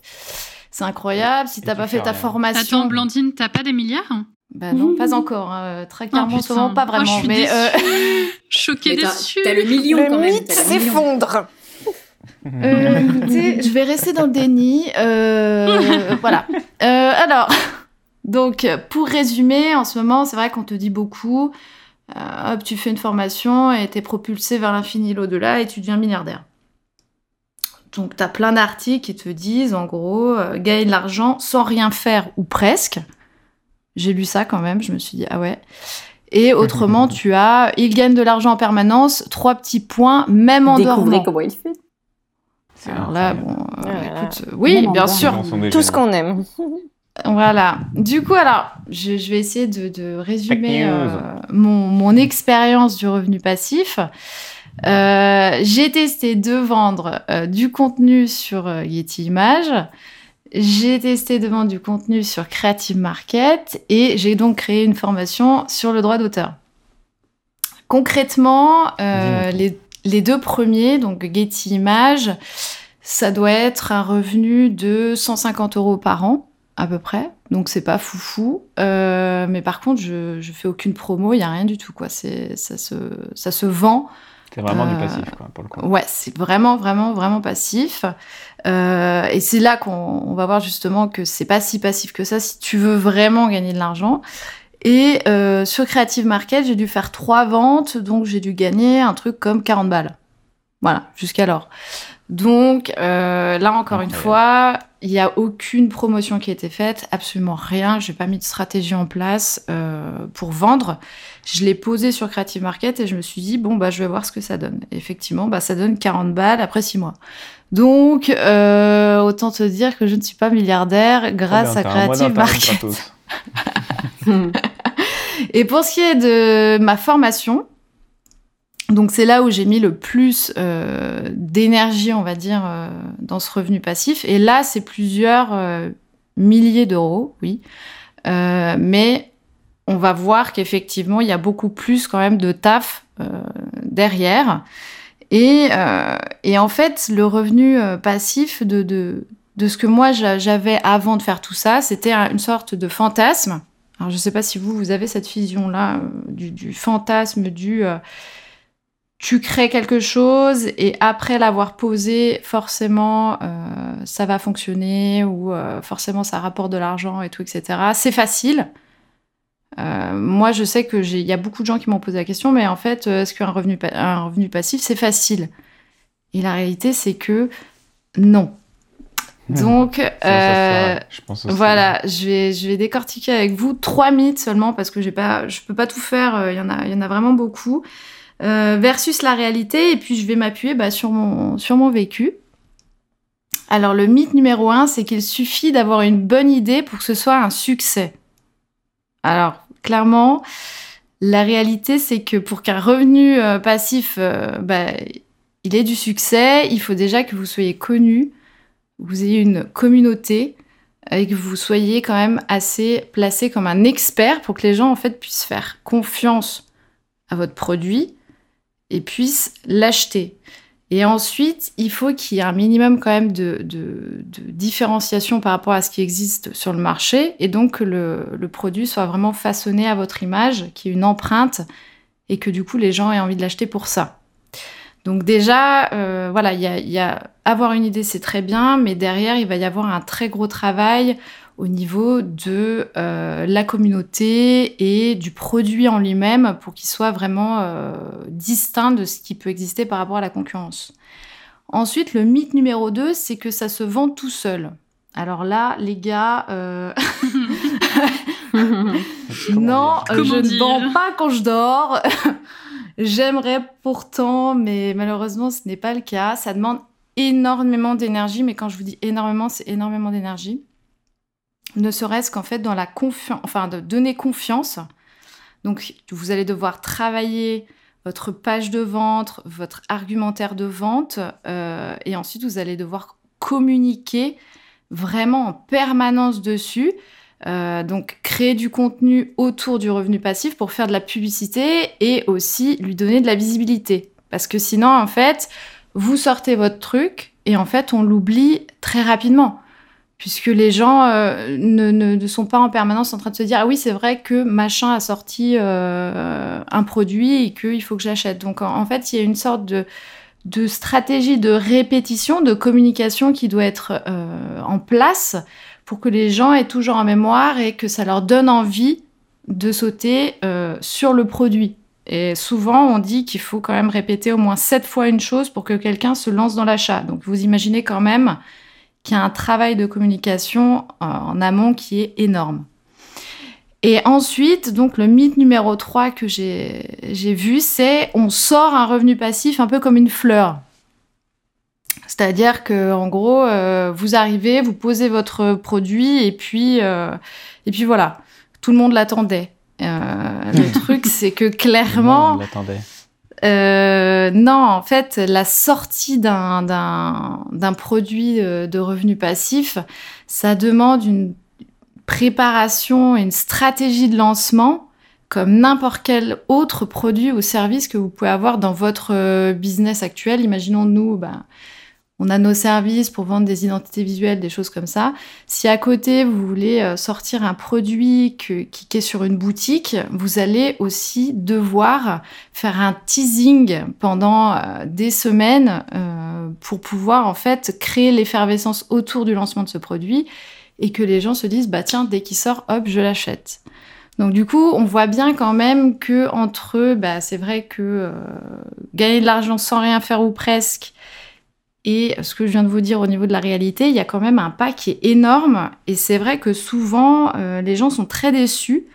Speaker 2: c'est incroyable. Si t'as pas fait ta
Speaker 1: rien.
Speaker 2: formation,
Speaker 4: Attends, Blandine, t'as pas des milliards?
Speaker 2: Bah non, pas encore. hein. Très clairement, en ce
Speaker 4: putain.
Speaker 2: moment, pas
Speaker 4: Oh,
Speaker 2: vraiment.
Speaker 4: je suis
Speaker 2: mais euh,
Speaker 4: Choquée
Speaker 3: Mais t'as
Speaker 4: dessus.
Speaker 3: t'as le million quand
Speaker 5: Le
Speaker 3: même.
Speaker 5: mythe s'effondre.
Speaker 2: Euh, écoutez, je vais rester dans le déni. Euh, voilà. Euh, alors, donc, pour résumer, en ce moment, c'est vrai qu'on te dit beaucoup. euh, hop, tu fais une formation et t'es propulsé vers l'infini, l'au-delà, et tu deviens milliardaire. Donc, t'as plein d'articles qui te disent, en gros, euh, gagne de l'argent sans rien faire ou presque. J'ai lu ça quand même, je me suis dit, ah ouais. Et autrement, tu as, il gagne de l'argent en permanence, trois petits points, même en
Speaker 3: Découvrez
Speaker 2: dormant.
Speaker 3: comment il fait.
Speaker 1: C'est
Speaker 2: Alors là, bon, euh,
Speaker 5: Voilà.
Speaker 2: écoute, euh, oui, bien
Speaker 3: en
Speaker 2: sûr.
Speaker 5: Tout ce qu'on aime.
Speaker 2: Voilà. Du coup, alors, je, je vais essayer de, de résumer euh, mon, mon expérience du revenu passif. Euh, J'ai testé de vendre euh, du contenu sur euh, Yeti Images. J'ai testé de vendre du contenu sur Creative Market et j'ai donc créé une formation sur le droit d'auteur. Concrètement, euh, les, les deux premiers, donc Getty Images, ça doit être un revenu de 150 euros par an à peu près. Donc c'est pas foufou. Euh, mais par contre, je, je fais aucune promo, il y a rien du tout quoi. C'est ça se ça se vend.
Speaker 1: C'est vraiment du
Speaker 2: Euh,
Speaker 1: passif, quoi, pour le coup.
Speaker 2: Ouais, c'est vraiment vraiment vraiment passif. Euh, et c'est là qu'on on va voir justement que c'est pas si passif que ça si tu veux vraiment gagner de l'argent. Et euh, sur Creative Market, j'ai dû faire trois ventes, donc j'ai dû gagner un truc comme 40 balles. Voilà, jusqu'alors. Donc euh, là encore une fois, il n'y a aucune promotion qui a été faite, absolument rien. J'ai pas mis de stratégie en place euh, pour vendre. Je l'ai posé sur Creative Market et je me suis dit bon bah je vais voir ce que ça donne. Et effectivement, bah ça donne 40 balles après 6 mois. Donc euh, autant te dire que je ne suis pas milliardaire grâce
Speaker 1: bien,
Speaker 2: à Creative Market. Et pour ce qui est de ma formation, donc c'est là où j'ai mis le plus euh, d'énergie, on va dire, euh, dans ce revenu passif. Et là, c'est plusieurs euh, milliers d'euros, oui. Mais on va voir qu'effectivement, il y a beaucoup plus quand même de taf derrière. Et, en fait, le revenu passif de, ce que moi j'a- j'avais avant de faire tout ça, c'était un- une sorte de fantasme. Alors, je ne sais pas si vous, vous avez cette vision-là euh, du, fantasme du euh, tu crées quelque chose et après l'avoir posé, forcément, euh, ça va fonctionner ou forcément ça rapporte de l'argent et tout, etc. C'est facile. Moi, je sais que il y a beaucoup de gens qui m'ont posé la question, mais en fait, est-ce qu'un revenu, revenu passif, c'est facile? Et la réalité, c'est que non. Donc,
Speaker 1: ça se
Speaker 2: euh,
Speaker 1: je pense aussi.
Speaker 2: voilà, je vais, je vais décortiquer avec vous trois mythes seulement parce que j'ai pas, je peux pas tout faire. euh, Il y en a, il y en a vraiment beaucoup. Euh, versus la réalité et puis je vais m'appuyer bah, sur mon, sur mon vécu. Alors le mythe numéro un, c'est qu'il suffit d'avoir une bonne idée pour que ce soit un succès. Alors clairement, la réalité, c'est que pour qu'un revenu euh, passif, bah, il ait du succès, il faut déjà que vous soyez connu, vous ayez une communauté et que vous soyez quand même assez placé comme un expert pour que les gens en fait puissent faire confiance à votre produit et puissent l'acheter. Et ensuite, il faut qu'il y ait un minimum quand même de, différenciation par rapport à ce qui existe sur le marché et donc que le, produit soit vraiment façonné à votre image, qu'il y ait une empreinte et que du coup les gens aient envie de l'acheter pour ça. Donc déjà, euh, voilà, il y a, avoir une idée, c'est très bien, mais derrière, il va y avoir un très gros travail au niveau de euh, la communauté et du produit en lui-même pour qu'il soit vraiment euh, distinct de ce qui peut exister par rapport à la concurrence. Ensuite, le mythe numéro 2, c'est que ça se vend tout seul. Alors là, les gars, non, je ne vends pas quand je dors. J'aimerais pourtant, mais malheureusement, ce n'est pas le cas. Ça demande énormément d'énergie, mais quand je vous dis énormément, c'est énormément d'énergie. Ne serait-ce qu'en fait dans la confiance, enfin de donner confiance. Donc vous allez devoir travailler votre page de vente, votre argumentaire de vente, euh, et ensuite vous allez devoir communiquer vraiment en permanence dessus. Euh, donc créer du contenu autour du revenu passif pour faire de la publicité et aussi lui donner de la visibilité. Parce que sinon, en fait, vous sortez votre truc et en fait, on l'oublie très rapidement. Puisque les gens euh, ne, sont pas en permanence en train de se dire Ah oui, c'est vrai que machin a sorti euh, un produit et qu'il faut que j'achète. Donc en, fait, il y a une sorte de, de stratégie de répétition, de communication qui doit être en place pour que les gens aient toujours en mémoire et que ça leur donne envie de sauter euh, sur le produit. Et souvent, on dit qu'il faut quand même répéter au moins sept fois une chose pour que quelqu'un se lance dans l'achat. Donc, vous imaginez quand même qu'il y a un travail de communication euh, en amont qui est énorme. Et ensuite, donc le mythe numéro 3 que j'ai vu, c'est on sort un revenu passif un peu comme une fleur. C'est-à-dire que en gros, euh, vous arrivez, vous posez votre produit et puis euh, et puis voilà, tout le monde l'attendait. Euh, le truc, c'est que clairement, non, en fait, la sortie d'un d'un produit de revenu passif, ça demande une préparation, une stratégie de lancement comme n'importe quel autre produit ou service que vous pouvez avoir dans votre business actuel. Imaginons nous, ben, on a nos services pour vendre des identités visuelles, des choses comme ça. Si à côté, vous voulez euh, sortir un produit qui, est sur une boutique, vous allez aussi devoir faire un teasing pendant euh, des semaines euh, pour pouvoir en fait créer l'effervescence autour du lancement de ce produit et que les gens se disent bah tiens dès qu'il sort hop je l'achète. Donc du coup, on voit bien quand même que entre eux, bah, c'est vrai que gagner de l'argent sans rien faire ou presque, et ce que je viens de vous dire au niveau de la réalité, il y a quand même un pas qui est énorme. Et c'est vrai que souvent, euh, les gens sont très déçus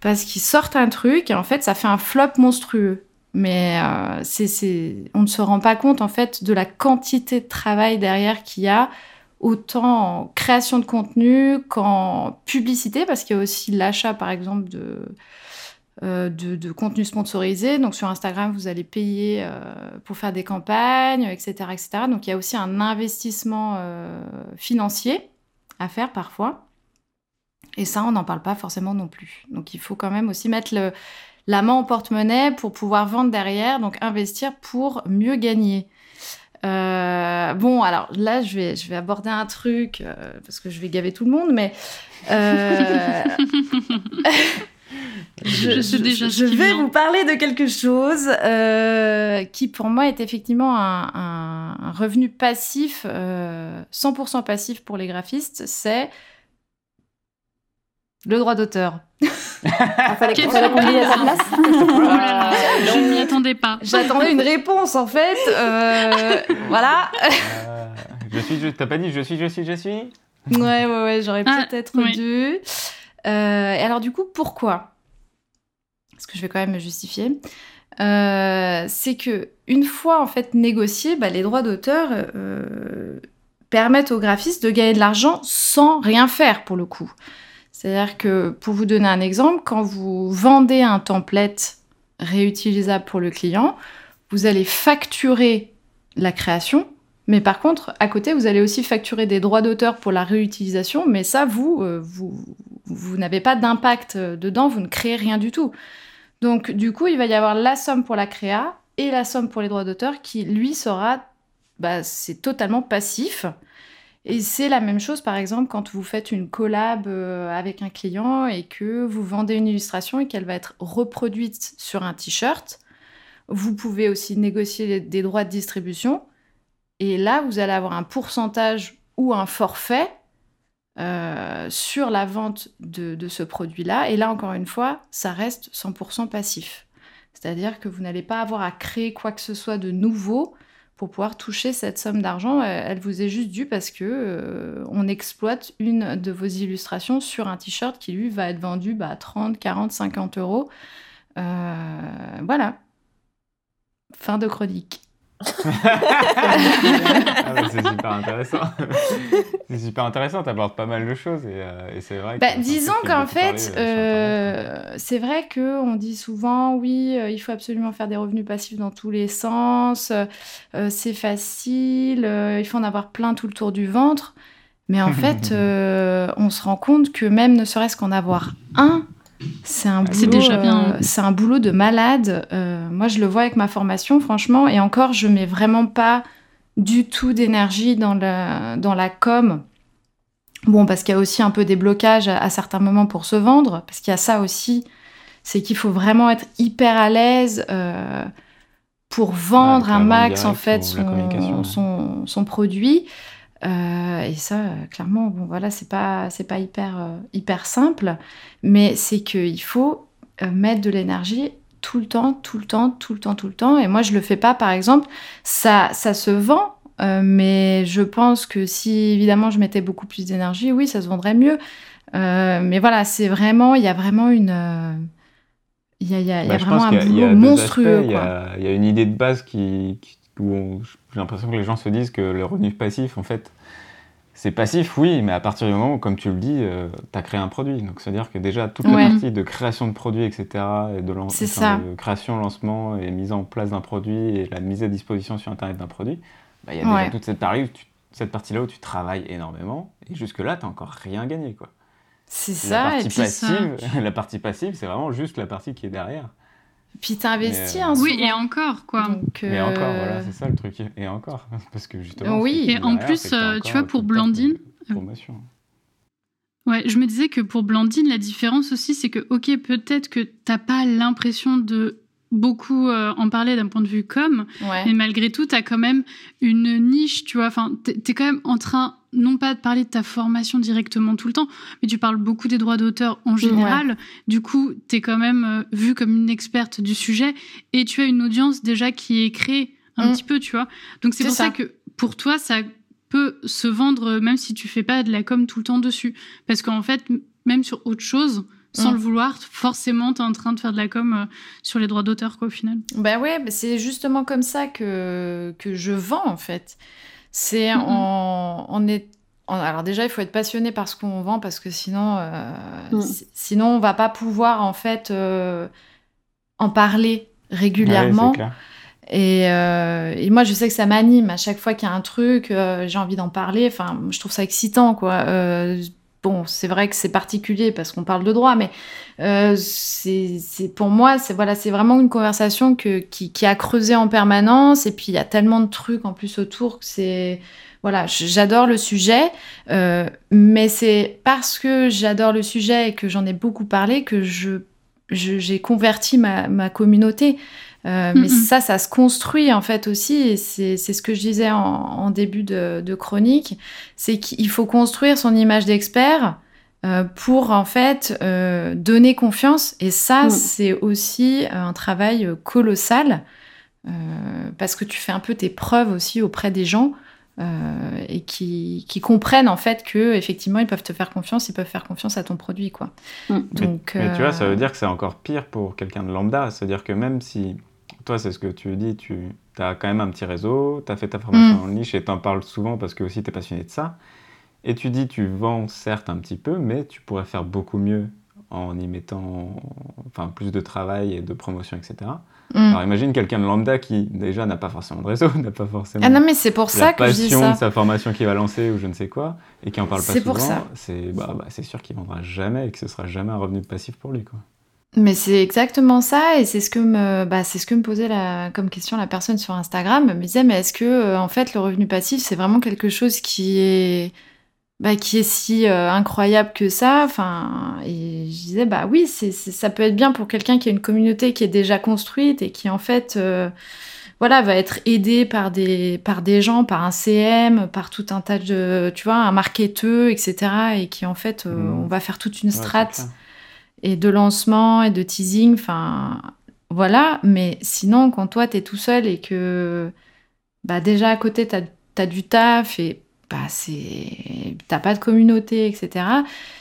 Speaker 2: parce qu'ils sortent un truc et en fait, ça fait un flop monstrueux. Mais euh, c'est, on ne se rend pas compte en fait de la quantité de travail derrière qu'il y a, autant en création de contenu qu'en publicité, parce qu'il y a aussi l'achat par exemple de euh, de, contenu sponsorisé. Donc sur Instagram, vous allez payer euh, pour faire des campagnes, etc., etc. Donc il y a aussi un investissement euh, financier à faire parfois. Et ça, on n'en parle pas forcément non plus. Donc il faut quand même aussi mettre la main au porte-monnaie pour pouvoir vendre derrière, donc investir pour mieux gagner. bon, alors là, je vais, je vais aborder un truc parce que je vais gaver tout le monde, mais je, vais vous parler de quelque chose euh, qui, pour moi, est effectivement un, revenu passif, 100% euh, passif pour les graphistes. C'est le droit d'auteur.
Speaker 4: fallait qu'on à place. je ne m'y attendais pas.
Speaker 2: J'attendais une réponse en fait. Euh, voilà.
Speaker 1: je suis, je t'as pas dit je suis, je suis, je suis?
Speaker 2: Ouais, ouais, ouais, j'aurais ah, peut-être dû. Euh, et alors du coup, pourquoi? Parce que je vais quand même me justifier. Euh, c'est que une fois en fait négocié, bah, les droits d'auteur, euh, permettent aux graphistes de gagner de l'argent sans rien faire pour le coup. C'est-à-dire que, pour vous donner un exemple, quand vous vendez un template réutilisable pour le client, vous allez facturer la création, mais par contre, à côté, vous allez aussi facturer des droits d'auteur pour la réutilisation, mais ça, vous, euh, vous, n'avez pas d'impact euh, dedans, vous ne créez rien du tout. Donc, du coup, il va y avoir la somme pour la créa et la somme pour les droits d'auteur qui, lui, sera, bah, c'est totalement passif. Et c'est la même chose, par exemple, quand vous faites une collab euh, avec un client et que vous vendez une illustration et qu'elle va être reproduite sur un t-shirt. Vous pouvez aussi négocier des droits de distribution. Et là, vous allez avoir un pourcentage ou un forfait euh, sur la vente de, ce produit-là. Et là, encore une fois, ça reste 100% passif. C'est-à-dire que vous n'allez pas avoir à créer quoi que ce soit de nouveau pour pouvoir toucher cette somme d'argent. Elle vous est juste due parce que euh, on exploite une de vos illustrations sur un t-shirt qui lui va être vendu bah, 30, 40, 50 euros. Euh, voilà. Fin de chronique.
Speaker 1: Ah bah, c'est super intéressant. c'est super intéressant, t'abordes pas mal de choses et, euh, et c'est vrai.
Speaker 2: Bah,
Speaker 1: que
Speaker 2: disons qu'en fait,
Speaker 1: euh,
Speaker 2: euh, c'est vrai que on dit souvent, oui, euh, il faut absolument faire des revenus passifs dans tous les sens, c'est facile, il faut en avoir plein tout le tour du ventre. Mais en fait, on se rend compte que même ne serait-ce qu'en avoir un, c'est un boulot,
Speaker 4: C'est déjà bien.
Speaker 2: euh, c'est un boulot de malade. Euh, moi, je le vois avec ma formation, franchement, et encore, je mets vraiment pas du tout d'énergie dans la, dans la com. Bon, parce qu'il y a aussi un peu des blocages à, à certains moments pour se vendre, parce qu'il y a ça aussi, c'est qu'il faut vraiment être hyper à l'aise euh, pour vendre
Speaker 1: Ouais,
Speaker 2: un max, en fait, son, son produit. Euh, et ça, euh, clairement, bon, voilà, c'est pas, c'est pas hyper, euh, hyper simple, mais c'est qu'il faut mettre de l'énergie tout le temps, tout le temps, tout le temps, tout le temps. Et moi, je le fais pas, par exemple, ça, ça se vend, mais je pense que si évidemment je mettais beaucoup plus d'énergie, oui, ça se vendrait mieux. Mais voilà, c'est vraiment, il y a vraiment une, il y a, y a, y a
Speaker 1: Bah,
Speaker 2: vraiment un boulot monstrueux.
Speaker 1: Il y, a, il y a une idée de base qui, qui- où j'ai l'impression que les gens se disent que le revenu passif, en fait, c'est passif, oui, mais à partir du moment où, comme tu le dis, tu as créé un produit. Donc, c'est-à-dire que déjà, toute
Speaker 2: Ouais.
Speaker 1: la partie de création de produits, etc., et de, lan- enfin, de création, lancement et mise en place d'un produit et la mise à disposition sur Internet d'un produit, bah, il y a
Speaker 2: Ouais.
Speaker 1: déjà toute cette, partie où tu- cette partie-là où tu travailles énormément. Et jusque-là, tu n'as encore rien gagné. Quoi.
Speaker 2: C'est ça, et
Speaker 1: partie,
Speaker 2: puis,
Speaker 4: c'est ça.
Speaker 1: passive, la partie passive, c'est vraiment juste la partie qui est derrière.
Speaker 2: Puis t'investis.
Speaker 1: Mais, euh,
Speaker 2: hein,
Speaker 4: Oui,
Speaker 2: souvent.
Speaker 4: et encore, quoi.
Speaker 2: Donc,
Speaker 1: Mais
Speaker 2: euh,
Speaker 1: encore, voilà, c'est ça le truc. Et encore, parce que justement.
Speaker 2: Oui.
Speaker 4: Et en plus,
Speaker 1: t'as
Speaker 4: euh, tu vois, pour Blandine,
Speaker 1: Promotion.
Speaker 4: Ouais, je me disais que pour Blandine, la différence aussi, c'est que, ok, peut-être que t'as pas l'impression de beaucoup euh, en parler d'un point de vue com,
Speaker 2: Ouais.
Speaker 4: mais malgré tout, t'as quand même une niche, tu vois. Enfin, t'es quand même en train, non pas de parler de ta formation directement tout le temps, mais tu parles beaucoup des droits d'auteur en général. Du coup, t'es quand même euh, vue comme une experte du sujet et tu as une audience déjà qui est créée un
Speaker 2: Mm.
Speaker 4: petit peu, tu vois. Donc c'est pour ça.
Speaker 2: ça.
Speaker 4: que pour toi, ça peut se vendre euh, même si tu fais pas de la com tout le temps dessus. Parce qu'en fait, même sur autre chose, sans
Speaker 2: Mm.
Speaker 4: le vouloir, forcément, t'es en train de faire de la com euh, sur les droits d'auteur, quoi, au final.
Speaker 2: Bah ouais, bah c'est justement comme ça que, que je vends en fait. C'est
Speaker 4: Mhm.
Speaker 2: en, en est, en- alors déjà il faut être passionné par ce qu'on vend parce que sinon, euh, si- sinon on va pas pouvoir en fait euh, en parler régulièrement. Et, euh, et moi, je sais que ça m'anime. À chaque fois qu'il y a un truc, j'ai envie d'en parler. Enfin, je trouve ça excitant, quoi. Bon, c'est vrai que c'est particulier parce qu'on parle de droit, mais euh, c'est pour moi, c'est voilà, c'est vraiment une conversation qui, a creusé en permanence. Et puis, il y a tellement de trucs en plus autour que c'est voilà, j'adore le sujet, euh, mais c'est parce que j'adore le sujet et que j'en ai beaucoup parlé que je j'ai converti ma communauté. Euh, mais
Speaker 4: Mhm.
Speaker 2: ça, ça se construit en fait aussi, et c'est c'est ce que je disais en, en début de, de chronique, c'est qu'il faut construire son image d'expert euh, pour en fait euh, donner confiance, et ça,
Speaker 3: Mhm.
Speaker 2: c'est aussi un travail colossal, euh, parce que tu fais un peu tes preuves aussi auprès des gens, euh, et qui, qui comprennent en fait que effectivement ils peuvent te faire confiance, ils peuvent faire confiance à ton produit, quoi.
Speaker 3: Mm.
Speaker 2: Donc,
Speaker 1: Mais tu vois, ça veut dire que c'est encore pire pour quelqu'un de lambda. C'est-à-dire que même si toi, c'est ce que tu dis, tu as quand même un petit réseau, tu as fait ta formation
Speaker 2: Mm.
Speaker 1: en niche et tu en parles souvent parce que aussi tu es passionné de ça. Et tu dis, tu vends certes un petit peu, mais tu pourrais faire beaucoup mieux en y mettant enfin, plus de travail et de promotion, etc.
Speaker 2: Mm.
Speaker 1: Alors imagine quelqu'un de lambda qui déjà n'a pas forcément de réseau, n'a pas forcément
Speaker 2: Ah non, mais c'est pour
Speaker 1: la
Speaker 2: ça que je dis
Speaker 1: passion
Speaker 2: ça.
Speaker 1: de sa formation qu'il va lancer ou je ne sais quoi, et qui en parle pas
Speaker 2: C'est
Speaker 1: souvent,
Speaker 2: pour ça.
Speaker 1: c'est bah, bah, c'est sûr qu'il vendra jamais et que ce sera jamais un revenu passif pour lui. Quoi.
Speaker 2: Mais c'est exactement ça, et c'est ce que me, bah, c'est ce que me posait la, comme question la personne sur Instagram. Elle me disait, mais est-ce que, euh, en fait, le revenu passif, c'est vraiment quelque chose qui est, bah, qui est si euh, incroyable que ça? Enfin, et je disais, bah oui, c'est, c'est- ça peut être bien pour quelqu'un qui a une communauté qui est déjà construite et qui, en fait, euh, voilà, va être aidé par des, par des gens, par un CM, par tout un tas de, tu vois, un marketeur, etc. Et qui, en fait, euh,
Speaker 1: Mhm.
Speaker 2: on va faire toute une strate. Et de lancement et de teasing, enfin voilà, mais sinon quand toi t'es tout seul et que bah déjà à côté t'as as du taf et bah c'est t'as pas de communauté etc.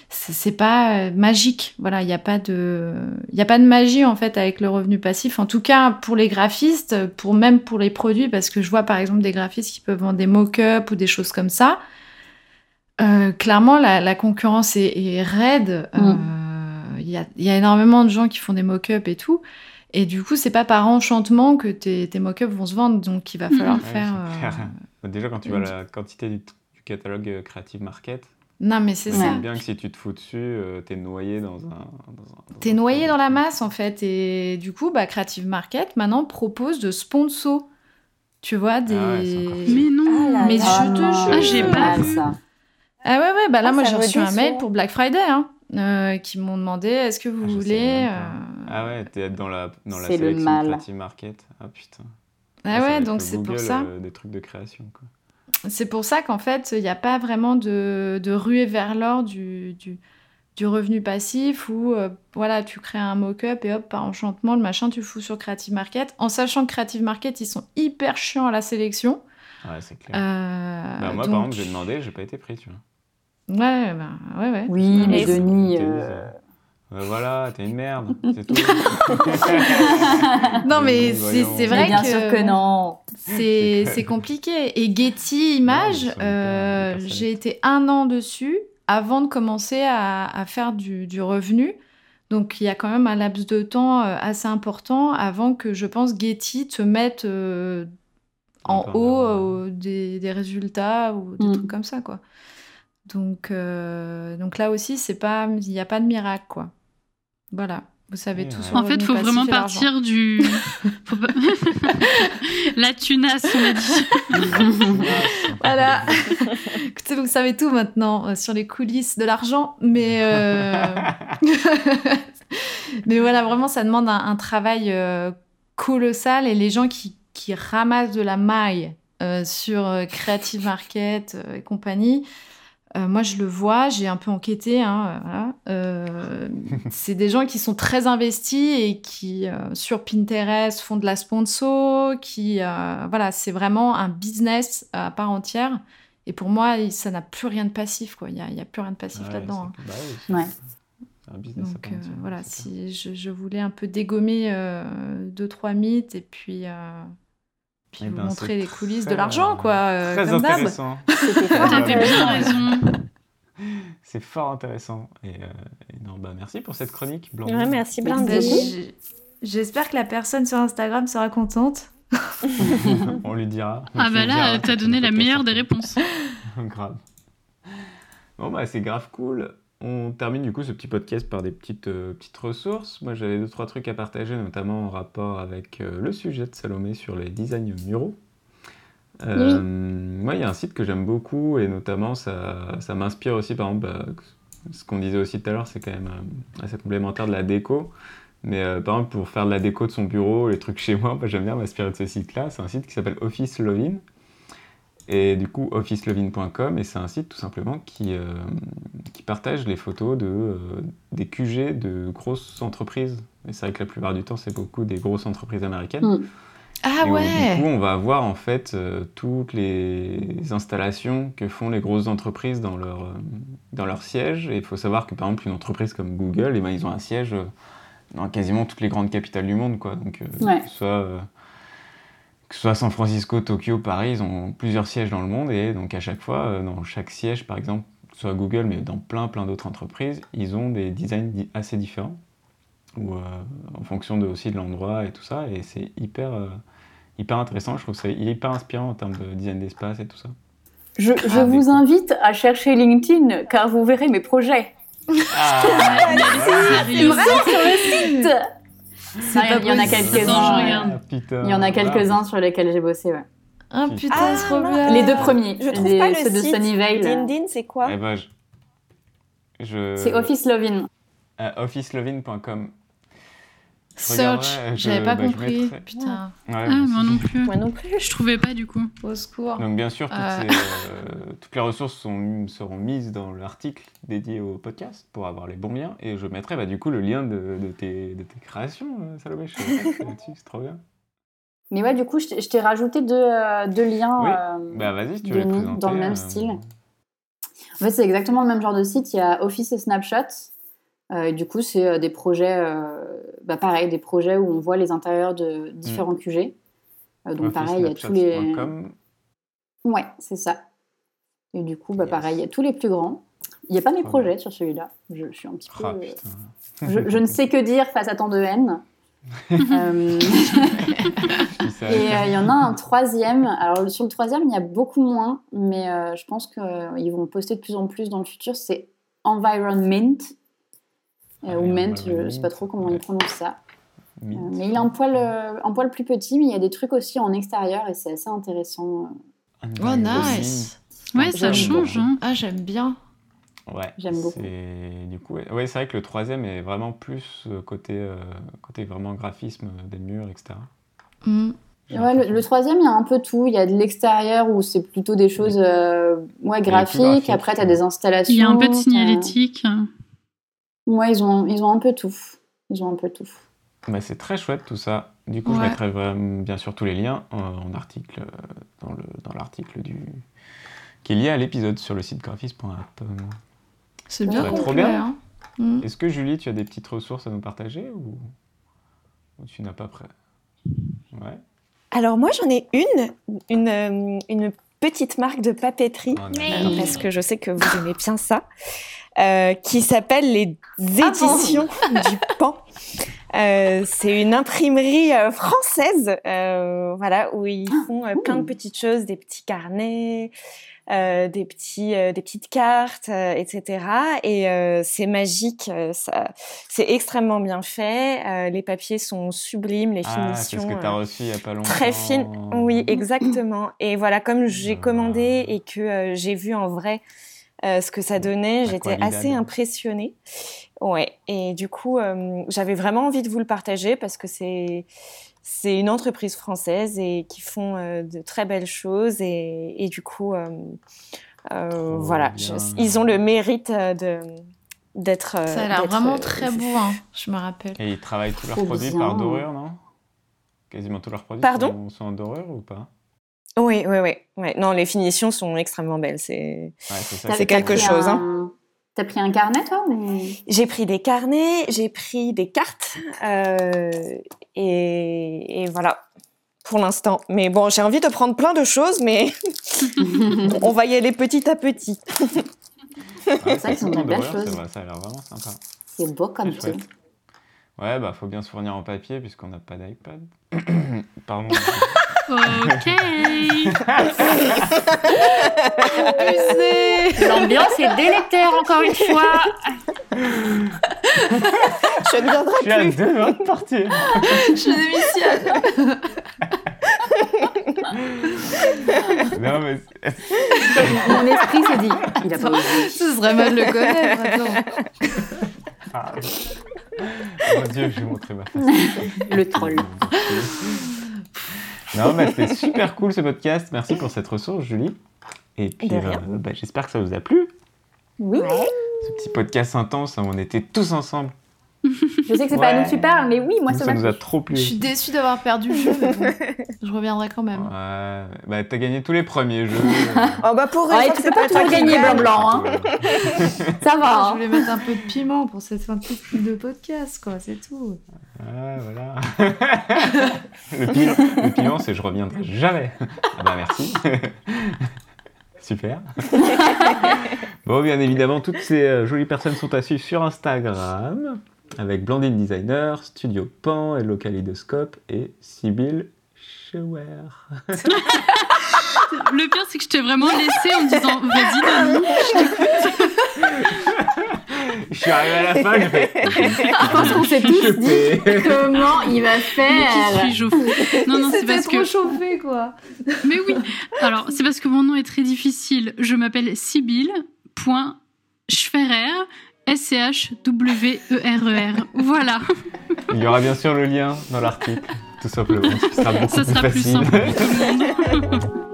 Speaker 2: C'est pas euh, magique, voilà, il y a pas de il a pas de magie en fait avec le revenu passif. En tout cas pour les graphistes, pour même pour les produits, parce que je vois par exemple des graphistes qui peuvent vendre des mock-ups ou des choses comme ça. Euh, clairement, la, la concurrence est, est raide.
Speaker 3: Mm.
Speaker 2: Euh, Il y, a, il y a énormément de gens qui font des mock-ups et tout. Et du coup, c'est pas par enchantement que tes, tes mock-ups vont se vendre. Donc, il va
Speaker 4: Mhm.
Speaker 2: falloir
Speaker 1: Ouais,
Speaker 2: faire. euh,
Speaker 1: Déjà, quand tu vois la quantité du, du catalogue euh, Creative Market,
Speaker 2: Non, mais c'est ça.
Speaker 1: bien que si tu te fous dessus, euh, t'es noyé dans un. dans un- dans
Speaker 2: T'es
Speaker 1: un
Speaker 2: noyé dans la masse, en fait. Et du coup, bah, Creative Market, maintenant, propose de sponsor. Tu vois, des.
Speaker 1: Ah ouais, encore
Speaker 4: Mais non.
Speaker 2: Mais je te jure.
Speaker 4: Ah, j'ai pas vu.
Speaker 3: ça.
Speaker 2: Ah ouais, ouais, bah là,
Speaker 5: Ah,
Speaker 2: moi, j'ai reçu un mail pour Black Friday, hein, euh, qui m'ont demandé est-ce que vous
Speaker 1: Ah,
Speaker 2: voulez. euh,
Speaker 1: Ah ouais, t'es dans la, dans la
Speaker 3: le
Speaker 1: sélection
Speaker 3: mal.
Speaker 1: Creative Market. Ah putain.
Speaker 2: Ah
Speaker 1: Ça va
Speaker 2: ouais, donc
Speaker 1: le
Speaker 2: c'est pour ça.
Speaker 1: euh, des trucs de création. Quoi.
Speaker 2: C'est pour ça qu'en fait, il n'y a pas vraiment de, de ruée vers l'or du, du, du revenu passif où euh, voilà, tu crées un mock-up et hop, par enchantement, le machin, tu le fous sur Creative Market. En sachant que Creative Market, ils sont hyper chiants à la sélection.
Speaker 1: Ouais, c'est clair.
Speaker 2: Euh,
Speaker 1: Bah, moi,
Speaker 2: donc-
Speaker 1: par exemple, j'ai demandé, j'ai pas été pris, tu vois.
Speaker 2: Ouais, bah, ouais, ouais.
Speaker 3: Oui, mais Denis. Euh,
Speaker 1: disent, euh, voilà, t'es une merde, c'est tout.
Speaker 2: Non, mais c'est
Speaker 3: mais
Speaker 2: vrai
Speaker 3: bien
Speaker 2: que,
Speaker 3: sûr que non.
Speaker 2: c'est compliqué. Et Getty Images, euh, j'ai été un an dessus avant de commencer à, à faire du, du revenu. Donc il y a quand même un laps de temps assez important avant que je pense Getty te mette euh, en haut euh, des, des résultats ou des
Speaker 3: Mm.
Speaker 2: trucs comme ça quoi. Donc, euh, donc là aussi c'est pas il n'y a pas de miracle quoi. Voilà, vous savez tout
Speaker 1: ouais.
Speaker 2: sur le
Speaker 4: En fait, faut vraiment partir du. Pas- La tunasse, on a dit.
Speaker 2: Voilà. Écoutez, vous savez tout maintenant euh, sur les coulisses de l'argent, mais euh, mais voilà, vraiment, ça demande un, un travail euh, colossal et les gens qui, qui ramassent de la maille euh, sur euh, Creative Market euh, et compagnie. Euh, moi, je le vois, j'ai un peu enquêté. hein, euh, voilà. Euh, c'est des gens qui sont très investis et qui, euh, sur Pinterest, font de la sponsor, qui, euh, voilà, c'est vraiment un business à part entière. Et pour moi, ça n'a plus rien de passif, quoi. Il n'y a, plus rien de passif
Speaker 1: Ouais,
Speaker 2: là-dedans. hein.
Speaker 1: c'est- bah oui,
Speaker 3: Ouais.
Speaker 1: un business à
Speaker 2: Donc
Speaker 1: part
Speaker 2: euh,
Speaker 1: entière,
Speaker 2: voilà, si je, je voulais un peu dégommer euh, deux, trois mythes et puis, euh, puis
Speaker 1: Eh
Speaker 2: vous
Speaker 1: ben,
Speaker 2: montrer
Speaker 1: c'est
Speaker 2: les coulisses
Speaker 1: très,
Speaker 2: de l'argent, quoi. euh,
Speaker 1: Très
Speaker 2: comme d'hab.
Speaker 1: intéressant.
Speaker 4: Bien raison.
Speaker 1: C'est fort intéressant. Et, euh, et non, bah, merci pour cette chronique, Blanc.
Speaker 5: Ouais, merci
Speaker 3: Merci
Speaker 5: Blanc.
Speaker 2: Ben, J'espère que la personne sur Instagram sera contente.
Speaker 1: On lui dira.
Speaker 4: Ah bah là, t'as donné la meilleure des réponses.
Speaker 1: grave. Bon, bah, c'est grave cool. On termine du coup ce petit podcast par des petites, euh, petites ressources. Moi, j'avais deux, trois trucs à partager, notamment en rapport avec euh, le sujet de Salomé sur les designs muraux. Euh, Moi, il y a un site que j'aime beaucoup et notamment ça, ça m'inspire aussi, par exemple, bah, ce qu'on disait aussi tout à l'heure, c'est quand même euh, assez complémentaire de la déco. Mais par exemple, pour faire de la déco de son bureau, les trucs chez moi, bah, j'aime bien m'inspirer de ce site-là. C'est un site qui s'appelle Office Lovin. Et du coup, officelovin.com, et c'est un site tout simplement qui, euh, qui partage les photos de, euh, des QG de grosses entreprises. Et c'est vrai que la plupart du temps, c'est beaucoup des grosses entreprises américaines.
Speaker 3: Mm.
Speaker 2: Ah
Speaker 1: Et où,
Speaker 2: ouais
Speaker 1: Du coup, on va avoir en fait euh, toutes les installations que font les grosses entreprises dans leur, dans leur siège. Et il faut savoir que par exemple, une entreprise comme Google, eh ben, ils ont un siège dans quasiment toutes les grandes capitales du monde, quoi. Donc,
Speaker 3: Ouais.
Speaker 1: que, ce soit, que ce soit San Francisco, Tokyo, Paris, ils ont plusieurs sièges dans le monde et donc à chaque fois, euh, dans chaque siège, par exemple, soit Google, mais dans plein, plein d'autres entreprises, ils ont des designs assez différents ou euh, en fonction de, aussi de l'endroit et tout ça. Et c'est hyper, euh, hyper intéressant. Je trouve que c'est hyper inspirant en termes de design d'espace et tout ça.
Speaker 3: Je, je
Speaker 1: Ah,
Speaker 3: vous invite à chercher LinkedIn car vous verrez mes projets.
Speaker 1: Ah,
Speaker 4: Sérieux
Speaker 3: sur le site il y en a quelques-uns.
Speaker 1: Putain.
Speaker 3: Il y en a
Speaker 1: Voilà.
Speaker 3: quelques-uns sur lesquels j'ai bossé, ouais.
Speaker 2: Ah putain,
Speaker 5: Ah,
Speaker 2: trop bien.
Speaker 3: Les deux premiers,
Speaker 5: Je trouve
Speaker 3: les-
Speaker 5: pas le
Speaker 3: ceux de
Speaker 5: site.
Speaker 3: Sunnyvale.
Speaker 5: LinkedIn, c'est quoi?
Speaker 1: Eh ben, je... je-
Speaker 3: C'est Office Lovin.
Speaker 1: Euh, officelovin.com.
Speaker 2: Search, j'avais pas
Speaker 1: bah,
Speaker 2: compris.
Speaker 1: mettrai.
Speaker 2: Putain,
Speaker 1: Ouais,
Speaker 4: Ah,
Speaker 1: moi
Speaker 4: non plus.
Speaker 5: Moi non plus.
Speaker 4: Je trouvais pas du coup.
Speaker 2: au secours.
Speaker 1: Donc bien sûr, toutes,
Speaker 2: Euh.
Speaker 1: ces, euh, toutes les ressources sont, seront mises dans l'article dédié au podcast pour avoir les bons liens. Et je mettrai bah, du coup le lien de, de tes, de tes créations, euh, Salomé. Je c'est trop bien.
Speaker 3: Mais ouais, du coup, je t'ai- rajouté deux, euh, deux liens.
Speaker 1: Oui.
Speaker 3: euh,
Speaker 1: Bah vas-y, si tu veux les présenter.
Speaker 3: dans le même
Speaker 1: euh,
Speaker 3: style. En fait, c'est exactement le même genre de site. Il y a Office et Snapshot. Euh, et du coup, c'est euh, des projets, euh, bah, pareil, des projets où on voit les intérieurs de différents QG. Euh, donc, pareil, il y a tous les.
Speaker 1: officesnapshots.com.
Speaker 3: Ouais, c'est ça. Et du coup, bah,
Speaker 1: Yes.
Speaker 3: pareil, il y a tous les plus grands. Il n'y a pas mes projets sur celui-là. Je, je suis un petit peu.
Speaker 1: Ah, putain.
Speaker 3: je, je ne sais que dire face à tant de haine. Euh, et euh, il y en a un troisième. Alors sur le troisième, il y a beaucoup moins, mais euh, je pense qu'ils vont poster de plus en plus dans le futur. C'est Environment. Euh, ou Ment, je ne sais pas trop comment
Speaker 1: Ouais.
Speaker 3: ils prononcent ça. Euh, mais il est un poil, euh, un poil plus petit, mais il y a des trucs aussi en extérieur et c'est assez intéressant.
Speaker 2: Oh,
Speaker 1: Environment.
Speaker 2: nice.
Speaker 4: Ouais, ça change. Hein.
Speaker 2: Ah, j'aime bien.
Speaker 1: Ouais,
Speaker 3: J'aime beaucoup.
Speaker 1: c'est- Du coup, ouais, Ouais, c'est vrai que le troisième est vraiment plus euh, côté, euh, côté vraiment graphisme euh, des murs, etc.
Speaker 2: Hmm.
Speaker 3: Ouais, le, le troisième, il y a un peu tout. Il y a de l'extérieur où c'est plutôt des choses euh, ouais, graphiques.
Speaker 1: graphique,
Speaker 3: Après, tu as des installations.
Speaker 4: Il y a un peu de signalétique.
Speaker 3: Ouais, ils ont, ils ont un peu tout. Ils ont un peu tout.
Speaker 1: Bah, c'est très chouette tout ça. Du coup, je mettrai vraiment, bien sûr tous les liens euh, en article, euh, dans, le, dans l'article du... qui est lié à l'épisode sur le site graphis.app.
Speaker 2: C'est bien complet.
Speaker 1: trop bien.
Speaker 2: hein. Hmm.
Speaker 1: Est-ce que Julie, tu as des petites ressources à nous partager ou, ou tu n'as pas prêt? Ouais.
Speaker 5: Alors moi j'en ai une, une, euh, une petite marque de papeterie,
Speaker 1: Oh,
Speaker 5: parce que je sais que vous aimez bien ça, euh, qui s'appelle les
Speaker 2: Ah
Speaker 5: éditions du Pan. Euh, c'est une imprimerie euh, française, euh, voilà, où ils font euh, plein de petites choses, des petits carnets, euh, des petits, euh, des petites cartes, euh, etc. Et euh, c'est magique, euh, ça, c'est extrêmement bien fait. euh, les papiers sont sublimes, les
Speaker 1: Ah, c'est
Speaker 5: finitions.
Speaker 1: ce que tu as
Speaker 5: euh,
Speaker 1: reçu il n'y a pas longtemps.
Speaker 5: Très fine, oui, exactement. Et voilà, comme j'ai
Speaker 1: Ah.
Speaker 5: commandé et que euh, j'ai vu en vrai euh, ce que ça donnait, j'étais assez impressionnée. Ouais, et du coup, euh, j'avais vraiment envie de vous le partager parce que c'est c'est une entreprise française et qui font euh, de très belles choses et, et du coup, euh, euh, voilà, je- ils ont le mérite de d'être.
Speaker 2: Ça a l'air vraiment
Speaker 5: euh,
Speaker 2: très beau, hein, je me rappelle.
Speaker 1: Et ils travaillent tous leurs produits
Speaker 3: bien.
Speaker 1: par dorure, non? Quasiment tous leurs produits
Speaker 5: Pardon?
Speaker 1: sont, sont en dorure ou pas?
Speaker 5: Oui, oui, oui. Ouais. Non, les finitions sont extrêmement belles. C'est
Speaker 1: Ouais,
Speaker 5: quelque chose,
Speaker 3: un- T'as pris un carnet, toi ou...
Speaker 5: J'ai pris des carnets, j'ai pris des cartes, euh, et, et voilà, pour l'instant. Mais bon, j'ai envie de prendre plein de choses, mais on va y aller petit à petit.
Speaker 3: C'est chose.
Speaker 1: c'est vrai, ça a l'air vraiment sympa.
Speaker 3: C'est beau comme tout.
Speaker 1: Ouais, bah faut bien se fournir en papier puisqu'on n'a pas d'iPad. Pardon.
Speaker 4: Ok.
Speaker 3: L'ambiance est délétère, encore une fois.
Speaker 5: Je ne viendrai
Speaker 1: Je suis à
Speaker 5: plus.
Speaker 1: deux doigts de partir.
Speaker 2: Je démissionne.
Speaker 1: non, mais
Speaker 3: Mon esprit s'est dit, il a pas osé.
Speaker 2: Ce serait mal de le connaître. Attends.
Speaker 1: Ah. Mon Dieu, je vais montrer ma face.
Speaker 3: Le troll.
Speaker 1: Non, mais c'était super cool ce podcast. Merci pour cette ressource, Julie. Et puis, euh, bah, j'espère que ça vous a plu.
Speaker 3: Oui.
Speaker 1: Ce petit podcast intense où on était tous ensemble
Speaker 3: Je sais que c'est pas à nous que tu parles, mais oui, moi ça
Speaker 1: ça nous a trop plu.
Speaker 2: Je suis déçue d'avoir perdu le jeu, mais bon, je reviendrai quand même.
Speaker 1: Ouais, bah t'as gagné tous les premiers jeux.
Speaker 5: Oh bah pour
Speaker 3: Ouais, tu peux
Speaker 5: c'est
Speaker 3: pas
Speaker 5: qui
Speaker 3: gagner,
Speaker 5: gagne.
Speaker 3: blanc-blanc. Hein. Ça va.
Speaker 2: Ah, je
Speaker 3: hein.
Speaker 2: voulais mettre un peu de piment pour cette fin de podcast, quoi, c'est tout.
Speaker 1: Ah, voilà. le, piment, le piment, c'est je reviendrai jamais. Ah bah merci. Super. bon, bien évidemment, toutes ces euh, jolies personnes sont à suivre sur Instagram avec Blandine Designer, Studio Pan, Hello Kaleidoscope et Sibyl Schauer.
Speaker 4: Le pire, c'est que je t'ai vraiment laissé en me disant vas-y, Denis.
Speaker 1: Je suis arrivé à la fin, j'ai fait.
Speaker 3: Je pense qu'on s'est tous dit comment il va
Speaker 4: Mais
Speaker 3: faire.
Speaker 4: qui suis-je au fond? Non, non, c'est parce
Speaker 2: trop
Speaker 4: que.
Speaker 2: chauffé, quoi.
Speaker 4: Mais oui. Alors, c'est parce que mon nom est très difficile. Je m'appelle Sibyl. Point Schferrer. S-C-H-W-E-R-E-R. Voilà.
Speaker 1: Il y aura bien sûr le lien dans l'article, tout simplement. Ce sera beaucoup
Speaker 4: Ça sera plus simple pour tout le monde.